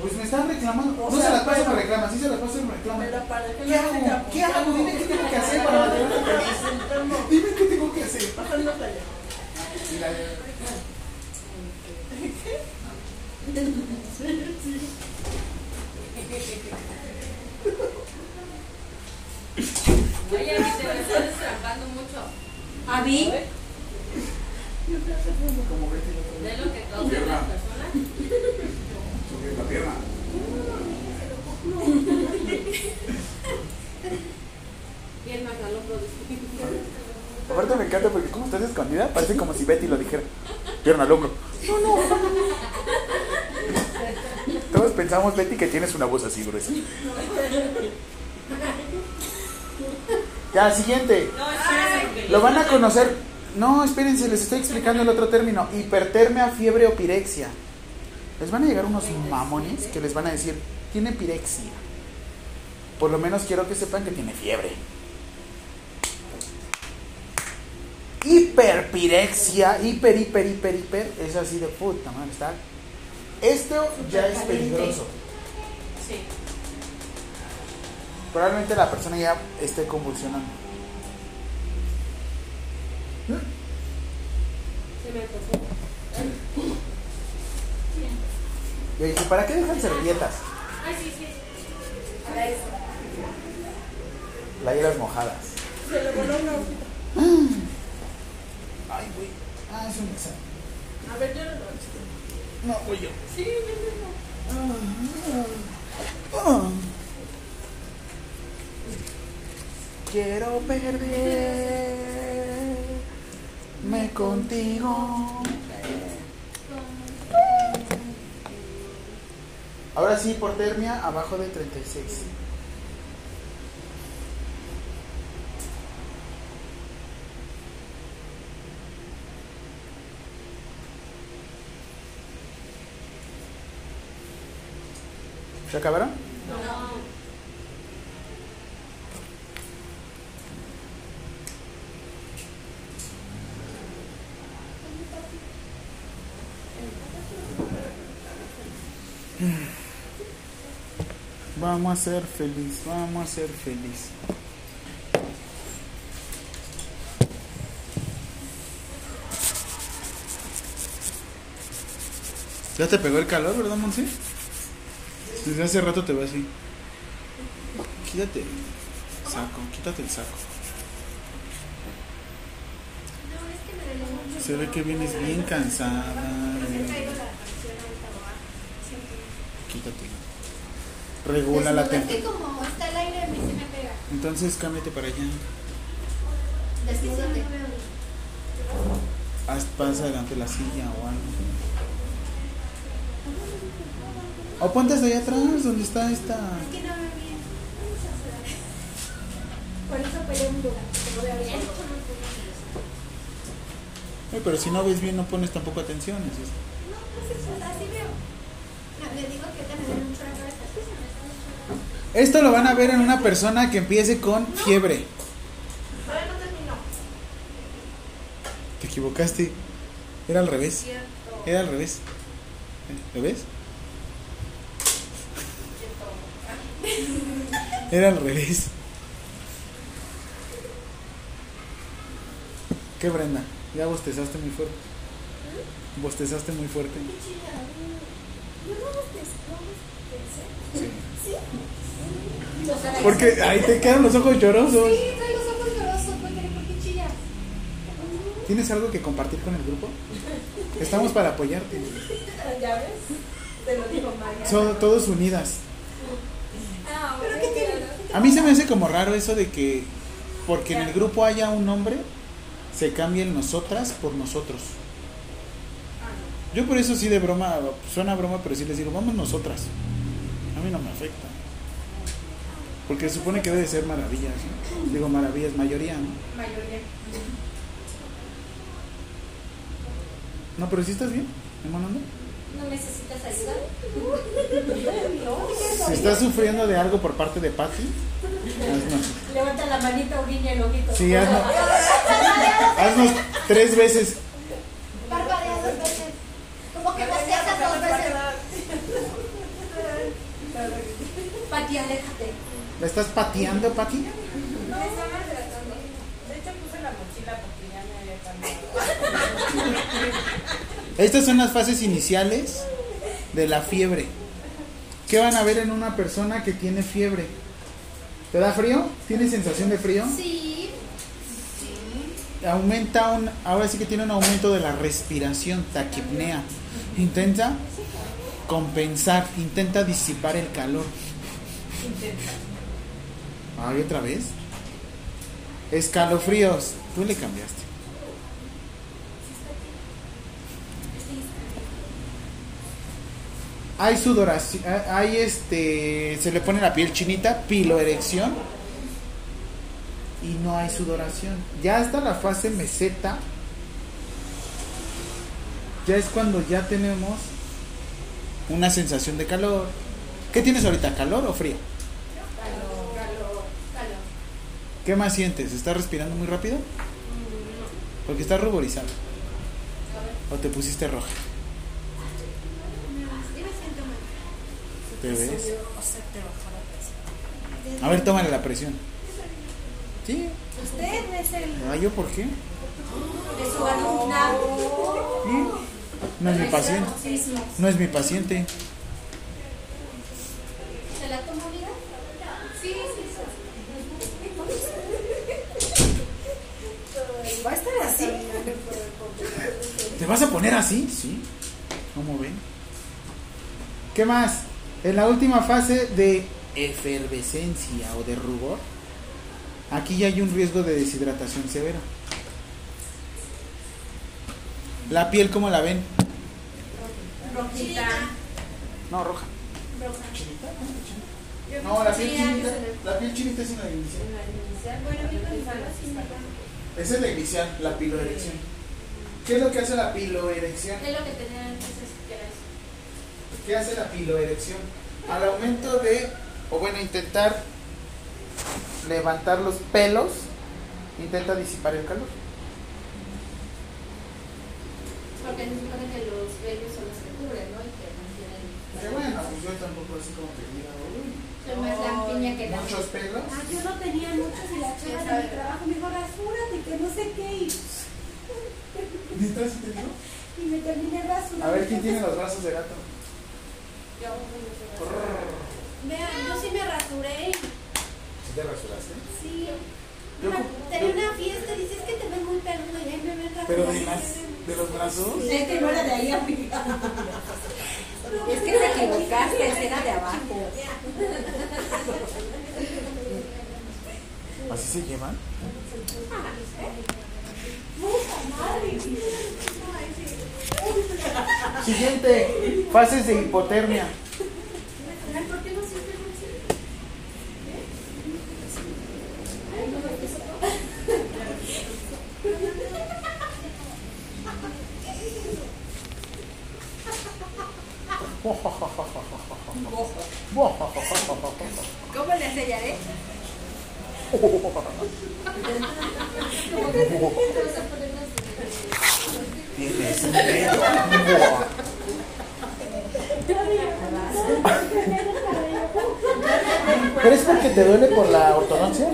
S1: Pues me están reclamando. No se las pasa, me reclama.
S6: Sí se las pasa, me reclama. Para que
S1: ¿Qué hago? ¿Qué hago? Dime qué tengo que hacer para mantenerme feliz. Dime qué tengo que hacer.
S6: Bájale la talla.
S1: Y la
S4: Oye, te me estás destrampando mucho.
S3: ¿A mí?
S1: ¿Eh? Como día.
S4: De lo que causan las personas.
S1: Sobre la pierna. Aparte me encanta porque como estás escondida, parece como si Betty lo dijera. Pierna al hombro. No, no. Todos pensamos, Betty, que tienes una voz así gruesa. Ya, siguiente. Lo van a conocer. No, espérense, les estoy explicando el otro término. Hipertermia, fiebre o pirexia. Les van a llegar unos mamones que les van a decir, tiene pirexia. Por lo menos quiero que sepan que tiene fiebre. Hiperpirexia, hiper, hiper, hiper, hiper, es así de puta madre, está. Esto ya es peligroso.
S3: Sí.
S1: Probablemente la persona ya esté convulsionando.
S4: Se me antojó.
S1: Yo dije, ¿para qué dejan servilletas?
S4: Ay, sí, sí.
S1: Playeras mojadas.
S6: Se le voló una hojita.
S1: Ay, güey. Ah, es un examen.
S6: A ver, yo no lo
S1: No, voy yo.
S6: Sí, yo no.
S1: Ah. Quiero perderme contigo. Ahora sí, hipotermia abajo de 36. ¿Se acabaron? Vamos a ser feliz, vamos a ser feliz. Ya te pegó el calor, ¿verdad, Monse? Desde hace rato te veo así. Quítate el saco, quítate el saco.
S2: No, es que me duele mucho.
S1: Se ve que vienes bien cansada.
S2: Porque traigo la canción ahorita, ¿verdad?
S1: Quítatelo. Regula la
S2: Es que
S1: temperatura.
S2: como está el aire, a mí se me pega.
S1: Entonces cámbiate para allá.
S2: Desnúdate.
S1: Haz pasa adelante la silla o algo. O ponte hasta allá atrás, donde está esta.
S2: Es que no veo bien.
S6: Por eso peleé un lugar. que no vea bien.
S1: Ay, pero si no ves bien, no pones tampoco atención. es esto.
S2: No, pues eso, así veo. No, le digo que te me duele mucho la cabeza. Sí, se me está mucho.
S1: Esto lo van a ver en una persona que empiece con fiebre.
S6: Todavía no terminó.
S1: Te equivocaste. Era al revés. Era al revés. ¿Lo ves? Era al revés. ¿Qué, Brenda? Ya bostezaste muy fuerte. Bostezaste muy fuerte. Sí. Porque ahí te quedan los ojos llorosos.
S2: Sí, trae los ojos llorosos, porque ¿por qué chillas?
S1: ¿Tienes algo que compartir con el grupo? Estamos para apoyarte.
S6: ¿Ya ves? Te lo dijo Maya.
S1: Son todos unidas.
S6: Ah, ¿Pero qué tiene?
S1: A mí se me hace como raro eso de que porque en el grupo haya un nombre, se cambien nosotras por nosotros. Yo por eso sí de broma, suena broma, pero sí les digo, vamos nosotras. A mí no me afecta. Porque se supone que debe ser maravillas. ¿no? Digo maravillas, mayoría, ¿no?
S3: Mayoría.
S1: No, pero si estás bien, hermano. ¿no?
S4: ¿No necesitas ayuda?
S1: Si estás sufriendo de algo por parte de Patty, haznos,
S3: Levanta la manita o guiña el ojito.
S1: sí, haznos, haznos tres veces.
S2: Parpadea dos veces. Como que bosteas dos veces.
S1: ¿La estás pateando, Pati?
S8: Me estaba tratando. De hecho puse la mochila porque ya me había cambiado.
S1: Estas son las fases iniciales de la fiebre. ¿Qué van a ver en una persona que tiene fiebre? ¿Te da frío? ¿Tienes sensación de frío?
S2: Sí.
S1: Aumenta un, ahora sí que tiene un aumento de la respiración, taquipnea. Intenta compensar, intenta disipar el calor. Ay, otra vez. Escalofríos. Tú le cambiaste. Hay sudoración, hay este, se le pone la piel chinita, piloerección y no hay sudoración. Ya hasta la fase meseta, ya es cuando ya tenemos una sensación de calor. ¿Qué tienes ahorita, calor o frío?
S8: Calor, calor, calor.
S1: ¿Qué más sientes? ¿Estás respirando muy rápido? Porque estás ruborizado. ¿O te pusiste roja? ¿Te ves? A ver, tómale la presión. Sí.
S4: Usted es el
S1: Ah, ¿yo por qué?
S4: de su alumna.
S1: No es mi paciente. No es mi paciente.
S2: ¿Se la tomo, amiga? Sí, sí,
S4: ¿Va a estar así?
S1: ¿Te vas a poner así? Sí. ¿Cómo ven? ¿Qué más? En la última fase de efervescencia o de rubor, aquí ya hay un riesgo de deshidratación severa. La piel, ¿cómo la ven?
S4: Rojita.
S1: No, roja. No, la piel chinita. La piel chinita es en la inicial.
S8: Bueno, a
S1: Esa es la inicial, la piloerección. ¿Qué es lo que hace la piloerección?
S8: Es lo que tenía antes.
S1: ¿Qué hace la piloerección? Al aumento de, o bueno, intentar levantar los pelos, intenta disipar el calor.
S8: Porque se supone que los vellos son los que cubren, ¿no? Y que mantienen.
S1: Que bueno, pues yo tampoco así como que
S8: más lampiña que
S1: muchos pelos.
S6: Ah, yo no tenía muchos y la chava de mi trabajo me dijo, rasúrate, que no sé qué. Y,
S1: ¿Neta sí te digo?
S6: y me terminé rasurando.
S1: A ver quién tiene los brazos de gato.
S2: Vean, yo sí me rasuré.
S1: ¿Sí te rasuraste?
S2: Sí.
S1: Yo
S2: tenía
S1: yo-
S2: una fiesta, dices que te ves muy peludo y ahí me ven
S1: Pero
S2: rasurada.
S1: de las, de los brazos.
S4: Es que no era de ahí, amiga. Es que te equivocaste, era de abajo.
S1: ¿Así se llevan? Siguiente, fases de hipotermia.
S2: ¿por qué no
S4: ¿Cómo le enseñaré?
S1: Tienes un dedo. ¿Pero es porque te duele por la ortodoncia?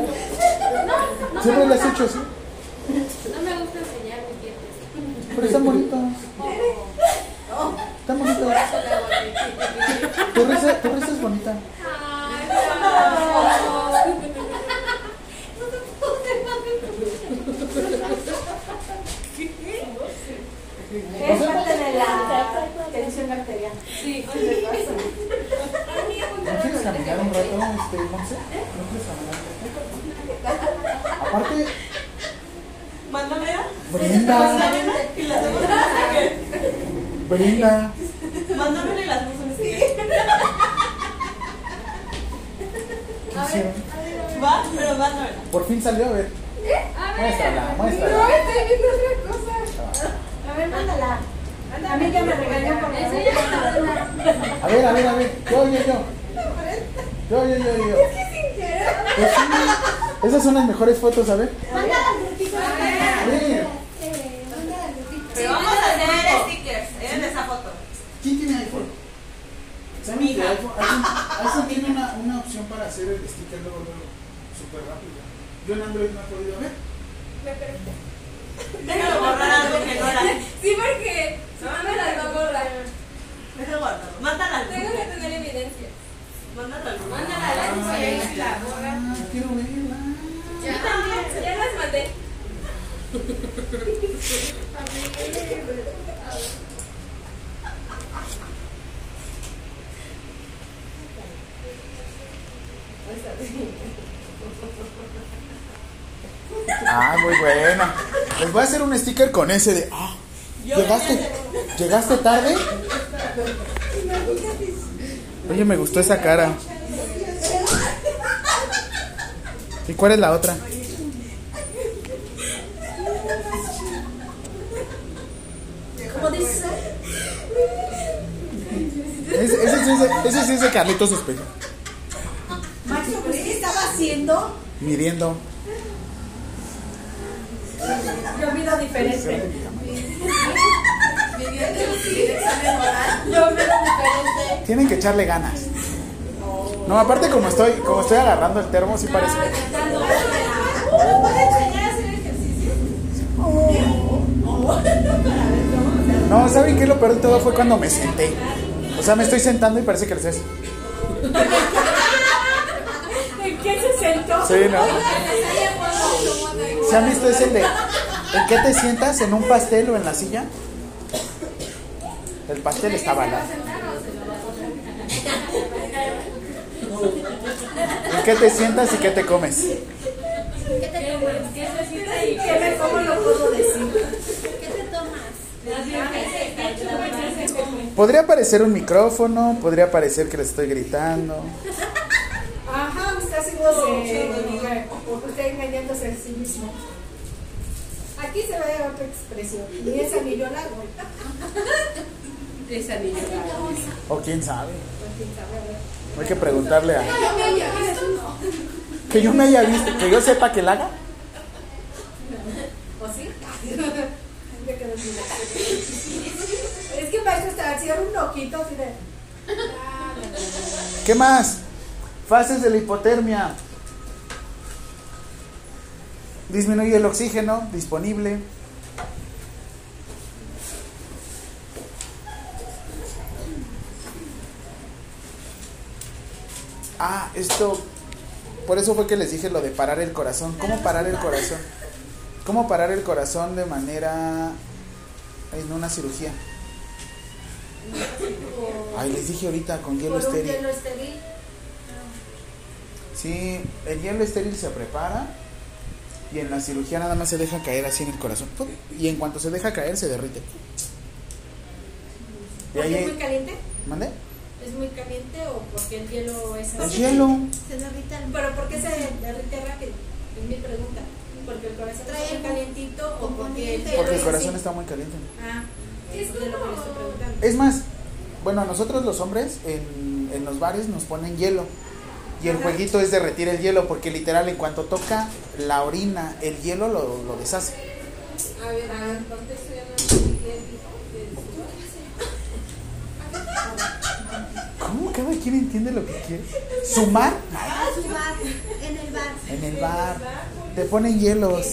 S1: Siempre lo has hecho así.
S8: No me gusta enseñar mis dientes.
S1: Pero están bonitos. Están bonitos. Tu risa, tu risa es bonita.
S4: Es parte de la tensión arterial. Sí,
S1: ¿No quieres caminar un rato, este, Monse? ¿No quieres caminar un rato? Aparte,
S6: Mándame
S1: brinda,
S6: y las otras.
S1: Brinda.
S6: Mándamele las cosas.
S1: ¿Qué hicieron?
S6: Va, pero mándamela.
S1: Por fin salió, a ver. Muéstrala, muéstrala.
S8: estoy viendo otra cosa.
S4: A ver, mándala. A mí ya me regañó por
S8: Eso.
S1: A ver, a ver, a ver. Yo, yo, yo. Yo, yo, yo, yo. Pues sí. Esas son las mejores fotos, a ver.
S2: Manda las gotitas.
S1: A ver.
S2: Eh, manda las gotitas.
S6: Pero vamos a hacer stickers en esa foto.
S1: ¿Quién tiene iPhone? ¿Saben que iPhone, iPhone, iPhone tiene una, una opción para hacer el sticker luego, luego, súper rápido. Yo en Android no he podido ver.
S8: Me.
S4: Déjalo borrar algo que no era.
S8: Sí, porque no me las va a borrar.
S4: Déjalo guardarlo. Mándala al
S8: Tengo que tener evidencia.
S4: Mándala.
S8: Mándala a la
S1: Ah,
S8: borra.
S1: ah, quiero verla.
S8: Ya, ya las mandé.
S1: Ah, muy buena. Les voy a hacer un sticker con ese de. Ah, ¿Llegaste, ¿Llegaste tarde? Oye, me gustó esa cara. ¿Y cuál es la otra?
S4: ¿Cómo dice?
S1: Ese, ese sí es de- ese sí es Carlitos Espejo.
S4: Macho, pues, ¿qué estaba haciendo?
S1: Midiendo.
S4: Yo miro diferente. Midiendo el examen oral. Yo miro diferente.
S1: Tienen que echarle ganas. No, aparte como estoy, como estoy agarrando el termo, sí parece.
S4: ¿Puedo enseñar a hacer ejercicio?
S1: No, ¿saben qué? Lo peor de todo fue cuando me senté. O sea, me estoy sentando y parece que les es.
S4: ¿En qué se sentó?
S1: Sí, ¿no? ¿Se han visto ese de ¿En qué te sientas? ¿En un pastel o en la silla? El pastel está balado. ¿En qué te sientas y qué te comes?
S2: ¿Qué te tomas?
S4: ¿Qué me como lo puedo decir?
S2: ¿Qué te tomas?
S1: Podría parecer un micrófono, podría parecer que les estoy gritando.
S4: Haciéndose. Está engañándose a sí mismo. Aquí se ve otra expresión. Ni es anillo largo. Es anillo largo.
S1: O quién sabe. Hay que preguntarle a. Que yo me haya visto, que yo sepa que la haga.
S4: ¿O sí? Es que maestro está haciendo un así de.
S1: ¿Qué más? Fases de la hipotermia. Disminuye el oxígeno disponible. Ah, esto. Por eso fue que les dije lo de parar el corazón. ¿Cómo parar el corazón? ¿Cómo parar el corazón de manera. en una cirugía? Ay, les dije ahorita con hielo estéril. Sí, el hielo estéril se prepara y en la cirugía nada más se deja caer así en el corazón. ¡pum! Y en cuanto se deja caer, se derrite. Y
S4: ¿Por qué es muy caliente?
S1: ¿mande?
S4: ¿Es muy caliente o porque el hielo es
S1: El
S4: así?
S1: hielo.
S2: Se derrita el
S4: ¿Pero por qué se derrite rápido? Es mi pregunta. ¿Porque el corazón
S2: Trae
S4: está muy calientito o porque el hielo
S1: Porque el
S4: es
S1: corazón está muy caliente.
S4: Ah, es lo que estoy preguntando.
S1: Es más, bueno, nosotros los hombres en, en los bares nos ponen hielo. Y el jueguito es derretir el hielo porque literal en cuanto toca la orina, el hielo lo, lo deshace.
S8: A ver, a ver,
S1: ¿Cómo cada quien entiende lo que quiere? ¿Sumar?
S2: Ah, su bar, en el bar.
S1: En el bar. Te ponen hielos.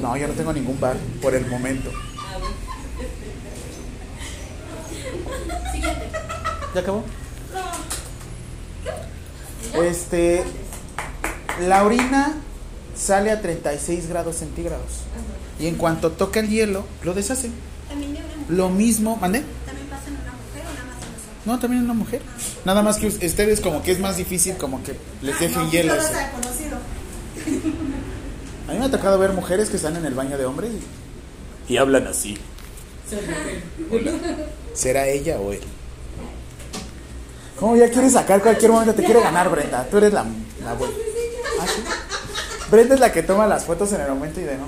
S1: No, yo no tengo ningún bar por el momento. ¿Ya acabó? Este. La orina sale a 36 grados centígrados. Y en cuanto toca el hielo, lo deshace. Lo mismo. ¿Mande?
S2: También pasa en una mujer o nada más en nosotros.
S1: No, también una mujer. Nada más que ustedes, como que es más difícil, como que les dejen hielo. Eso.
S4: los he conocido.
S1: A mí me ha tocado ver mujeres que están en el baño de hombres y, y hablan así. Hola. ¿Será ella o él? ¿Cómo ya quieres sacar cualquier momento? Te quiere ganar, Brenda. Tú eres la, la buena. ¿Ah, sí? Brenda es la que toma las fotos en el momento y de no.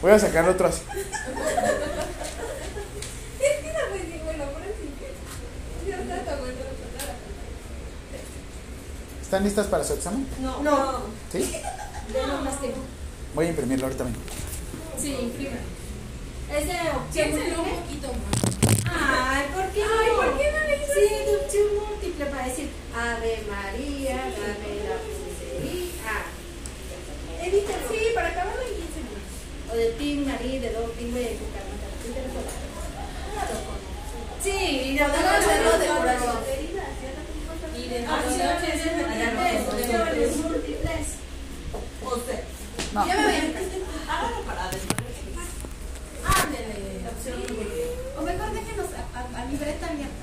S1: Voy a sacar otro así.
S8: No.
S1: ¿Están listas para su examen?
S4: No. No.
S1: ¿Sí?
S4: Tiempo.
S1: Voy a imprimirlo ahorita mismo.
S4: Sí, imprime. Esa opción
S8: un poquito más.
S4: Ay, ¿por qué no?
S8: Ay, ¿por qué no le hizo
S4: Sí, de múltiple para decir Ave María, dame la pulsería. Evítalo.
S3: Sí, para acabarlo
S2: en
S3: 15
S2: minutos. O de Tim María,
S3: de
S2: dos
S3: Tim de
S2: Cucamata. Sí,
S3: y
S2: de otro
S3: de
S2: corazón. Y de múltiples.
S4: No.
S2: Ya me voy a
S6: Hágalo para después.
S2: Ándele. O mejor déjenos a, a, a libreta abierta.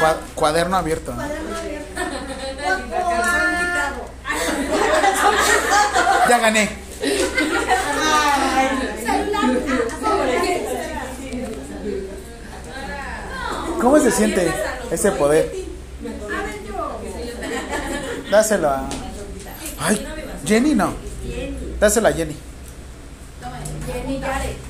S4: Cua- cuaderno abierto. ¿no?
S2: Cuaderno abierto.
S4: Ya gané. ¿Cómo se siente ese poder? Dáselo a. Ay, Jenny no. Dáselo a Jenny. Jenny Gareth.